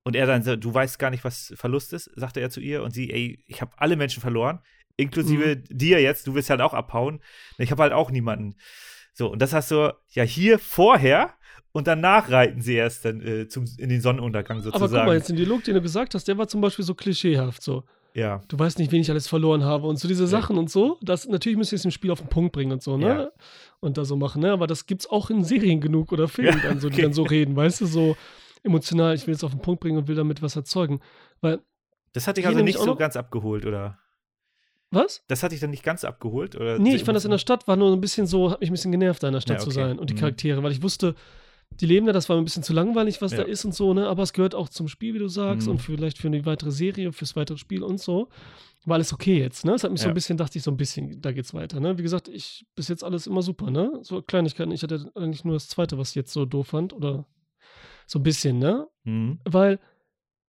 S2: Und er dann so, du weißt gar nicht, was Verlust ist, sagte er zu ihr. Und sie, ey, ich habe alle Menschen verloren, inklusive dir jetzt, du willst halt auch abhauen. Ich habe halt auch niemanden. So, und das hast du ja hier vorher und danach reiten sie erst dann äh, zum, in den Sonnenuntergang
S1: Aber
S2: sozusagen.
S1: guck mal, jetzt den Dialog, den du gesagt hast, der war zum Beispiel so klischeehaft so.
S2: ja.
S1: Du weißt nicht, wen ich alles verloren habe und so diese Sachen und so. Das natürlich müsst ihr es im Spiel auf den Punkt bringen und so, ne?
S2: Ja.
S1: Und da so machen, ne? Aber das gibt's auch in Serien genug oder Filmen
S2: Ja,
S1: dann so, die
S2: okay.
S1: dann so reden, weißt du, so emotional, ich will es auf den Punkt bringen und will damit was erzeugen. Weil,
S2: Das hat dich also nicht so
S1: noch-
S2: ganz abgeholt, oder?
S1: Was?
S2: Das hat dich dann nicht ganz abgeholt? Oder
S1: Nee, ich fand das in der Stadt war nur ein bisschen so, hat mich ein bisschen genervt, da in der Stadt
S2: Ja,
S1: zu
S2: okay.
S1: sein und die
S2: Mhm.
S1: Charaktere, weil ich wusste, die leben da, das war ein bisschen zu langweilig, was
S2: Ja.
S1: da ist und so, ne? Aber es gehört auch zum Spiel, wie du sagst,
S2: Mhm.
S1: und vielleicht für eine weitere Serie, fürs weitere Spiel und so. War alles okay jetzt, ne? Es hat mich so
S2: Ja.
S1: ein bisschen, dachte ich so ein bisschen, da geht's weiter, ne? Wie gesagt, ich, bis jetzt alles immer super, ne? So Kleinigkeiten. Ich hatte eigentlich nur das zweite, was ich jetzt so doof fand, oder so ein bisschen, ne?
S2: Mhm.
S1: Weil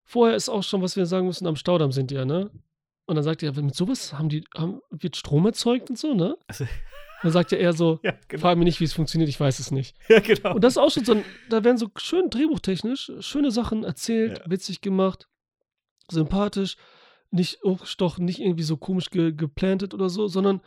S1: vorher ist auch schon, was wir sagen müssen, am Staudamm sind die ja, ne? Und dann sagt er, mit sowas haben die, haben, wird Strom erzeugt und so, ne?
S2: Also, (laughs)
S1: Dann sagt er so,
S2: ja, genau.
S1: frag mich nicht, wie es funktioniert, ich weiß es nicht. (laughs)
S2: Ja, genau.
S1: Und das ist auch schon so, ein, da werden so schön drehbuchtechnisch schöne Sachen erzählt,
S2: Ja.
S1: witzig gemacht, sympathisch, nicht hochgestochen, nicht irgendwie so komisch ge geplantet oder so, sondern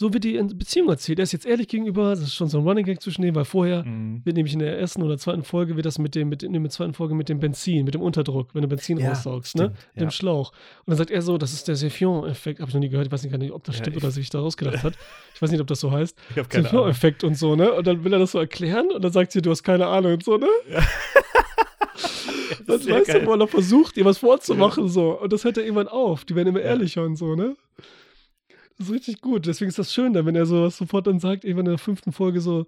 S1: so wird die in- Beziehung erzählt. Er ist jetzt ehrlich gegenüber, das ist schon so ein Running Gag zwischen denen, weil vorher
S2: Mhm.
S1: wird nämlich in der ersten oder zweiten Folge wird das mit dem, mit, in der zweiten Folge mit dem Benzin, mit dem Unterdruck, wenn du Benzin
S2: Ja,
S1: raussaugst, ne?
S2: stimmt,
S1: Mit
S2: ja.
S1: dem Schlauch. Und dann sagt er so, das ist der Sefion-Effekt, habe ich noch nie gehört, ich weiß nicht, gar nicht, ob das
S2: Ja,
S1: stimmt
S2: ich-
S1: oder sich da ausgedacht hat. Ich weiß nicht, ob das so heißt. Sefion-Effekt und so, ne? Und dann will er das so erklären und dann sagt sie, du hast keine Ahnung und so, ne? (laughs)
S2: Das
S1: Das weißt du, wo er noch versucht, ihr was vorzumachen, so. Und das hört er irgendwann auf. Die werden immer
S2: Ja.
S1: ehrlicher und so, ne? Das ist richtig gut. Deswegen ist das schön, wenn er sowas sofort dann sagt, irgendwann in der fünften Folge so,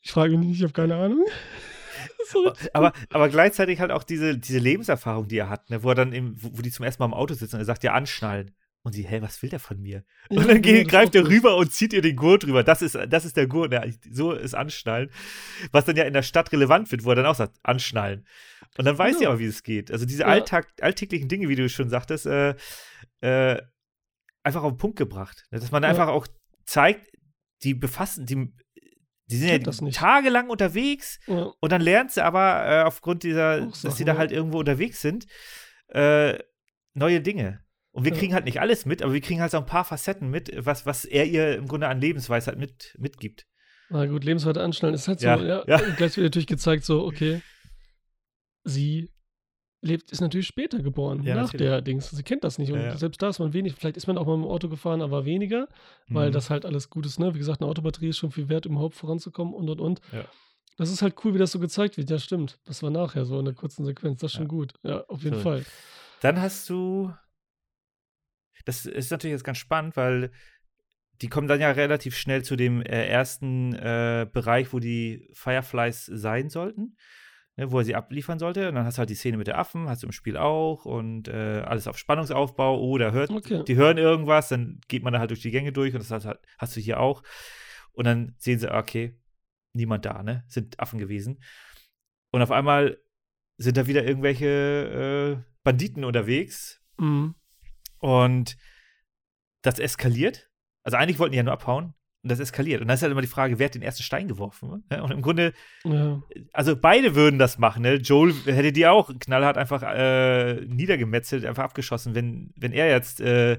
S1: ich frage mich nicht, ich habe keine Ahnung. (laughs) So
S2: aber, aber gleichzeitig halt auch diese, diese Lebenserfahrung, die er hat, ne, wo er dann im, wo, wo die zum ersten Mal im Auto sitzen und er sagt, ja, anschnallen. Und sie, hä, was will der von mir?
S1: Ja,
S2: und dann
S1: genau,
S2: geht,
S1: das
S2: greift er rüber und zieht ihr den Gurt rüber. Das ist, das ist der Gurt, ne? so ist Anschnallen. Was dann ja in der Stadt relevant wird, wo er dann auch sagt, Anschnallen. Und dann weiß
S1: Genau.
S2: sie aber, wie es geht. Also diese
S1: Ja.
S2: Alltag, alltäglichen Dinge, wie du schon sagtest, äh, äh, einfach auf den Punkt gebracht. Ne? Dass man
S1: Ja.
S2: einfach auch zeigt, die befassen, die, die sind
S1: das
S2: ja tagelang unterwegs
S1: Ja.
S2: und dann lernt sie aber äh, aufgrund dieser,
S1: Auch
S2: dass sie da halt irgendwo unterwegs sind, äh, neue Dinge. Und wir
S1: Ja.
S2: kriegen halt nicht alles mit, aber wir kriegen halt so ein paar Facetten mit, was, was er ihr im Grunde an Lebensweisheit mit, mitgibt.
S1: Na gut, Lebensweite anschnallen ist halt so,
S2: Ja,
S1: ja. Gleich wird natürlich gezeigt, so, okay, sie lebt, ist natürlich später geboren,
S2: Ja,
S1: nach
S2: natürlich.
S1: der Dings. Sie kennt das nicht. Und
S2: Ja, ja.
S1: selbst da ist man wenig, vielleicht ist man auch mal im Auto gefahren, aber weniger, weil
S2: Mhm.
S1: das halt alles gut ist, ne? Wie gesagt, eine Autobatterie ist schon viel wert, um überhaupt voranzukommen und und und. Das ist halt cool, wie das so gezeigt wird. Ja, stimmt. Das war nachher so in der kurzen Sequenz. Das ist schon gut. Ja, auf jeden
S2: So.
S1: Fall.
S2: Dann hast du, das ist natürlich jetzt ganz spannend, weil die kommen dann ja relativ schnell zu dem äh, ersten äh, Bereich, wo die Fireflies sein sollten, ne, wo er sie abliefern sollte. Und dann hast du halt die Szene mit der Affen, hast du im Spiel auch und äh, alles auf Spannungsaufbau. Oh, da hört,
S1: Okay.
S2: die hören irgendwas, dann geht man da halt durch die Gänge durch und das hast, hast du hier auch. Und dann sehen sie, okay, niemand da, ne? Sind Affen gewesen. Und auf einmal sind da wieder irgendwelche äh, Banditen unterwegs
S1: Mhm.
S2: und das eskaliert. Also eigentlich wollten die ja nur abhauen und das eskaliert. Und dann ist halt immer die Frage, wer hat den ersten Stein geworfen? Ne? Und im Grunde,
S1: Ja.
S2: also beide würden das machen. Ne? Joel hätte die auch knallhart einfach äh, niedergemetzelt, einfach abgeschossen, wenn, wenn er jetzt äh,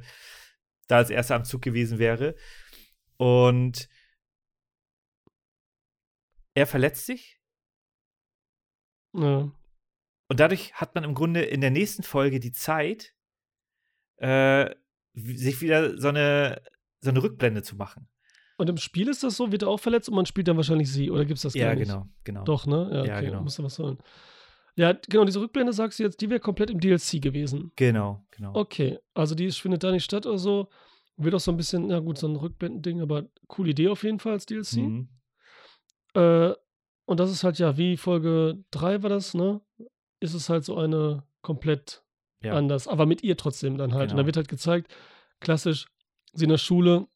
S2: da als erster am Zug gewesen wäre. Und er verletzt sich
S1: ja.
S2: Und dadurch hat man im Grunde in der nächsten Folge die Zeit, äh, sich wieder so eine, so eine Rückblende zu machen.
S1: Und im Spiel ist das so, wird er auch verletzt und man spielt dann wahrscheinlich sie. Oder gibt es das gar
S2: ja,
S1: nicht?
S2: genau, genau.
S1: Doch, ne? Ja,
S2: Ja,
S1: okay,
S2: genau.
S1: muss da was sollen. Ja, genau, diese Rückblende sagst du jetzt, die wäre komplett im DLC gewesen.
S2: Genau, genau.
S1: Okay, also die findet da nicht statt oder so. Wird auch so ein bisschen, na gut, so ein Rückblendending, aber coole Idee auf jeden Fall als DLC.
S2: Mhm.
S1: Äh, und das ist halt ja, wie Folge 3 war das, ne? Ist es halt so eine komplett
S2: Ja.
S1: anders, aber mit ihr trotzdem dann halt. Und
S2: Genau.
S1: da wird halt gezeigt, klassisch, sie in der Schule,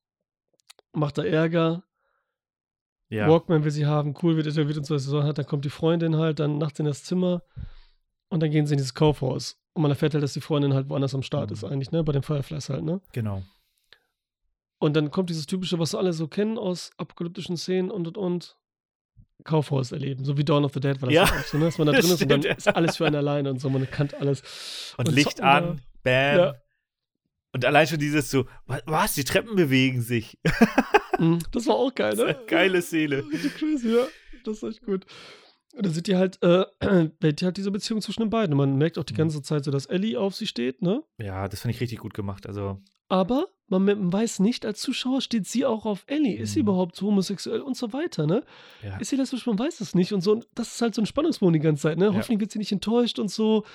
S1: macht da Ärger,
S2: Ja.
S1: Walkman will sie haben, cool wird wird und so, was sie hat, dann kommt die Freundin halt dann nachts in das Zimmer und dann gehen sie in dieses Kaufhaus. Und man erfährt halt, dass die Freundin halt woanders am Start
S2: Mhm.
S1: ist eigentlich, ne? Bei den Fireflies halt, ne?
S2: Genau.
S1: Und dann kommt dieses typische, was alle so kennen aus apokalyptischen Szenen und und und. Kaufhaus erleben, so wie Dawn of the Dead war das
S2: Ja.
S1: auch so, ne? dass man da drin (laughs) ist und dann ist alles für einen alleine und so, man kennt alles.
S2: Und,
S1: Und
S2: Licht
S1: zocken
S2: an, bam.
S1: Ja.
S2: Und allein schon dieses so, wa- was, die Treppen bewegen sich. (laughs)
S1: Mhm, Das war auch geil, ne?
S2: geile Szene.
S1: Crazy, ja. Das ist echt gut. Und dann sind die halt, äh, (clears throat) wird halt diese Beziehung zwischen den beiden. Und man merkt auch die
S2: Mhm.
S1: ganze Zeit so, dass Ellie auf sie steht, ne?
S2: Ja, das fand ich richtig gut gemacht. Also,
S1: Aber man, weiß nicht, als Zuschauer steht sie auch auf Ellie. Ist sie
S2: Mhm.
S1: überhaupt homosexuell und so weiter, ne?
S2: ja.
S1: Ist sie lesbisch? Man weiß es nicht. Und so, und das ist halt so ein Spannungsbogen die ganze Zeit, ne?
S2: Ja.
S1: Hoffentlich wird sie nicht enttäuscht und so.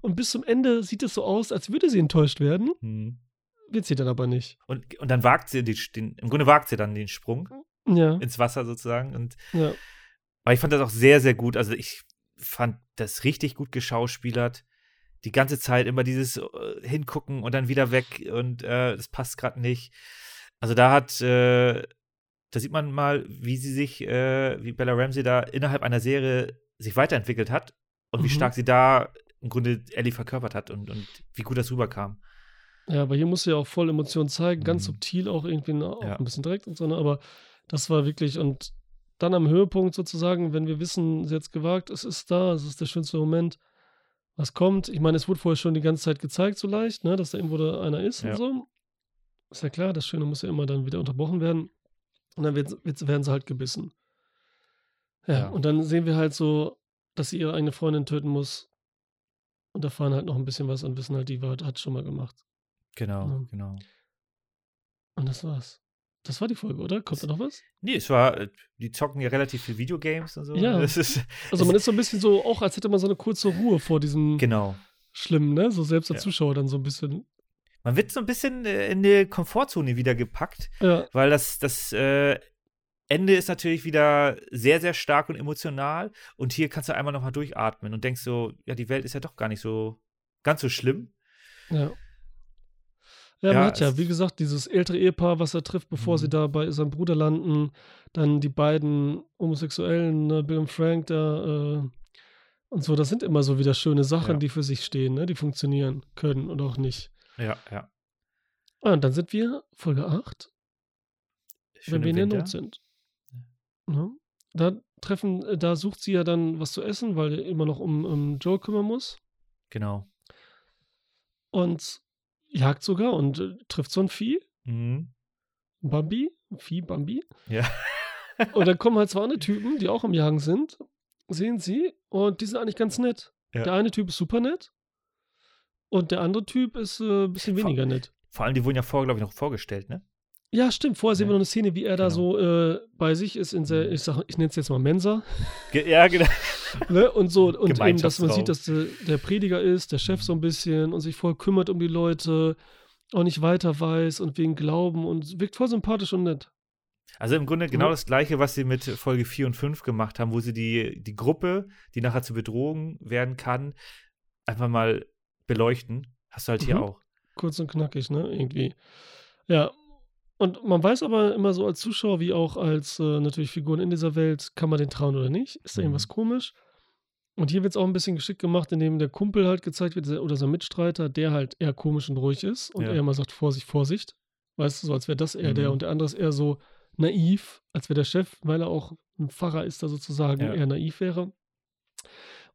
S1: Und bis zum Ende sieht es so aus, als würde sie enttäuscht werden.
S2: Hm.
S1: Wird sie dann aber nicht.
S2: Und, und dann wagt sie die, den, im Grunde wagt sie dann den Sprung
S1: Ja,
S2: ins Wasser sozusagen. Und
S1: ja.
S2: aber ich fand das auch sehr, sehr gut. Also ich fand das richtig gut geschauspielert. Die ganze Zeit immer dieses äh, Hingucken und dann wieder weg und äh, das passt gerade nicht. Also da hat, äh, da sieht man mal, wie sie sich, äh, wie Bella Ramsey da innerhalb einer Serie sich weiterentwickelt hat und wie
S1: Mhm.
S2: stark sie da im Grunde Ellie verkörpert hat und, und wie gut das rüberkam.
S1: Ja, aber hier muss sie ja auch voll Emotionen zeigen, ganz
S2: Mhm.
S1: subtil auch irgendwie, ne, auch
S2: Ja.
S1: ein bisschen direkt und so, ne? aber das war wirklich und dann am Höhepunkt sozusagen, wenn wir wissen, sie hat es gewagt, es ist da, es ist der schönste Moment, was kommt. Ich meine, es wurde vorher schon die ganze Zeit gezeigt, so leicht, ne, dass da irgendwo da einer ist
S2: Ja.
S1: und so. Ist ja klar, das Schöne muss ja immer dann wieder unterbrochen werden. Und dann wird, wird, werden sie halt gebissen. Ja,
S2: Ja.
S1: und dann sehen wir halt so, dass sie ihre eigene Freundin töten muss. Und erfahren halt noch ein bisschen was und wissen halt, die war, hat schon mal gemacht.
S2: Genau,
S1: Ja.
S2: genau.
S1: Und das war's. Das war die Folge, oder? Kommt da noch was?
S2: Nee, es war, äh, die zocken ja relativ viel Videogames und so.
S1: Ja. (laughs)
S2: Ist,
S1: Also man ist so ein bisschen so, auch als hätte man so eine kurze Ruhe vor diesem
S2: genau.
S1: Schlimmen, ne? So selbst als
S2: Ja.
S1: Zuschauer dann so ein bisschen.
S2: Man wird so ein bisschen äh, in die Komfortzone wieder gepackt,
S1: Ja,
S2: weil das, das äh, Ende ist natürlich wieder sehr, sehr stark und emotional. Und hier kannst du einmal nochmal durchatmen und denkst so, ja, die Welt ist ja doch gar nicht so ganz so schlimm.
S1: ja. Ja,
S2: Ja,
S1: man hat ja, wie gesagt, dieses ältere Ehepaar, was er trifft, bevor sie
S2: Mhm.
S1: da bei seinem Bruder landen. Dann die beiden Homosexuellen, ne, Bill und Frank da äh, und so. Das sind immer so wieder schöne Sachen,
S2: Ja.
S1: die für sich stehen, ne? Die funktionieren können und auch nicht.
S2: Ja, ja.
S1: Ah, und dann sind wir Folge 8,
S2: Schön
S1: wenn wir in der
S2: Winter.
S1: Not sind. Ne? Da treffen, äh, da sucht sie ja dann was zu essen, weil er immer noch um, um Joe kümmern muss.
S2: Genau.
S1: Und jagt sogar und äh, trifft so ein Vieh,
S2: Mhm.
S1: Bambi, Vieh Bambi.
S2: Ja.
S1: Und dann kommen halt zwei andere Typen, die auch am Jagen sind, sehen sie und die sind eigentlich ganz nett.
S2: Ja.
S1: Der eine Typ ist super nett und der andere Typ ist äh, ein bisschen
S2: Vor-
S1: weniger nett.
S2: Vor allem, die wurden ja vorher, glaube ich, noch vorgestellt, ne?
S1: Ja, stimmt. Vorher sehen
S2: Ja.
S1: wir noch eine Szene, wie er da
S2: Genau.
S1: so äh, bei sich ist in der, ich sag, ich nenne es jetzt mal Mensa.
S2: Ge ja, genau. (laughs)
S1: Ne? Und so, und eben, dass man sieht, dass der, der Prediger ist, der Chef so ein bisschen und sich voll kümmert um die Leute, auch nicht weiter weiß und wegen Glauben und wirkt voll sympathisch und nett.
S2: Also im Grunde genau das gleiche, was sie mit Folge 4 und 5 gemacht haben, wo sie die, die Gruppe, die nachher zur Bedrohung werden kann, einfach mal beleuchten. Hast du halt hier
S1: Mhm.
S2: auch.
S1: Kurz und knackig, ne? Irgendwie. Ja. Und man weiß aber immer so als Zuschauer, wie auch als äh, natürlich Figuren in dieser Welt, kann man den trauen oder nicht? Ist da
S2: Mhm.
S1: irgendwas komisch? Und hier wird es auch ein bisschen geschickt gemacht, indem der Kumpel halt gezeigt wird, der- oder sein Mitstreiter, der halt eher komisch und ruhig ist und
S2: Ja.
S1: er immer sagt, Vorsicht, Vorsicht. Weißt du, so als wäre das eher der
S2: Mhm.
S1: und der andere ist eher so naiv, als wäre der Chef, weil er auch ein Pfarrer ist, da sozusagen
S2: Ja.
S1: eher naiv wäre.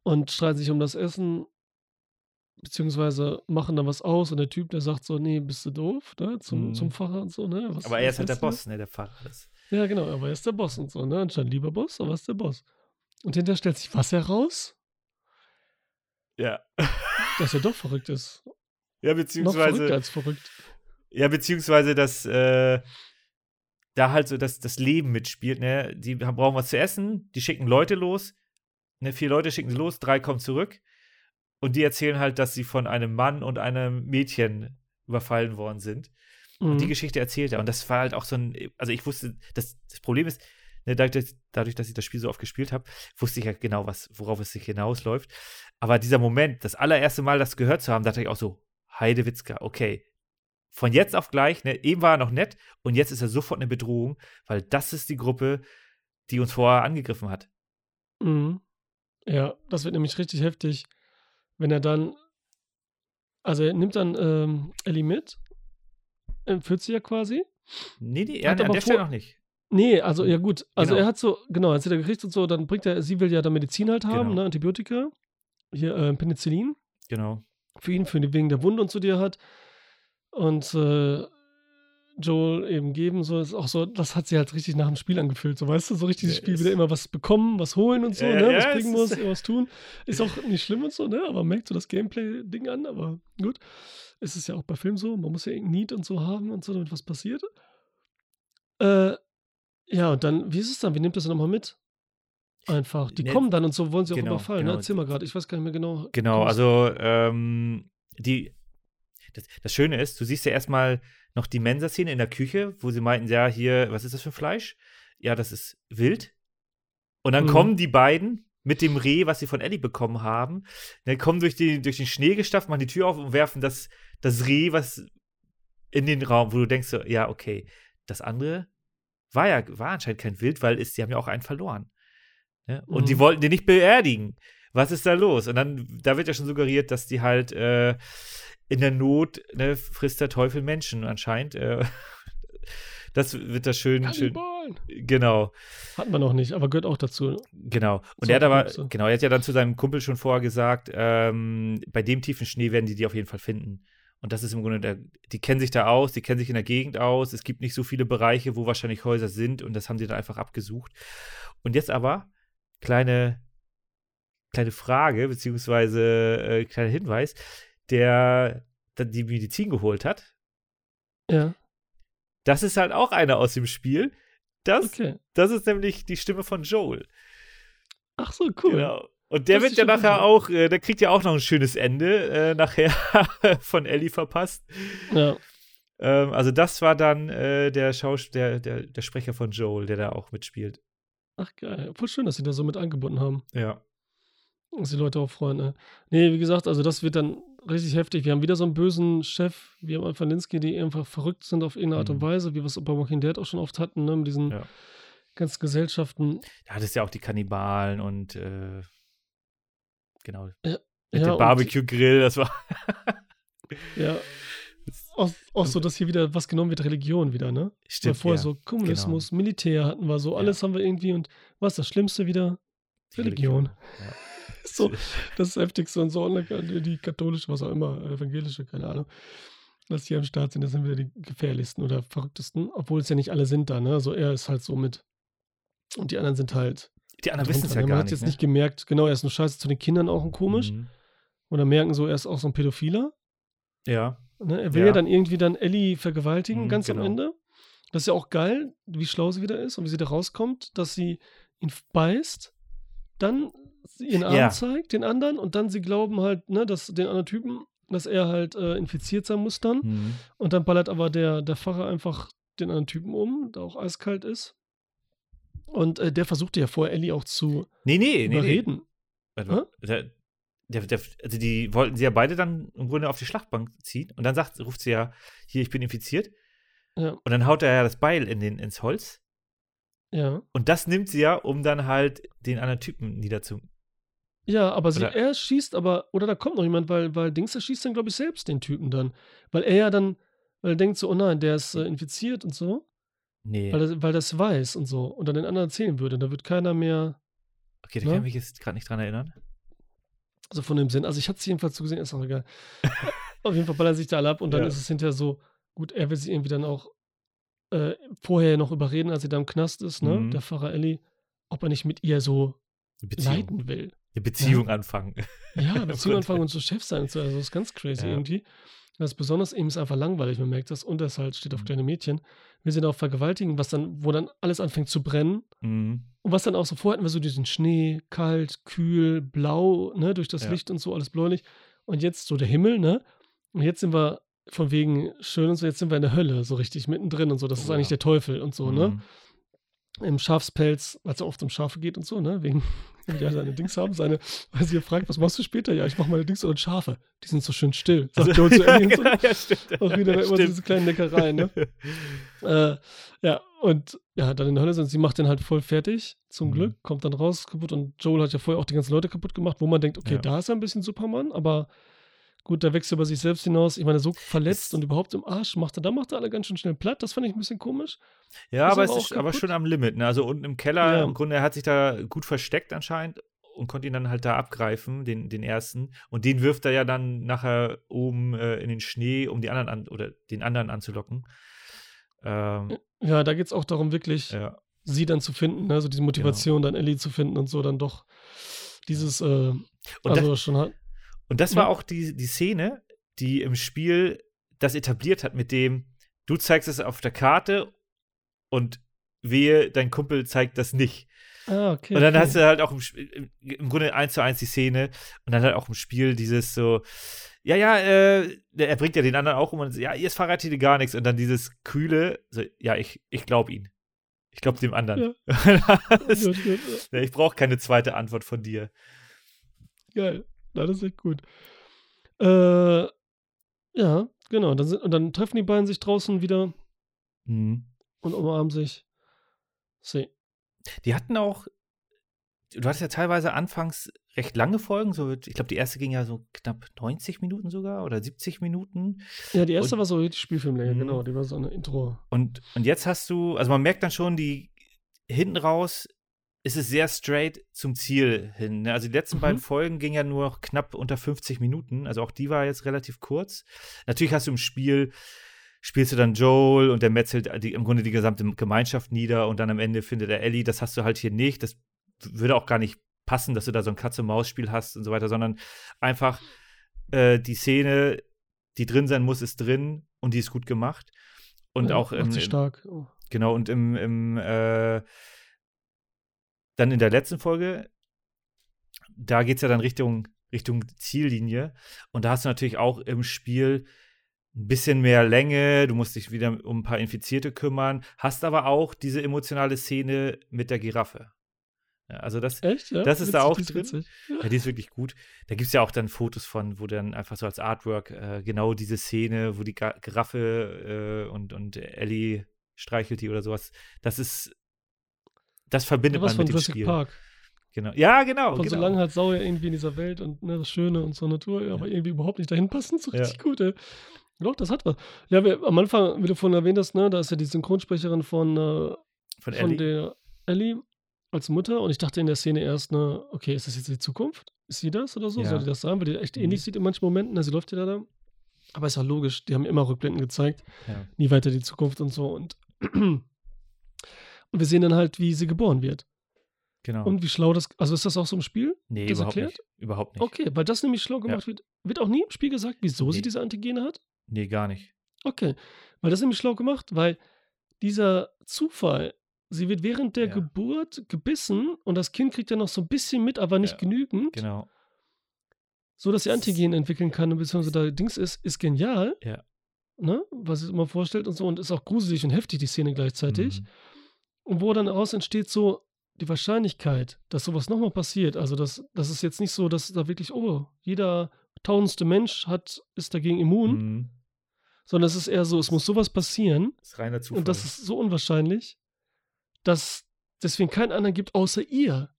S1: Und streiten sich um das Essen, beziehungsweise machen da was aus und der Typ, der sagt so, nee, bist du doof, ne, zum,
S2: Mhm.
S1: zum Pfarrer und so, ne. Was,
S2: Aber er ist halt der? Boss, ne, der Pfarrer. Das,
S1: Ja, genau, aber er ist der Boss und so, ne? Anscheinend lieber Boss, aber er ist der Boss. Und hinterher stellt sich was heraus?
S2: ja. (laughs)
S1: Dass er doch verrückt ist.
S2: Ja,
S1: Noch
S2: beziehungsweise.
S1: verrückter als verrückt.
S2: Ja, beziehungsweise, dass äh, da halt so das, das Leben mitspielt, ne? Die haben, brauchen was zu essen, die schicken Leute los, ne? Vier Leute schicken sie los, drei kommen zurück. Und die erzählen halt, dass sie von einem Mann und einem Mädchen überfallen worden sind. Und die
S1: Mhm.
S2: Geschichte erzählt er. Und das war halt auch so ein, also ich wusste, das, das Problem ist, ne, dadurch, dadurch, dass ich das Spiel so oft gespielt habe, wusste ich ja genau, was, worauf es sich hinausläuft. Aber dieser Moment, das allererste Mal das gehört zu haben, dachte ich auch so, Heidewitzka, okay, von jetzt auf gleich, ne, eben war er noch nett und jetzt ist er sofort eine Bedrohung, weil das ist die Gruppe, die uns vorher angegriffen hat.
S1: Mhm. Ja, das wird nämlich richtig heftig, wenn er dann, also er nimmt dann ähm, Ellie mit, entführt sie ja quasi.
S2: Nee, nee, er
S1: Hat
S2: an
S1: aber
S2: der Stelle noch nicht.
S1: Nee, also ja gut, also
S2: Genau.
S1: er hat so, genau, als er da gekriegt und so, dann bringt er, sie will ja dann Medizin halt haben,
S2: Genau.
S1: ne, Antibiotika, hier äh, Penicillin,
S2: Genau.
S1: für ihn, für die, wegen der Wunde und so, die er hat. Und äh, Joel eben geben, so ist auch so, das hat sie halt richtig nach dem Spiel angefühlt, so weißt du, so richtig das
S2: Ja,
S1: Spiel
S2: ist-
S1: wieder immer was bekommen, was holen und so,
S2: Ja,
S1: ne,
S2: ja,
S1: was bringen muss, irgendwas tun. Ist auch (laughs) nicht schlimm und so, ne, aber merkt so das Gameplay-Ding an, aber gut. Es ist ja auch bei Filmen so, man muss ja irgendein Need und so haben und so, damit was passiert. Äh, ja, und dann, wie ist es dann? Wie nimmt das nochmal mit? Einfach. Die
S2: Ne,
S1: kommen dann und so wollen sie auch
S2: genau,
S1: überfallen.
S2: genau.
S1: Ne? Erzähl mal gerade, ich weiß gar nicht mehr genau.
S2: Genau, also ähm, die das, das Schöne ist, du siehst ja erstmal noch die Mensa-Szene in der Küche, wo sie meinten, ja, hier, was ist das für Fleisch? Ja, das ist wild. Und dann
S1: Mhm.
S2: kommen die beiden mit dem Reh, was sie von Ellie bekommen haben, dann kommen durch, die, durch den Schnee gestafft, machen die Tür auf und werfen das, das Reh, was in den Raum, wo du denkst, so, ja, okay, das andere war ja war anscheinend kein Wild, weil es, die haben ja auch einen verloren. Ne? Und die
S1: Mhm.
S2: wollten den nicht beerdigen. Was ist da los? Und dann, da wird ja schon suggeriert, dass die halt äh, in der Not ne, frisst der Teufel Menschen anscheinend. Äh, (laughs) das wird da schön, schön.
S1: Kannibalen.
S2: Genau,
S1: Hatten wir noch nicht, aber gehört auch dazu.
S2: genau. Und
S1: So,
S2: er hat aber,
S1: so.
S2: genau, er hat ja dann zu seinem Kumpel schon vorher gesagt, ähm, bei dem tiefen Schnee werden die die auf jeden Fall finden. Und das ist im Grunde, der, die kennen sich da aus, die kennen sich in der Gegend aus. Es gibt nicht so viele Bereiche, wo wahrscheinlich Häuser sind und das haben sie dann einfach abgesucht. Und jetzt aber, kleine, kleine Frage, beziehungsweise äh, kleiner Hinweis, der dann die Medizin geholt hat,
S1: Ja,
S2: das ist halt auch einer aus dem Spiel. Das,
S1: okay.
S2: das ist nämlich die Stimme von Joel.
S1: Ach so, cool.
S2: Genau. Und der
S1: Das
S2: wird ja nachher
S1: gut.
S2: auch, äh, der kriegt ja auch noch ein schönes Ende, äh, nachher (laughs) von Ellie verpasst.
S1: Ja,
S2: Ähm, also das war dann äh, der, Schaus der, der, der Sprecher von Joel, der da auch mitspielt.
S1: ach geil. Voll schön, dass sie da so mit angebunden haben.
S2: Ja.
S1: Dass die Leute auch freuen. Ne? Nee, wie gesagt, also das wird dann richtig heftig. Wir haben wieder so einen bösen Chef, wie am Anfang Linsky, die einfach verrückt sind auf irgendeine Art und
S2: Mhm.
S1: Weise, wie wir es bei Walking Dead auch schon oft hatten, ne? mit diesen
S2: Ja.
S1: ganzen Gesellschaften.
S2: Da hat es ja auch die Kannibalen und äh, genau. Mit
S1: Ja,
S2: dem
S1: und-
S2: Barbecue-Grill, das war. (laughs)
S1: Ja. Auch, auch so, dass hier wieder was genommen wird, Religion wieder, ne? Weil
S2: Stimmt.
S1: vorher
S2: ja.
S1: so Kommunismus, Militär hatten wir so,
S2: Ja.
S1: alles haben wir irgendwie und was ist das Schlimmste wieder?
S2: Die
S1: Religion.
S2: Ja. (laughs)
S1: So, das ist Heftigste und so, die katholische, was auch immer, evangelische, keine Ahnung. Dass die am Start sind, das sind wieder die gefährlichsten oder verrücktesten, obwohl es ja nicht alle sind da, ne? Also er ist halt so mit. Und die anderen sind halt.
S2: Die anderen wissen es ja
S1: ne? Man
S2: gar
S1: hat
S2: nicht.
S1: jetzt
S2: ne?
S1: nicht gemerkt, genau, er ist nur scheiße zu den Kindern auch ein komisch.
S2: Mhm.
S1: Oder merken so, er ist auch so ein Pädophiler.
S2: Ja.
S1: Ne? Er will ja.
S2: Ja.
S1: dann irgendwie dann Ellie vergewaltigen,
S2: Mhm,
S1: ganz
S2: genau.
S1: am Ende. Das ist ja auch geil, wie schlau sie wieder ist und wie sie da rauskommt, dass sie ihn beißt, dann ihren Arm
S2: Ja.
S1: zeigt, den anderen, und dann sie glauben halt, ne, dass den anderen Typen, dass er halt äh, infiziert sein muss dann.
S2: Mhm.
S1: Und dann ballert aber der, der Pfarrer einfach den anderen Typen um, der auch eiskalt ist. Und äh, der versuchte ja vorher Ellie auch zu
S2: Nee, nee, nee. nee.
S1: überreden.
S2: Warte mal. Der, der, also die wollten sie ja beide dann im Grunde auf die Schlachtbank ziehen und dann sagt, ruft sie ja, hier, ich bin infiziert.
S1: Ja,
S2: Und dann haut er ja das Beil in den, ins Holz.
S1: ja.
S2: Und das nimmt sie ja, um dann halt den anderen Typen niederzu.
S1: Ja, aber sie, er schießt aber, oder da kommt noch jemand, weil, weil Dings, der schießt dann, glaube ich, selbst den Typen dann. Weil er ja dann, weil er denkt so, oh nein, der ist äh, infiziert und so,
S2: Nee.
S1: weil, das, weil das weiß und so und dann den anderen erzählen würde. Da wird keiner mehr,
S2: okay, da
S1: ne?
S2: kann ich mich jetzt gerade nicht dran erinnern.
S1: also von dem Sinn. Also ich hatte es jedenfalls so gesehen, ist auch egal. (laughs) Auf jeden Fall ballern sich da alle ab und dann
S2: Ja.
S1: ist es hinterher so, gut, er will sie irgendwie dann auch äh, vorher noch überreden, als sie da im Knast ist, ne,
S2: Mhm.
S1: der Pfarrer Ellie, ob er nicht mit ihr so
S2: Beziehung,
S1: leiten will.
S2: Eine Beziehung anfangen.
S1: Ja,
S2: Im (laughs)
S1: Beziehung anfangen und so Chef sein. Also das ist ganz crazy
S2: Ja.
S1: irgendwie. Das ist besonders ihm ist einfach langweilig, man merkt das. Und das halt steht auf
S2: Mhm.
S1: kleine Mädchen. Wir sind auch vergewaltigen, was dann, wo dann alles anfängt zu brennen.
S2: Mhm.
S1: Und was dann auch so vorher hatten wir so diesen Schnee, kalt, kühl, blau, ne, durch das
S2: Ja.
S1: Licht und so, alles bläulich. Und jetzt so der Himmel, ne? Und jetzt sind wir von wegen schön und so, jetzt sind wir in der Hölle, so richtig mittendrin und so. Das ist
S2: Oh
S1: eigentlich
S2: ja.
S1: der Teufel und so, ne? Im Schafspelz, weil es ja oft um Schafe geht und so, ne? Wegen, (laughs) die ja seine Dings haben, seine, weil sie ihr fragt, was machst du später? Ja, ich mach meine Dings und Schafe. Die sind so schön still. Sagt
S2: Also,
S1: Joe zu (laughs)
S2: ja,
S1: und so.
S2: genau, ja, stimmt.
S1: Auch wieder immer
S2: Stimmt.
S1: diese kleinen Neckereien, ne? (laughs) äh, ja, und ja, dann in der Hölle sind sie macht den halt voll fertig, zum
S2: Mhm.
S1: Glück, kommt dann raus kaputt und Joel hat ja vorher auch die ganzen Leute kaputt gemacht, wo man denkt, okay,
S2: Ja.
S1: da ist er ein bisschen Superman, aber gut, der wächst über sich selbst hinaus. Ich meine, so verletzt
S2: Es-
S1: und überhaupt im Arsch macht er, da macht er alle ganz schön schnell platt. Das fand ich ein bisschen komisch.
S2: Ja,
S1: Ist
S2: aber
S1: aber
S2: es ist aber schon am Limit. Ne? Also unten im Keller,
S1: Ja.
S2: im Grunde, er hat sich da gut versteckt anscheinend und konnte ihn dann halt da abgreifen, den, den ersten. Und den wirft er ja dann nachher oben äh, in den Schnee, um die anderen an, oder den anderen anzulocken. Ähm,
S1: Ja, da geht es auch darum, wirklich
S2: ja.
S1: sie dann zu finden, also diese Motivation, dann Ellie zu finden und so, dann doch dieses, äh,
S2: Und
S1: also
S2: das,
S1: schon halt,
S2: und das war
S1: Ja.
S2: auch die, die Szene, die im Spiel das etabliert hat, mit dem du zeigst es auf der Karte und wehe, dein Kumpel zeigt das nicht.
S1: ah, okay.
S2: Und dann
S1: okay.
S2: hast du halt auch im, Sp- im, Grunde eins zu eins die Szene und dann halt auch im Spiel dieses so, ja, ja, äh, er bringt ja den anderen auch um und so, ja, jetzt verratet ihr gar nichts und dann dieses kühle, so, ja, ich, ich glaube ihn. Ich glaube dem anderen. (laughs) Das-
S1: ja.
S2: ja, ich brauche keine zweite Antwort von dir.
S1: Geil. Na, das ist echt gut. Äh, ja, genau. Dann sind, und dann treffen die beiden sich draußen wieder
S2: Mhm.
S1: und umarmen sich. See.
S2: Die hatten auch, du hattest ja teilweise anfangs recht lange Folgen, so, ich glaube, die erste ging ja so knapp 90 Minuten sogar oder 70 Minuten.
S1: Ja, die erste
S2: Und-
S1: war so richtig Spielfilmlänge,
S2: Mhm.
S1: genau. Die war so eine Intro.
S2: Und, und jetzt hast du, also man merkt dann schon, die hinten raus ist es sehr straight zum Ziel hin. ne? Also die letzten
S1: Mhm.
S2: beiden Folgen gingen ja nur noch knapp unter 50 Minuten. Also auch die war jetzt relativ kurz. Natürlich hast du im Spiel, spielst du dann Joel und der metzelt die, im Grunde die gesamte Gemeinschaft nieder und dann am Ende findet er Ellie. Das hast du halt hier nicht. Das würde auch gar nicht passen, dass du da so ein Katze-Maus-Spiel hast und so weiter, sondern einfach äh, die Szene, die drin sein muss, ist drin und die ist gut gemacht. Und
S1: ja,
S2: auch im,
S1: stark. Oh.
S2: Genau, und im, im äh, dann in der letzten Folge, da geht es ja dann Richtung, Richtung Ziellinie. Und da hast du natürlich auch im Spiel ein bisschen mehr Länge, du musst dich wieder um ein paar Infizierte kümmern, hast aber auch diese emotionale Szene mit der Giraffe. Also das,
S1: Echt? Ja?
S2: Das ist da auch drin?
S1: witzig.
S2: ja, die ist wirklich gut. Da gibt es ja auch dann Fotos von, wo dann einfach so als Artwork äh, genau diese Szene, wo die Giraffe äh, und, und Ellie streichelt die oder sowas. Das ist, das
S1: Ja,
S2: verbindet
S1: was
S2: man
S1: von
S2: mit dem
S1: Jurassic
S2: Spiel.
S1: Park.
S2: Genau. Ja, genau.
S1: Von
S2: genau.
S1: so lange halt sauer irgendwie in dieser Welt und ne, das Schöne und so Natur, aber irgendwie überhaupt nicht dahin passen. So
S2: Ja.
S1: richtig gut, ey. Doch, das hat was. Ja, wir, am Anfang, wie du vorhin erwähnt hast, ne, da ist ja die Synchronsprecherin von, äh,
S2: von
S1: von
S2: Ellie.
S1: der Ellie als Mutter und ich dachte in der Szene erst, ne, okay, ist das jetzt die Zukunft? Ist sie das oder so?
S2: Ja.
S1: Soll die das sein? Weil die echt
S2: Mhm.
S1: ähnlich sieht in manchen Momenten. Ne, sie läuft ja da. da. Aber ist ja logisch, die haben immer Rückblenden gezeigt,
S2: Ja.
S1: nie weiter die Zukunft und so. Und, und wir sehen dann halt, wie sie geboren wird.
S2: Genau.
S1: Und wie schlau das, also ist das auch so im Spiel?
S2: nee,
S1: das
S2: überhaupt
S1: erklärt?
S2: nicht. Überhaupt nicht.
S1: Okay, weil das nämlich schlau gemacht wird. Wird auch nie im Spiel gesagt, wieso sie
S2: Nee.
S1: diese Antigene hat?
S2: Nee, gar nicht.
S1: Okay, weil das ist nämlich schlau gemacht, weil dieser Zufall, sie wird während der
S2: Ja.
S1: Geburt gebissen und das Kind kriegt ja noch so ein bisschen mit, aber nicht
S2: Ja,
S1: genügend,
S2: Genau.
S1: so dass sie Antigen entwickeln kann und beziehungsweise da Dings ist, ist genial,
S2: Ja.
S1: ne, was sie sich immer vorstellt und so und ist auch gruselig und heftig, die Szene gleichzeitig.
S2: Mhm.
S1: Und wo dann daraus entsteht so die Wahrscheinlichkeit, dass sowas nochmal passiert. Also, das, das ist jetzt nicht so, dass da wirklich, oh, jeder tausendste Mensch hat, ist dagegen immun,
S2: Mhm.
S1: sondern es ist eher so, es muss sowas passieren
S2: Das ist reiner Zufall.
S1: und das ist so unwahrscheinlich, dass deswegen keinen anderen gibt außer ihr.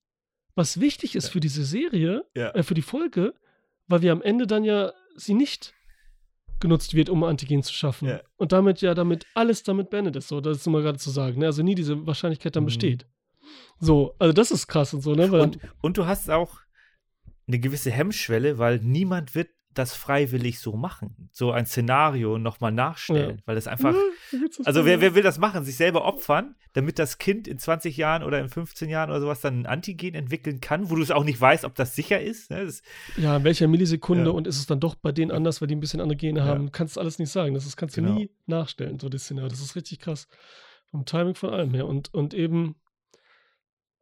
S1: Was wichtig ist
S2: Ja.
S1: für diese Serie,
S2: ja.
S1: äh, für die Folge, weil wir am Ende dann ja sie nicht genutzt wird, um Antigen zu schaffen.
S2: Ja.
S1: Und damit ja, damit alles damit beendet ist. So, das ist immer gerade zu sagen. Ne? Also nie diese Wahrscheinlichkeit dann
S2: Mhm.
S1: besteht. So, also das ist krass und so, ne? Weil,
S2: Und, und du hast auch eine gewisse Hemmschwelle, weil niemand wird das freiwillig so machen. So ein Szenario nochmal nachstellen, weil das einfach.
S1: das
S2: Also wer, wer will das machen? Sich selber opfern, damit das Kind in 20 Jahren oder in 15 Jahren oder sowas dann ein Antigen entwickeln kann, wo du es auch nicht weißt, ob das sicher ist. Ne? Das,
S1: Ja, in welcher Millisekunde
S2: Ja.
S1: und ist es dann doch bei denen anders, weil die ein bisschen andere Gene
S2: Ja.
S1: haben? Kannst du alles nicht sagen. Das ist, kannst du
S2: Genau.
S1: nie nachstellen, so das Szenario. Das ist richtig krass. Vom Timing von allem her. Und, und eben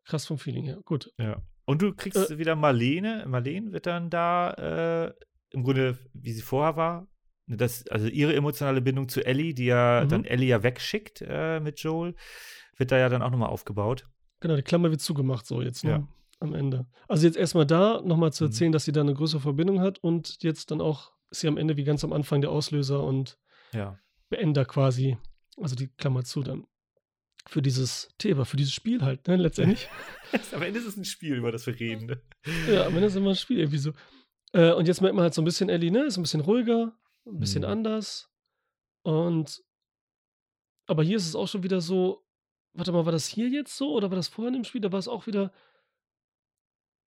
S1: krass vom Feeling her. Gut.
S2: ja. Und du kriegst wieder Marlene. Marlene wird dann da äh, im Grunde, wie sie vorher war, das, also ihre emotionale Bindung zu Ellie, die ja
S1: Mhm.
S2: dann Ellie ja wegschickt äh, mit Joel, wird da ja dann auch nochmal aufgebaut.
S1: Genau, die Klammer wird zugemacht, so jetzt, ne?
S2: Ja.
S1: Am Ende. Also jetzt erstmal da nochmal zu
S2: Mhm.
S1: erzählen, dass sie da eine größere Verbindung hat und jetzt dann auch ist sie am Ende wie ganz am Anfang der Auslöser und
S2: Ja.
S1: Beender quasi. Also die Klammer zu dann. Für dieses Thema, für dieses Spiel halt, ne? Letztendlich. (laughs)
S2: Am Ende ist es ein Spiel, über das wir reden. Ne?
S1: ja, am Ende ist immer ein Spiel irgendwie so. Äh, und jetzt merkt man halt so ein bisschen Ellie, ne? Ist ein bisschen ruhiger, ein bisschen
S2: Mhm.
S1: anders. Und aber hier ist es auch schon wieder so, warte mal, war das hier jetzt so oder war das vorher im Spiel? Da war es auch wieder,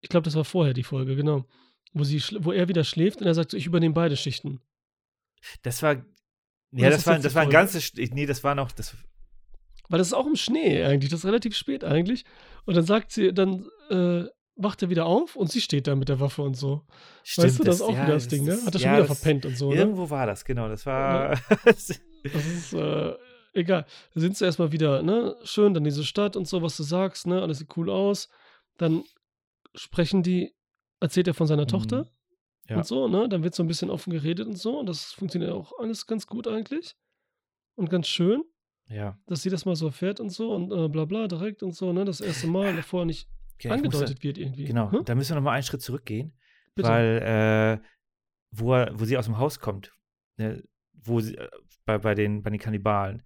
S1: ich glaube, das war vorher die Folge, genau. Wo, sie, wo er wieder schläft und er sagt so, ich übernehme beide Schichten.
S2: Das war. Ja, das
S1: das
S2: war, das war ein ganzes. Nee, das war noch. Das,
S1: Weil das ist auch im Schnee eigentlich, das ist relativ spät eigentlich. Und dann sagt sie, dann äh, wacht er wieder auf und sie steht da mit der Waffe und so. weißt du, das ist auch
S2: ja,
S1: wieder das Ding, ne? Hat er schon
S2: ja,
S1: wieder
S2: das-
S1: verpennt und so, ne?
S2: Irgendwo war das, genau. Das war. (laughs)
S1: Das ist äh, egal. Da sind sie erstmal wieder, ne? Schön, dann diese Stadt und so, was du sagst, ne? Alles sieht cool aus. Dann sprechen die, erzählt er von seiner
S2: Mhm.
S1: Tochter
S2: Ja.
S1: und so, ne? Dann wird so ein bisschen offen geredet und so. Und das funktioniert auch alles ganz gut eigentlich. Und ganz schön,
S2: ja.
S1: dass sie das mal so erfährt und so und äh, bla bla direkt und so, ne? Das erste Mal, davor nicht
S2: Ich muss da-
S1: angedeutet wird irgendwie.
S2: Genau,
S1: Hm?
S2: da müssen wir nochmal einen Schritt zurückgehen,
S1: Bitte.
S2: weil äh, wo, er, wo sie aus dem Haus kommt, ne, wo sie, äh, bei, bei, den, bei den Kannibalen,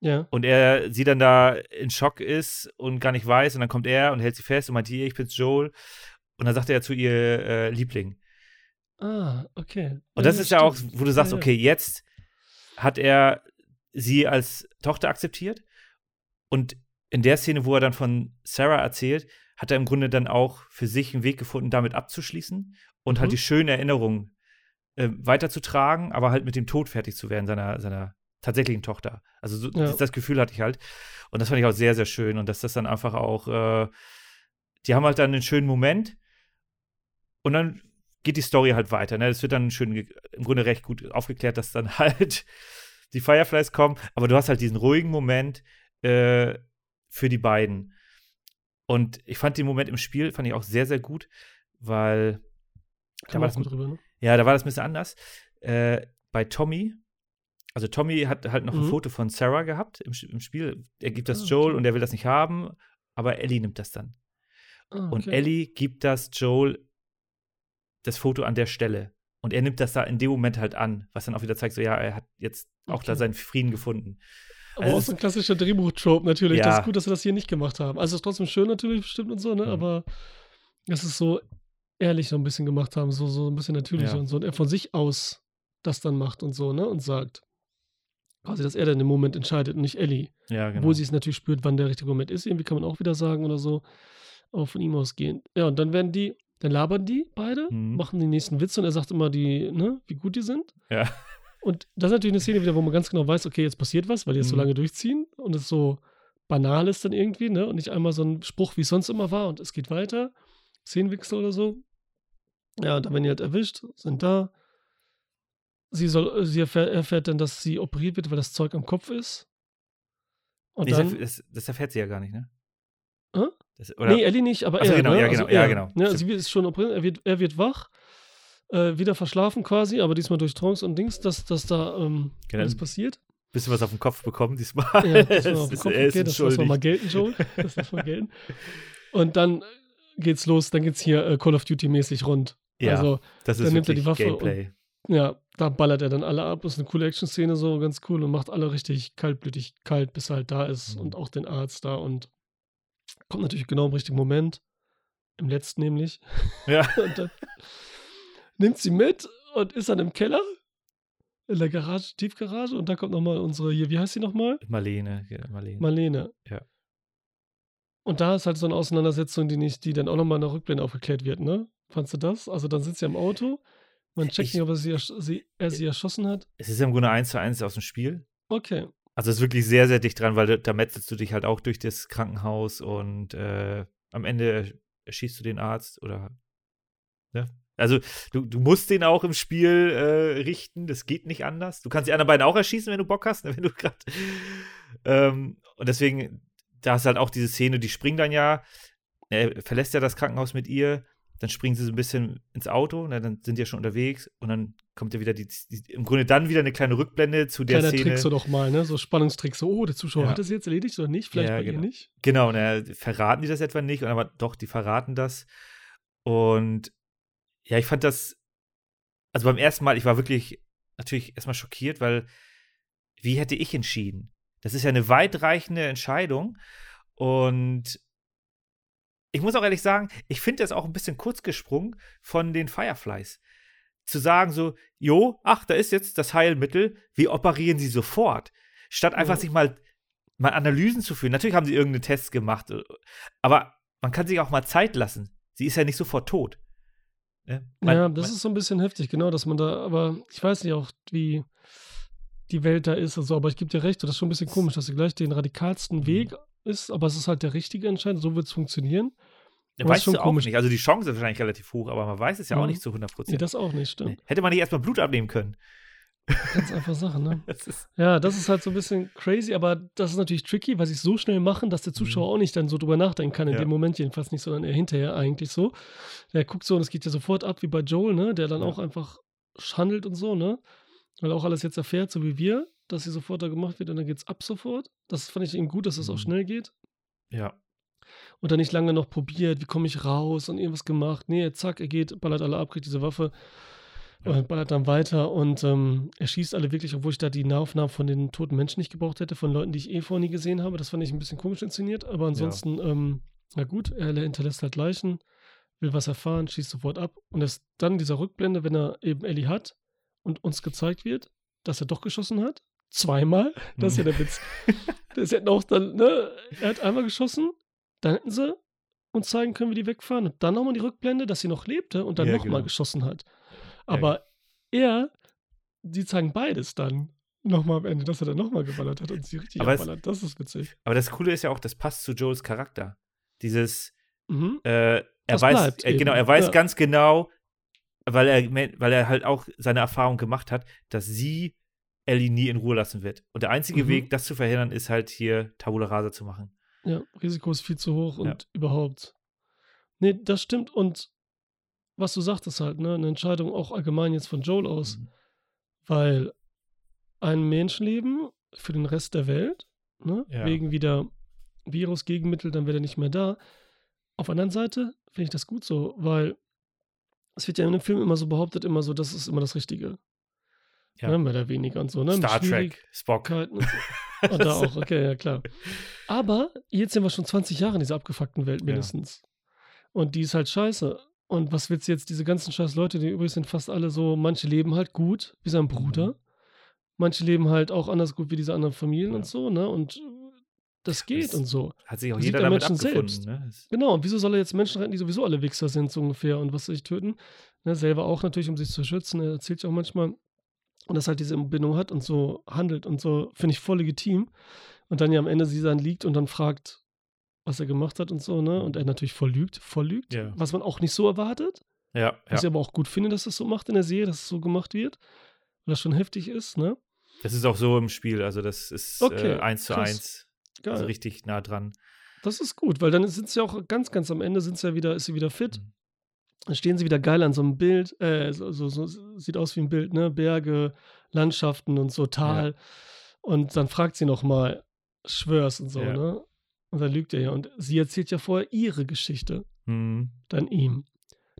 S1: ja.
S2: und er sie dann da in Schock ist und gar nicht weiß, und dann kommt er und hält sie fest und meint, hier, ich bin's Joel, und dann sagt er zu ihr äh, Liebling.
S1: Ah, okay.
S2: Und das ist ja auch, wo du sagst,
S1: Ja, ja.
S2: okay, jetzt hat er sie als Tochter akzeptiert und in der Szene, wo er dann von Sarah erzählt, hat er im Grunde dann auch für sich einen Weg gefunden, damit abzuschließen und
S1: Mhm.
S2: halt die schönen Erinnerungen äh, weiterzutragen, aber halt mit dem Tod fertig zu werden seiner, seiner tatsächlichen Tochter. Also so,
S1: Ja.
S2: das, das Gefühl hatte ich halt. Und das fand ich auch sehr, sehr schön. Und dass das dann einfach auch, äh, die haben halt dann einen schönen Moment und dann geht die Story halt weiter. Ne? Das wird dann schön, im Grunde recht gut aufgeklärt, dass dann (laughs) halt die Fireflies kommen. Aber du hast halt diesen ruhigen Moment äh, für die beiden. Und ich fand den Moment im Spiel, fand ich auch sehr, sehr gut, weil
S1: Kann
S2: war das-
S1: drüber, ne?
S2: ja, da war das ein bisschen anders. Äh, bei Tommy, also Tommy hat halt noch ein
S1: Mhm.
S2: Foto von Sarah gehabt im, im Spiel. Er gibt das
S1: Ah,
S2: Joel
S1: okay.
S2: und er will das nicht haben, aber Ellie nimmt das dann.
S1: Ah,
S2: Und
S1: okay.
S2: Ellie gibt das Joel das Foto an der Stelle. Und er nimmt das da in dem Moment halt an, was dann auch wieder zeigt, so ja, er hat jetzt auch da
S1: Okay.
S2: seinen Frieden gefunden.
S1: Aber
S2: Also
S1: auch so ein klassischer Drehbuch-Trope natürlich. Das
S2: Ja.
S1: ist gut, dass sie das hier nicht gemacht haben. Also es ist trotzdem schön natürlich bestimmt und so, ne?
S2: Mhm.
S1: Aber es ist so ehrlich so ein bisschen gemacht haben, so, so ein bisschen natürlicher
S2: Ja.
S1: und so. Und er von sich aus das dann macht und so, ne? Und sagt. Quasi, dass er dann im Moment entscheidet und nicht Ellie.
S2: Ja, genau.
S1: Obwohl sie es natürlich spürt, wann der richtige Moment ist. Irgendwie kann man auch wieder sagen oder so. Aber von ihm ausgehend. Ja, und dann werden die, dann labern die beide,
S2: Mhm.
S1: machen die nächsten Witze und er sagt immer, die, ne, wie gut die sind.
S2: Ja.
S1: Und das ist natürlich eine Szene wieder, wo man ganz genau weiß, okay, jetzt passiert was, weil die es so
S2: Mhm.
S1: lange durchziehen und es so banal ist dann irgendwie, ne? Und nicht einmal so ein Spruch, wie es sonst immer war und es geht weiter. Szenenwechsel oder so. Ja, und dann werden die halt erwischt, sind da. Sie, soll, sie erfährt, erfährt dann, dass sie operiert wird, weil das Zeug am Kopf ist. Und
S2: Nee, das,
S1: dann,
S2: das, das erfährt sie ja gar nicht, ne?
S1: Hä?
S2: Das,
S1: nee, Ellie nicht, aber
S2: Ach so,
S1: er.
S2: genau,
S1: ne?
S2: ja,
S1: Also
S2: genau, ja,
S1: er,
S2: genau.
S1: Ne? Sie ist schon operiert, er wird, er wird wach, äh, wieder verschlafen quasi, aber diesmal durch Trance und Dings, dass, dass da ähm,
S2: Genau.
S1: alles passiert.
S2: Bisschen was auf den Kopf bekommen diesmal.
S1: Ja, das (laughs)
S2: Es
S1: auf den
S2: ist-
S1: Kopf,
S2: ist
S1: okay, das lassen wir mal gelten, Joel. Das lassen wir gelten. Und dann geht's los, dann geht's hier äh, Call of Duty-mäßig rund.
S2: Ja,
S1: Also,
S2: das ist
S1: dann nimmt er die Waffe und-
S2: Gameplay.
S1: ja, da ballert er dann alle ab. Ist eine coole Action-Szene, so ganz cool und macht alle richtig kaltblütig kalt, bis er halt da ist
S2: Mhm.
S1: und auch den Arzt da und kommt natürlich genau im richtigen Moment. Im letzten nämlich.
S2: Ja. (laughs)
S1: Und dann nimmt sie mit und ist dann im Keller. In der Garage, Tiefgarage. Und da kommt nochmal unsere, hier, wie heißt sie nochmal?
S2: Marlene, ja, Marlene.
S1: Marlene.
S2: Ja.
S1: Und da ist halt so eine Auseinandersetzung, die nicht, die dann auch nochmal in der Rückblende aufgeklärt wird, ne? Fandst du das? Also dann sind sie am Auto. Man checkt
S2: Ich-
S1: nicht, ob er sie, sie, er sie erschossen hat.
S2: es ist ja im Grunde eins zu eins aus dem Spiel.
S1: Okay.
S2: Also es ist wirklich sehr, sehr dicht dran, weil da, da metzelst du dich halt auch durch das Krankenhaus und äh, am Ende erschießt du den Arzt oder ne? Also du, du musst den auch im Spiel äh, richten, das geht nicht anders. Du kannst die anderen beiden auch erschießen, wenn du Bock hast, ne? (laughs) wenn du gerade ähm, und deswegen, da ist halt auch diese Szene, die springen dann ja, er verlässt ja das Krankenhaus mit ihr, dann springen sie so ein bisschen ins Auto, na, dann sind die ja schon unterwegs und dann kommt ja wieder die, die im Grunde dann wieder eine kleine Rückblende zu der
S1: Kleiner
S2: Szene.
S1: Trick so doch mal, ne? So Spannungstrick, so, oh, der Zuschauer
S2: Ja.
S1: hat das jetzt erledigt oder nicht? Vielleicht
S2: Ja,
S1: bei
S2: genau.
S1: ihr nicht.
S2: Genau, na, verraten die das etwa nicht, aber doch, die verraten das. Und ja, ich fand das, also beim ersten Mal, ich war wirklich natürlich erstmal schockiert, weil wie hätte ich entschieden? Das ist ja eine weitreichende Entscheidung und ich muss auch ehrlich sagen, ich finde das auch ein bisschen kurz gesprungen von den Fireflies. Zu sagen so, jo, ach, da ist jetzt das Heilmittel, wir operieren sie sofort. Statt einfach
S1: Ja.
S2: sich mal, mal Analysen zu führen. Natürlich haben sie irgendeine Tests gemacht, äh, aber man kann sich auch mal Zeit lassen. Sie ist ja nicht sofort tot. Ne? Man-
S1: ja, das
S2: man-
S1: ist so ein bisschen heftig, genau, dass man da, aber ich weiß nicht auch, wie die Welt da ist und so, aber ich gebe dir recht, das ist schon ein bisschen komisch, dass sie gleich den
S2: Mhm.
S1: radikalsten Weg ist, aber es ist halt der richtige Entscheidung, so wird es funktionieren.
S2: Ja, weißt
S1: schon
S2: du auch
S1: komisch.
S2: nicht. Also die Chance ist wahrscheinlich relativ hoch, aber man weiß es ja auch
S1: Mhm.
S2: nicht zu 100
S1: Nee,
S2: Prozent.
S1: das auch nicht, stimmt.
S2: Hätte man nicht erstmal Blut abnehmen können.
S1: Ganz einfach Sachen, ne? (laughs)
S2: Das
S1: Ja, das ist halt so ein bisschen crazy, aber das ist natürlich tricky, weil sie es so schnell machen, dass der Zuschauer auch nicht dann so drüber nachdenken kann. In
S2: Mhm. Ja.
S1: dem Moment jedenfalls nicht, sondern eher hinterher eigentlich so. Der guckt so und es geht ja sofort ab, wie bei Joel, ne? Der dann
S2: Ja.
S1: auch einfach handelt und so, ne? Weil er auch alles jetzt erfährt, so wie wir, dass sie sofort da gemacht wird und dann geht's ab sofort. Das fand ich eben gut, dass es auch
S2: Mhm.
S1: schnell geht.
S2: ja.
S1: Und dann nicht lange noch probiert, wie komme ich raus und irgendwas gemacht. Nee, zack, er geht, ballert alle ab, kriegt diese Waffe. Und ballert dann weiter und ähm, er schießt alle wirklich, obwohl ich da die Nahaufnahmen von den toten Menschen nicht gebraucht hätte, von Leuten, die ich eh vorher nie gesehen habe. Das fand ich ein bisschen komisch inszeniert, aber ansonsten, ähm, na gut, er hinterlässt halt Leichen, will was erfahren, schießt sofort ab und erst dann dieser Rückblende, wenn er eben Ellie hat und uns gezeigt wird, dass er doch geschossen hat. Zweimal. (laughs) Das ist ja der Witz. Das hätten auch dann, ne, er hat einmal geschossen, dann hätten sie uns zeigen können, wie die wegfahren. Und dann nochmal die Rückblende, dass sie noch lebte und dann
S2: Ja,
S1: nochmal
S2: genau.
S1: geschossen hat. Aber er, die zeigen beides dann nochmal am Ende, dass er dann nochmal geballert hat und sie richtig
S2: Aber es-
S1: abballert. Das ist witzig.
S2: Aber das Coole ist ja auch, das passt zu Joels Charakter. Dieses,
S1: Mhm.
S2: äh, er
S1: Das
S2: weiß,
S1: bleibt
S2: äh, genau, er weiß
S1: ja.
S2: ganz genau, weil er, weil er halt auch seine Erfahrung gemacht hat, dass sie Ellie nie in Ruhe lassen wird. Und der einzige
S1: Mhm.
S2: Weg, das zu verhindern, ist halt hier Tabula Rasa zu machen.
S1: Ja, Risiko ist viel zu hoch und
S2: Ja.
S1: überhaupt. Nee, das stimmt. Und was du sagtest halt, ne, eine Entscheidung auch allgemein jetzt von Joel aus,
S2: Mhm.
S1: weil ein Menschenleben für den Rest der Welt, ne,
S2: Ja.
S1: wegen wieder Virus, Gegenmittel, dann wäre er nicht mehr da. Auf der anderen Seite finde ich das gut so, weil es wird ja in dem Film immer so behauptet, immer so, das ist immer das Richtige.
S2: Ja.
S1: Ne, mehr oder weniger und so, ne?
S2: Star Trek, Spock.
S1: Und, so. und da auch, okay, ja klar. Aber jetzt sind wir schon 20 Jahre in dieser abgefuckten Welt
S2: Ja.
S1: mindestens. Und die ist halt scheiße. Und was willst du jetzt, diese ganzen scheiß Leute, die übrigens sind fast alle so, manche leben halt gut, wie sein Bruder.
S2: Mhm.
S1: Manche leben halt auch anders gut wie diese anderen Familien
S2: Ja.
S1: und so, ne? Und das geht
S2: Das-
S1: und so.
S2: Hat sich auch
S1: Sieht
S2: jeder
S1: der
S2: damit
S1: Menschen selbst.
S2: Ne? Das-
S1: Genau, und wieso soll er jetzt Menschen retten, die sowieso alle Wichser sind, so ungefähr, und was sich töten? Ne, selber auch natürlich, um sich zu schützen, er erzählt ja auch manchmal. Und dass halt diese Bindung hat und so handelt und so, finde ich voll legitim. Und dann ja am Ende sie dann liegt und dann fragt, was er gemacht hat und so, ne? Und er natürlich voll lügt, voll lügt,
S2: Ja.
S1: was man auch nicht so erwartet.
S2: Ja,
S1: Was ich
S2: ja.
S1: aber auch gut finde, dass das so macht in der Serie, dass es so gemacht wird. Weil das schon heftig ist, ne?
S2: Das ist auch so im Spiel. Also, das ist
S1: Okay,
S2: äh, eins zu
S1: krass.
S2: eins.
S1: Geil.
S2: Also richtig nah dran.
S1: Das ist gut, weil dann sind sie auch ganz, ganz am Ende sind sie ja wieder, ist sie wieder fit.
S2: Mhm.
S1: Dann stehen sie wieder geil an so einem Bild, äh, so, so, so sieht aus wie ein Bild, ne? Berge, Landschaften und so Tal. Und dann fragt sie nochmal, schwör's und so,
S2: Ja.
S1: ne? Und dann lügt er ja. Und sie erzählt ja vorher ihre Geschichte,
S2: Mhm.
S1: dann ihm.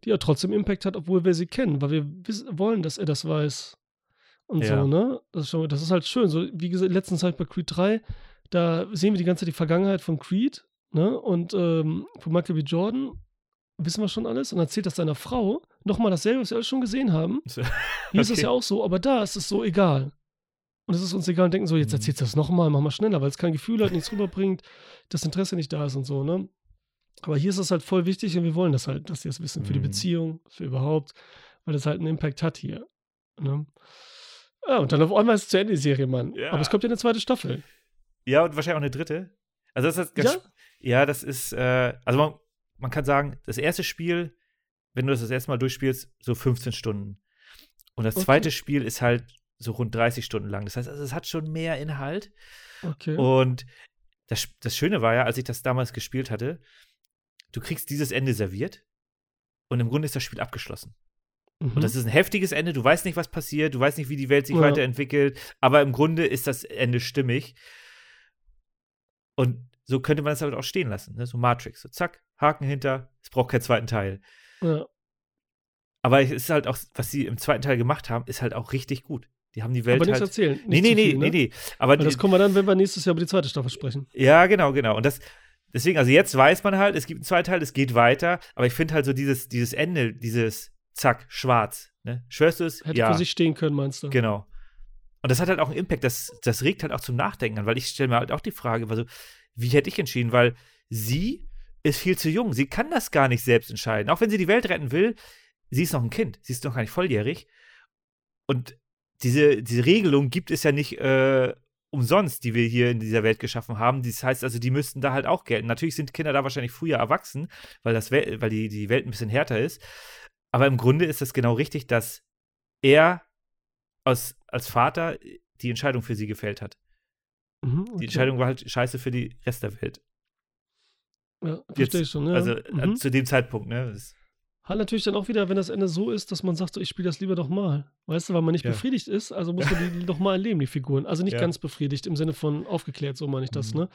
S1: Die ja trotzdem Impact hat, obwohl wir sie kennen, weil wir wollen, dass er das weiß. Und
S2: Ja.
S1: so, ne? Das ist, schon, das ist halt schön. So, wie gesagt, letztens halt bei Creed 3, da sehen wir die ganze Zeit die Vergangenheit von Creed, ne? Und ähm, von Michael B. Jordan wissen wir schon alles und erzählt das seiner Frau nochmal dasselbe, was wir alles schon gesehen haben. (laughs) Hier ist es ja auch so, aber da ist es so egal. Und es ist uns egal und denken so, jetzt
S2: Mhm.
S1: erzählst du das nochmal, mach mal schneller, weil es kein Gefühl hat, nichts rüberbringt, das Interesse nicht da ist und so, ne? Aber hier ist es halt voll wichtig und wir wollen das halt, dass sie das wissen, für die
S2: Mhm.
S1: Beziehung, für überhaupt, weil das halt einen Impact hat hier. Ne? Ja, und dann auf einmal ist es zu Ende die Serie, Mann.
S2: Ja.
S1: Aber es kommt ja eine zweite Staffel.
S2: Ja, und wahrscheinlich auch eine dritte. Also das ist ganz, ja? das ist, äh, also man, man kann sagen, das erste Spiel, wenn du das das erste Mal durchspielst, so 15 Stunden. Und das
S1: Okay.
S2: zweite Spiel ist halt so rund 30 Stunden lang. Das heißt, also es hat schon mehr Inhalt.
S1: Okay.
S2: Und das, das Schöne war ja, als ich das damals gespielt hatte, du kriegst dieses Ende serviert und im Grunde ist das Spiel abgeschlossen.
S1: Mhm.
S2: Und das ist ein heftiges Ende. Du weißt nicht, was passiert. Du weißt nicht, wie die Welt sich
S1: Ja.
S2: weiterentwickelt. Aber im Grunde ist das Ende stimmig. Und so könnte man es halt auch stehen lassen. Ne? So Matrix. So zack, Haken hinter. Es braucht keinen zweiten Teil.
S1: ja.
S2: Aber es ist halt auch, was sie im zweiten Teil gemacht haben, ist halt auch richtig gut. Die haben die Welt
S1: Aber nichts
S2: halt.
S1: erzählen.
S2: Nee,
S1: nicht
S2: nee, nee,
S1: viel, ne?
S2: nee, nee. Aber
S1: Weil das kommen wir dann, wenn wir nächstes Jahr über die zweite Staffel sprechen.
S2: Ja, genau, genau. Und das, deswegen, also jetzt weiß man halt, es gibt einen zweiten Teil, es geht weiter, aber ich finde halt so dieses, dieses Ende, dieses Zack, schwarz, ne? Schwörst du es?
S1: Hätte
S2: ja,
S1: für sich stehen können, meinst du?
S2: genau. Und das hat halt auch einen Impact, das, das regt halt auch zum Nachdenken an, weil ich stelle mir halt auch die Frage, also, wie hätte ich entschieden? Weil sie ist viel zu jung, sie kann das gar nicht selbst entscheiden. Auch wenn sie die Welt retten will, sie ist noch ein Kind, sie ist noch gar nicht volljährig. Und diese, diese Regelung gibt es ja nicht äh, umsonst, die wir hier in dieser Welt geschaffen haben. Das heißt also, die müssten da halt auch gelten. Natürlich sind Kinder da wahrscheinlich früher erwachsen, weil, das Wel weil die, die Welt ein bisschen härter ist. Aber im Grunde ist es genau richtig, dass er aus, als Vater die Entscheidung für sie gefällt hat.
S1: Mhm,
S2: Die
S1: okay.
S2: Entscheidung war halt scheiße für die Rest der Welt.
S1: Ja, verstehe ich schon. Ja.
S2: Also äh,
S1: mhm.
S2: zu dem Zeitpunkt, ne? Das,
S1: Hat natürlich dann auch wieder, wenn das Ende so ist, dass man sagt, so, ich spiele das lieber doch mal. Weißt du, weil man nicht
S2: Ja.
S1: befriedigt ist, also muss man die (laughs) doch mal erleben, die Figuren. Also nicht
S2: Ja.
S1: ganz befriedigt im Sinne von aufgeklärt, so meine ich das,
S2: Mhm.
S1: ne?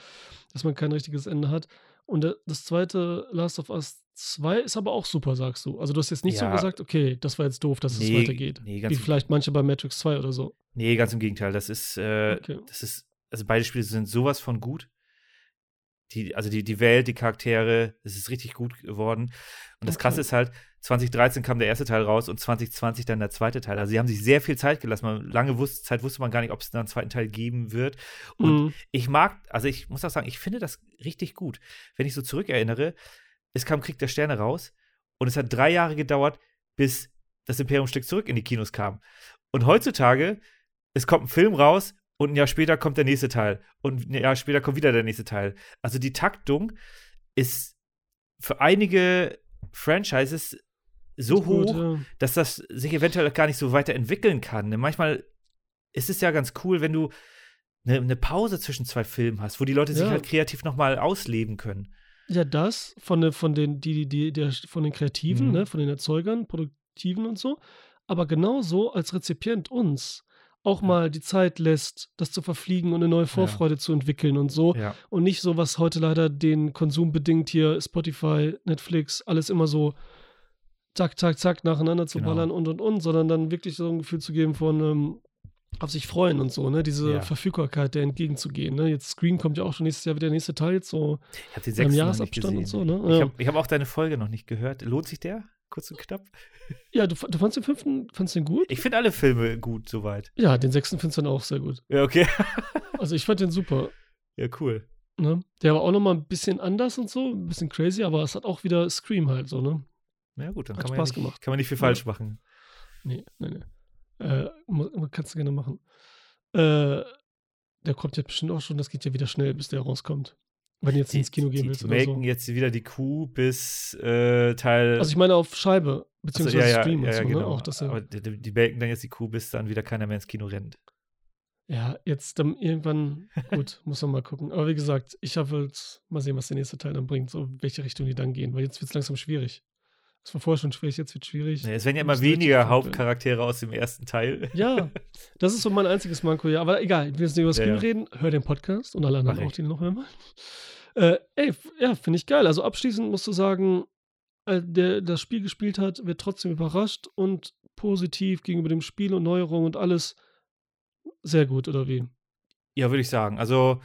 S1: Dass man kein richtiges Ende hat. Und der, das zweite, Last of Us 2, ist aber auch super, sagst du. Also du hast jetzt nicht so
S2: Ja.
S1: gesagt, okay, das war jetzt doof, dass
S2: Nee,
S1: es weitergeht.
S2: nee, ganz
S1: Wie vielleicht manche bei Matrix 2 oder so.
S2: nee, ganz im Gegenteil. Das ist, äh,
S1: Okay.
S2: das ist, also beide Spiele sind sowas von gut. Die, also die, die Welt, die Charaktere, es ist richtig gut geworden. Und das
S1: Okay.
S2: Krasse ist halt, 2013 kam der erste Teil raus und 2020 dann der zweite Teil. Also sie haben sich sehr viel Zeit gelassen. Man, lange wusste, Zeit wusste man gar nicht, ob es einen zweiten Teil geben wird. Und
S1: Mhm.
S2: ich mag, also ich muss auch sagen, ich finde das richtig gut. Wenn ich so zurückerinnere, es kam Krieg der Sterne raus und es hat drei Jahre gedauert, bis das Imperium Stück zurück in die Kinos kam. Und heutzutage, es kommt ein Film raus und ein Jahr später kommt der nächste Teil. Und ein Jahr später kommt wieder der nächste Teil. Also die Taktung ist für einige Franchises so
S1: Gut,
S2: hoch,
S1: ja.
S2: dass das sich eventuell gar nicht so weiterentwickeln kann. Ne? Manchmal ist es ja ganz cool, wenn du eine, eine Pause zwischen zwei Filmen hast, wo die Leute sich
S1: Ja.
S2: halt kreativ nochmal ausleben können.
S1: Ja, das von, den- von den, die, die, der, von den Kreativen,
S2: Mhm.
S1: ne, von den Erzeugern, Produktiven und so. Aber genauso als Rezipient uns auch
S2: Ja.
S1: mal die Zeit lässt, das zu verfliegen und eine neue Vorfreude zu entwickeln und so.
S2: Ja.
S1: Und nicht so, was heute leider den Konsum bedingt hier, Spotify, Netflix, alles immer so zack, zack, zack, nacheinander zu
S2: Genau.
S1: ballern und und und, sondern dann wirklich so ein Gefühl zu geben von ähm, auf sich freuen und so, ne? Diese
S2: Ja.
S1: Verfügbarkeit der entgegenzugehen. Ne? Jetzt Screen kommt ja auch schon nächstes Jahr wieder der nächste Teil, jetzt so
S2: Ich habe den
S1: im Jahresabstand und so, ne?
S2: Ich
S1: Ja.
S2: habe hab auch deine Folge noch nicht gehört. Lohnt sich der? Kurz und knapp.
S1: Ja, du, du fandst den fünften, fandst den gut?
S2: Ich finde alle Filme gut soweit.
S1: Ja, den sechsten findest du dann auch sehr gut.
S2: Ja, okay. (laughs)
S1: Also ich fand den super.
S2: Ja, cool.
S1: Ne? Der war auch nochmal ein bisschen anders und so, ein bisschen crazy, aber es hat auch wieder Scream halt so, ne?
S2: Ja, gut, dann
S1: Hat
S2: kann man,
S1: Spaß
S2: ja nicht,
S1: gemacht.
S2: kann man nicht viel
S1: Ja.
S2: falsch machen.
S1: Nee, nee, nee. Äh, kannst du gerne machen. Äh, der kommt ja bestimmt auch schon, das geht ja wieder schnell, bis der rauskommt. Wenn du jetzt ins Kino gehen
S2: die,
S1: willst
S2: die
S1: oder
S2: melken
S1: so.
S2: jetzt wieder die Kuh bis äh, Teil.
S1: Also ich meine auf Scheibe, beziehungsweise Stream und so, ne? Auch das ja.
S2: Aber die, die die melken dann jetzt die Kuh, bis dann wieder keiner mehr ins Kino rennt.
S1: Ja, jetzt dann irgendwann, gut, (laughs) muss man mal gucken. Aber wie gesagt, ich habe halt mal sehen, was der nächste Teil dann bringt, so welche Richtung die dann gehen, weil jetzt wird es langsam schwierig. Es war vorher schon schwierig, jetzt wird es schwierig.
S2: Nee, es werden ja immer weniger. Hauptcharaktere aus dem ersten Teil.
S1: Ja, das ist so mein einziges Manko, ja. Aber egal, wir müssen nicht über das
S2: Ja, ja.
S1: reden. Hör den Podcast und alle anderen auch, die noch hören wollen. Äh, ey, ja, finde ich geil. Also abschließend musst du sagen, äh, der das Spiel gespielt hat, wird trotzdem überrascht und positiv gegenüber dem Spiel und Neuerungen und alles sehr gut, oder wie?
S2: Ja, würde ich sagen. Also,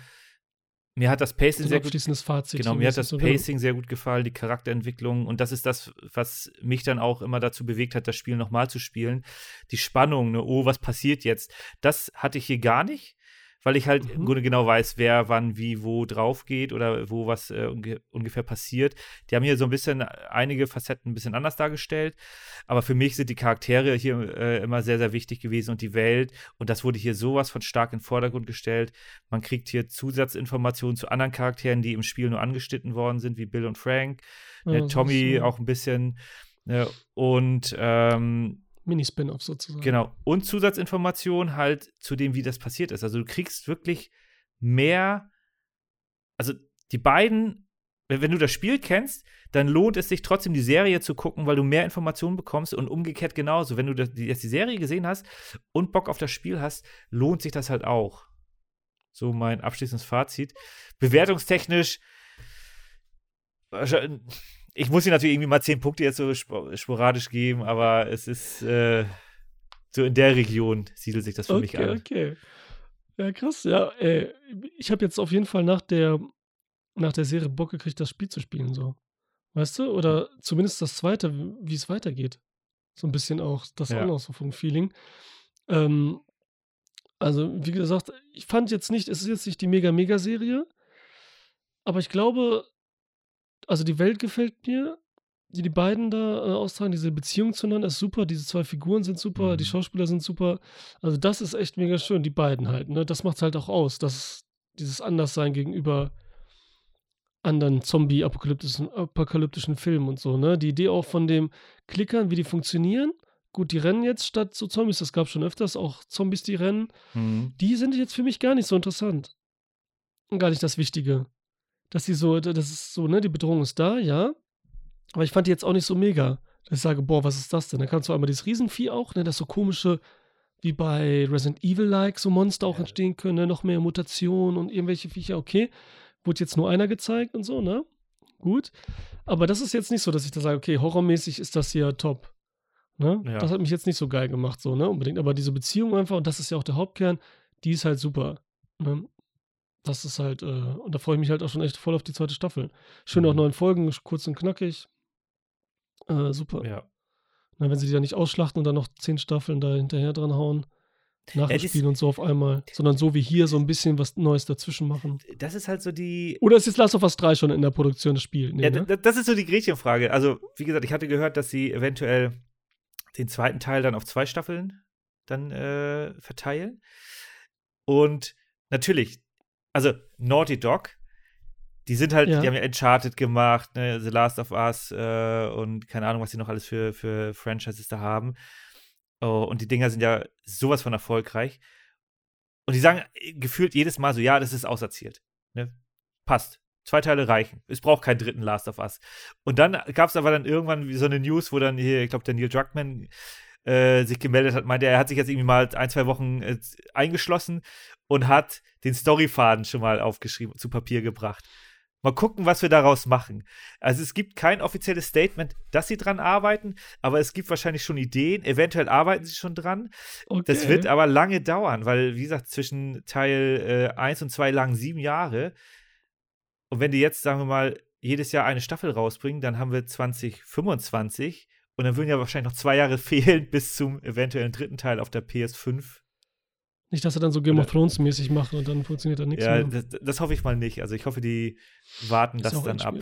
S2: mir hat das Pacing sehr gut
S1: Fazit.
S2: Genau, mir hat das. Pacing sehr gut gefallen, die Charakterentwicklung und das ist das, was mich dann auch immer dazu bewegt hat, das Spiel nochmal zu spielen. Die Spannung, ne, oh, was passiert jetzt? Das hatte ich hier gar nicht, weil ich halt im
S1: Mhm.
S2: Grunde genau weiß, wer wann wie wo drauf geht oder wo was äh, unge ungefähr passiert. Die haben hier so ein bisschen einige Facetten ein bisschen anders dargestellt, aber für mich sind die Charaktere hier äh, immer sehr, sehr wichtig gewesen und die Welt und das wurde hier sowas von stark in den Vordergrund gestellt. Man kriegt hier Zusatzinformationen zu anderen Charakteren, die im Spiel nur angeschnitten worden sind, wie Bill und Frank.
S1: Ja,
S2: Ne,
S1: das
S2: Tommy
S1: äh,
S2: auch ein bisschen. Ne, und ähm,
S1: Mini-Spin-Off sozusagen.
S2: genau. Und Zusatzinformationen halt zu dem, wie das passiert ist. Also du kriegst wirklich mehr. Also die beiden wenn, du das Spiel kennst, dann lohnt es sich trotzdem, die Serie zu gucken, weil du mehr Informationen bekommst und umgekehrt genauso. Wenn du das, die, jetzt die Serie gesehen hast und Bock auf das Spiel hast, lohnt sich das halt auch. So mein abschließendes Fazit. Bewertungstechnisch, ich muss dir natürlich irgendwie mal zehn Punkte jetzt so sporadisch geben, aber es ist äh, so in der Region siedelt sich das für
S1: okay,
S2: mich an.
S1: Okay, Ja, krass. Ja, ey, ich habe jetzt auf jeden Fall nach der, nach der Serie Bock gekriegt, das Spiel zu spielen, so. Weißt du? Oder zumindest das zweite, wie es weitergeht. So ein bisschen auch, das
S2: Ja.
S1: auch so vom Feeling. Ähm, also, wie gesagt, ich fand jetzt nicht, es ist jetzt nicht die Mega-Mega-Serie, aber ich glaube, also die Welt gefällt mir, die die beiden da äh, austragen, diese Beziehung zueinander ist super, diese zwei Figuren sind super, die
S2: Mhm.
S1: Schauspieler sind super. Also das ist echt mega schön, die beiden halt, ne? Das macht's halt auch aus, dass dieses Anderssein gegenüber anderen Zombie-apokalyptischen apokalyptischen Filmen und so, ne? Die Idee auch von dem Klickern, wie die funktionieren. Gut, die rennen jetzt statt so Zombies, das gab schon öfters auch Zombies, die rennen.
S2: Mhm.
S1: Die sind jetzt für mich gar nicht so interessant. Und gar nicht das Wichtige. Dass die so, das ist so, ne, die Bedrohung ist da, ja. Aber ich fand die jetzt auch nicht so mega. Dass ich sage, boah, was ist das denn? Da kannst du einmal dieses Riesenvieh auch, ne, das so komische, wie bei Resident Evil-like, so Monster auch
S2: Ja.
S1: entstehen können, ne? noch mehr Mutationen und irgendwelche Viecher, okay. Wurde jetzt nur einer gezeigt und so, ne? Gut. Aber das ist jetzt nicht so, dass ich da sage, okay, horrormäßig ist das hier top. Ne?
S2: Ja.
S1: Das hat mich jetzt nicht so geil gemacht, so, ne? Unbedingt. Aber diese Beziehung einfach, und das ist ja auch der Hauptkern, die ist halt super. Ne? Das ist halt, äh, und da freue ich mich halt auch schon echt voll auf die zweite Staffel. Schön auch
S2: Mhm.
S1: neun Folgen, kurz und knackig. Äh, super.
S2: Ja.
S1: Na, wenn sie die da nicht ausschlachten und dann noch zehn Staffeln da hinterher dran hauen,
S2: das-
S1: nachspielen und so auf einmal, sondern so wie hier so ein bisschen was Neues dazwischen machen.
S2: Das ist halt so die.
S1: Oder ist jetzt Last of Us 3 schon in der Produktion des Spiels? Nee,
S2: Ja,
S1: ne?
S2: das ist so die Gretchenfrage. Also, wie gesagt, ich hatte gehört, dass sie eventuell den zweiten Teil dann auf zwei Staffeln dann äh, verteilen. Und natürlich, also Naughty Dog, die sind halt,
S1: Ja.
S2: die haben ja Uncharted gemacht, ne, The Last of Us äh, und keine Ahnung, was sie noch alles für, für Franchises da haben. Oh, und die Dinger sind ja sowas von erfolgreich. Und die sagen äh, gefühlt jedes Mal so, ja, das ist auserzählt. Ne? Passt. Zwei Teile reichen. Es braucht keinen dritten Last of Us. Und dann gab es aber dann irgendwann so eine News, wo dann hier, ich glaube, der Neil Druckmann äh, sich gemeldet hat, meinte, er hat sich jetzt irgendwie mal ein, zwei Wochen äh, eingeschlossen und hat den Storyfaden schon mal aufgeschrieben, zu Papier gebracht. Mal gucken, was wir daraus machen. Also es gibt kein offizielles Statement, dass sie dran arbeiten, aber es gibt wahrscheinlich schon Ideen. Eventuell arbeiten sie schon dran.
S1: okay.
S2: Das wird aber lange dauern, weil, wie gesagt, zwischen Teil äh, 1 und 2 lagen sieben Jahre. Und wenn die jetzt, sagen wir mal, jedes Jahr eine Staffel rausbringen, dann haben wir 2025 und dann würden ja wahrscheinlich noch zwei Jahre (laughs) fehlen bis zum eventuellen dritten Teil auf der PS5.
S1: Nicht, dass sie dann so Game of
S2: Oder-
S1: Thrones mäßig machen und dann funktioniert da nichts
S2: Ja,
S1: mehr.
S2: das, das hoffe ich mal nicht. Also ich hoffe, die warten
S1: Ist
S2: das dann ab.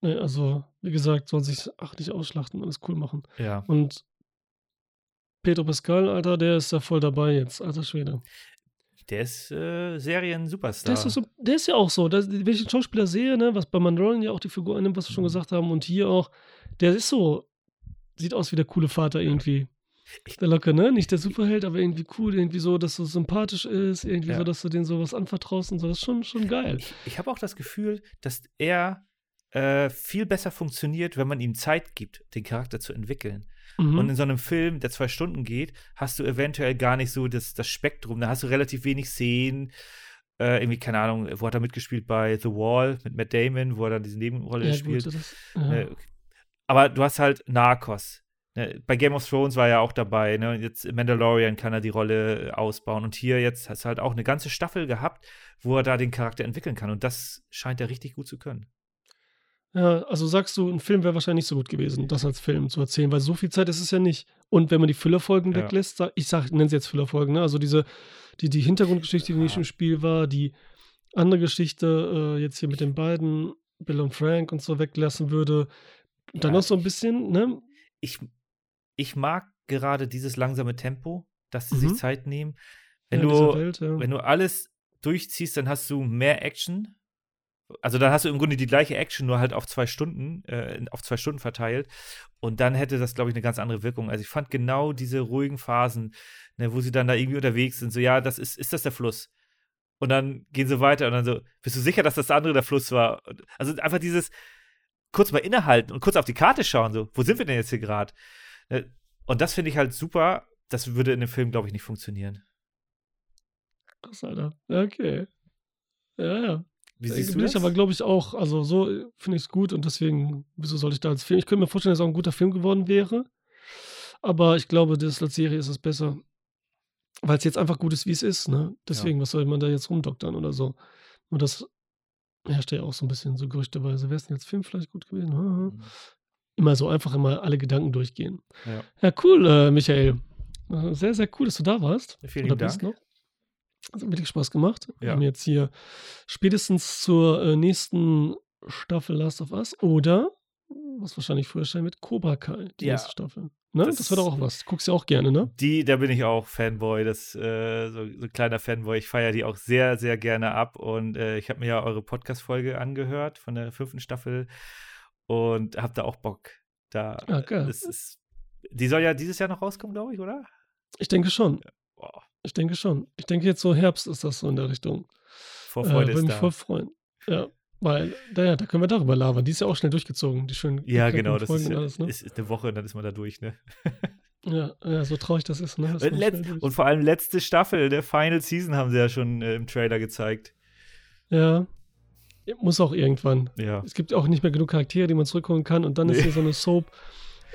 S1: Nee, also, wie gesagt, sollen sich ach nicht ausschlachten, alles cool machen.
S2: Ja.
S1: Und Pedro Pascal, Alter, der ist ja voll dabei jetzt, alter Schwede.
S2: Der ist äh, Serien-Superstar.
S1: Der so, der ist ja auch so, dass, wenn ich einen Schauspieler sehe, ne, was bei Mandalorian ja auch die Figur annimmt, was wir schon
S2: Mhm.
S1: gesagt haben, und hier auch, der ist so, sieht aus wie der coole Vater irgendwie.
S2: Ich-
S1: Der Locke, ne? Nicht der Superheld, aber irgendwie cool, irgendwie so, dass so sympathisch ist, irgendwie
S2: Ja.
S1: so, dass du den sowas anvertraust und so. Das ist schon, schon geil.
S2: Ich, ich habe auch das Gefühl, dass er äh, viel besser funktioniert, wenn man ihm Zeit gibt, den Charakter zu entwickeln.
S1: Mhm.
S2: Und in so einem Film, der zwei Stunden geht, hast du eventuell gar nicht so das, das Spektrum. Da hast du relativ wenig Szenen. Äh, irgendwie, keine Ahnung, wo hat er mitgespielt bei The Wall mit Matt Damon, wo er dann diese Nebenrolle
S1: ja,
S2: spielt.
S1: gut, das, ja.
S2: Äh, okay. Aber du hast halt Narcos. Ne? Bei Game of Thrones war er auch dabei. Ne? Jetzt Mandalorian kann er die Rolle äh, ausbauen. Und hier jetzt hast du halt auch eine ganze Staffel gehabt, wo er da den Charakter entwickeln kann. Und das scheint er richtig gut zu können.
S1: Ja, also sagst du, ein Film wäre wahrscheinlich nicht so gut gewesen, das als Film zu erzählen, weil so viel Zeit ist es ja nicht. Und wenn man die Füllerfolgen
S2: Ja.
S1: weglässt, ich sag, nenne sie jetzt Füllerfolgen, ne? Also diese, die, die Hintergrundgeschichte, die nicht im Spiel war, die andere Geschichte, äh, jetzt hier mit den beiden, Bill und Frank und so weglassen würde. Dann
S2: Ja.
S1: noch so ein bisschen, ne?
S2: Ich, ich mag gerade dieses langsame Tempo, dass sie
S1: Mhm.
S2: sich Zeit nehmen. Wenn,
S1: ja,
S2: du,
S1: Welt, ja.
S2: wenn du alles durchziehst, dann hast du mehr Action. Also dann hast du im Grunde die gleiche Action, nur halt auf zwei Stunden, äh, auf zwei Stunden verteilt. Und dann hätte das, glaube ich, eine ganz andere Wirkung. Also ich fand genau diese ruhigen Phasen, ne, wo sie dann da irgendwie unterwegs sind, so ja, das ist, ist das der Fluss? Und dann gehen sie weiter und dann so, bist du sicher, dass das andere der Fluss war? Also einfach dieses kurz mal innehalten und kurz auf die Karte schauen, so, wo sind wir denn jetzt hier gerade? Äh, und das finde ich halt super. Das würde in dem Film, glaube ich, nicht funktionieren.
S1: Krass, Alter. Okay. Ja, ja.
S2: Wie
S1: Äh,
S2: siehst du
S1: bin ich
S2: das?
S1: aber, glaube ich, auch. Also, so äh, finde ich es gut und deswegen, wieso soll ich da als Film? Ich könnte mir vorstellen, dass es auch ein guter Film geworden wäre. Aber ich glaube, das als Serie ist es besser. Weil es jetzt einfach gut ist, wie es ist, ne? Deswegen, was soll man da jetzt rumdoktern oder so? Und das herrscht ja auch so ein bisschen so gerüchteweise. Wäre es denn jetzt Film vielleicht gut gewesen? Hm, hm. Immer so einfach immer alle Gedanken durchgehen.
S2: Ja.
S1: Ja, cool, äh, Michael. Äh, Sehr, sehr cool, dass du da warst.
S2: Vielen lieben
S1: bist
S2: Dank.
S1: noch. Hat wirklich Spaß gemacht. Wir
S2: Ja.
S1: haben jetzt hier spätestens zur äh, nächsten Staffel Last of Us oder, was wahrscheinlich früher erscheint, mit Cobra Kai, die
S2: Ja.
S1: nächste Staffel. Ne? Das,
S2: Das-
S1: wird auch was. Guckst ja auch gerne, ne?
S2: Die, da bin ich auch Fanboy, das, äh, so, so ein kleiner Fanboy. Ich feiere die auch sehr, sehr gerne ab. Und äh, ich habe mir ja eure Podcast-Folge angehört von der fünften Staffel und habe da auch Bock. Da,
S1: Ah, geil.
S2: das ist, die soll ja dieses Jahr noch rauskommen, glaube ich, oder?
S1: Ich denke schon. Ich denke schon. Ich denke jetzt so Herbst ist das so in der Richtung.
S2: Vorfreude
S1: äh, würde
S2: ist
S1: mich
S2: da.
S1: voll freuen. Ja. Weil, naja, da können wir darüber labern. Die ist ja auch schnell durchgezogen, die schönen
S2: ja, genau, das
S1: Folgen
S2: ist, ja-
S1: alles, ne?
S2: ist, ist eine Woche und dann ist man da durch, ne? (laughs)
S1: Ja, ja, so traurig das ist, ne? Ist
S2: Und,
S1: man
S2: letz-
S1: schnell durch.
S2: und vor allem letzte Staffel, der Final Season haben sie ja schon äh, im Trailer gezeigt.
S1: Ja. Muss auch irgendwann.
S2: Ja.
S1: Es gibt auch nicht mehr genug Charaktere, die man zurückholen kann. Und dann ist
S2: Nee.
S1: hier so eine Soap.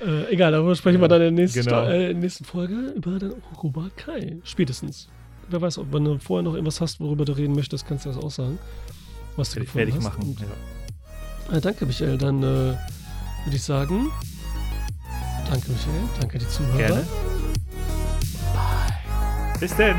S1: Äh, egal, darüber sprechen wir dann in der nächsten,
S2: genau.
S1: Äh, nächsten Folge über dann Robert Kai. Spätestens. Wer weiß, ob wenn du vorher noch irgendwas hast, worüber du reden möchtest, kannst du das auch sagen. Was du
S2: Werde
S1: gefunden
S2: ich
S1: hast.
S2: machen.
S1: Und,
S2: Ja.
S1: äh, danke, Michael. Dann äh, würde ich sagen, danke, Michael. Danke, die Zuhörer.
S2: Gerne. Bis denn.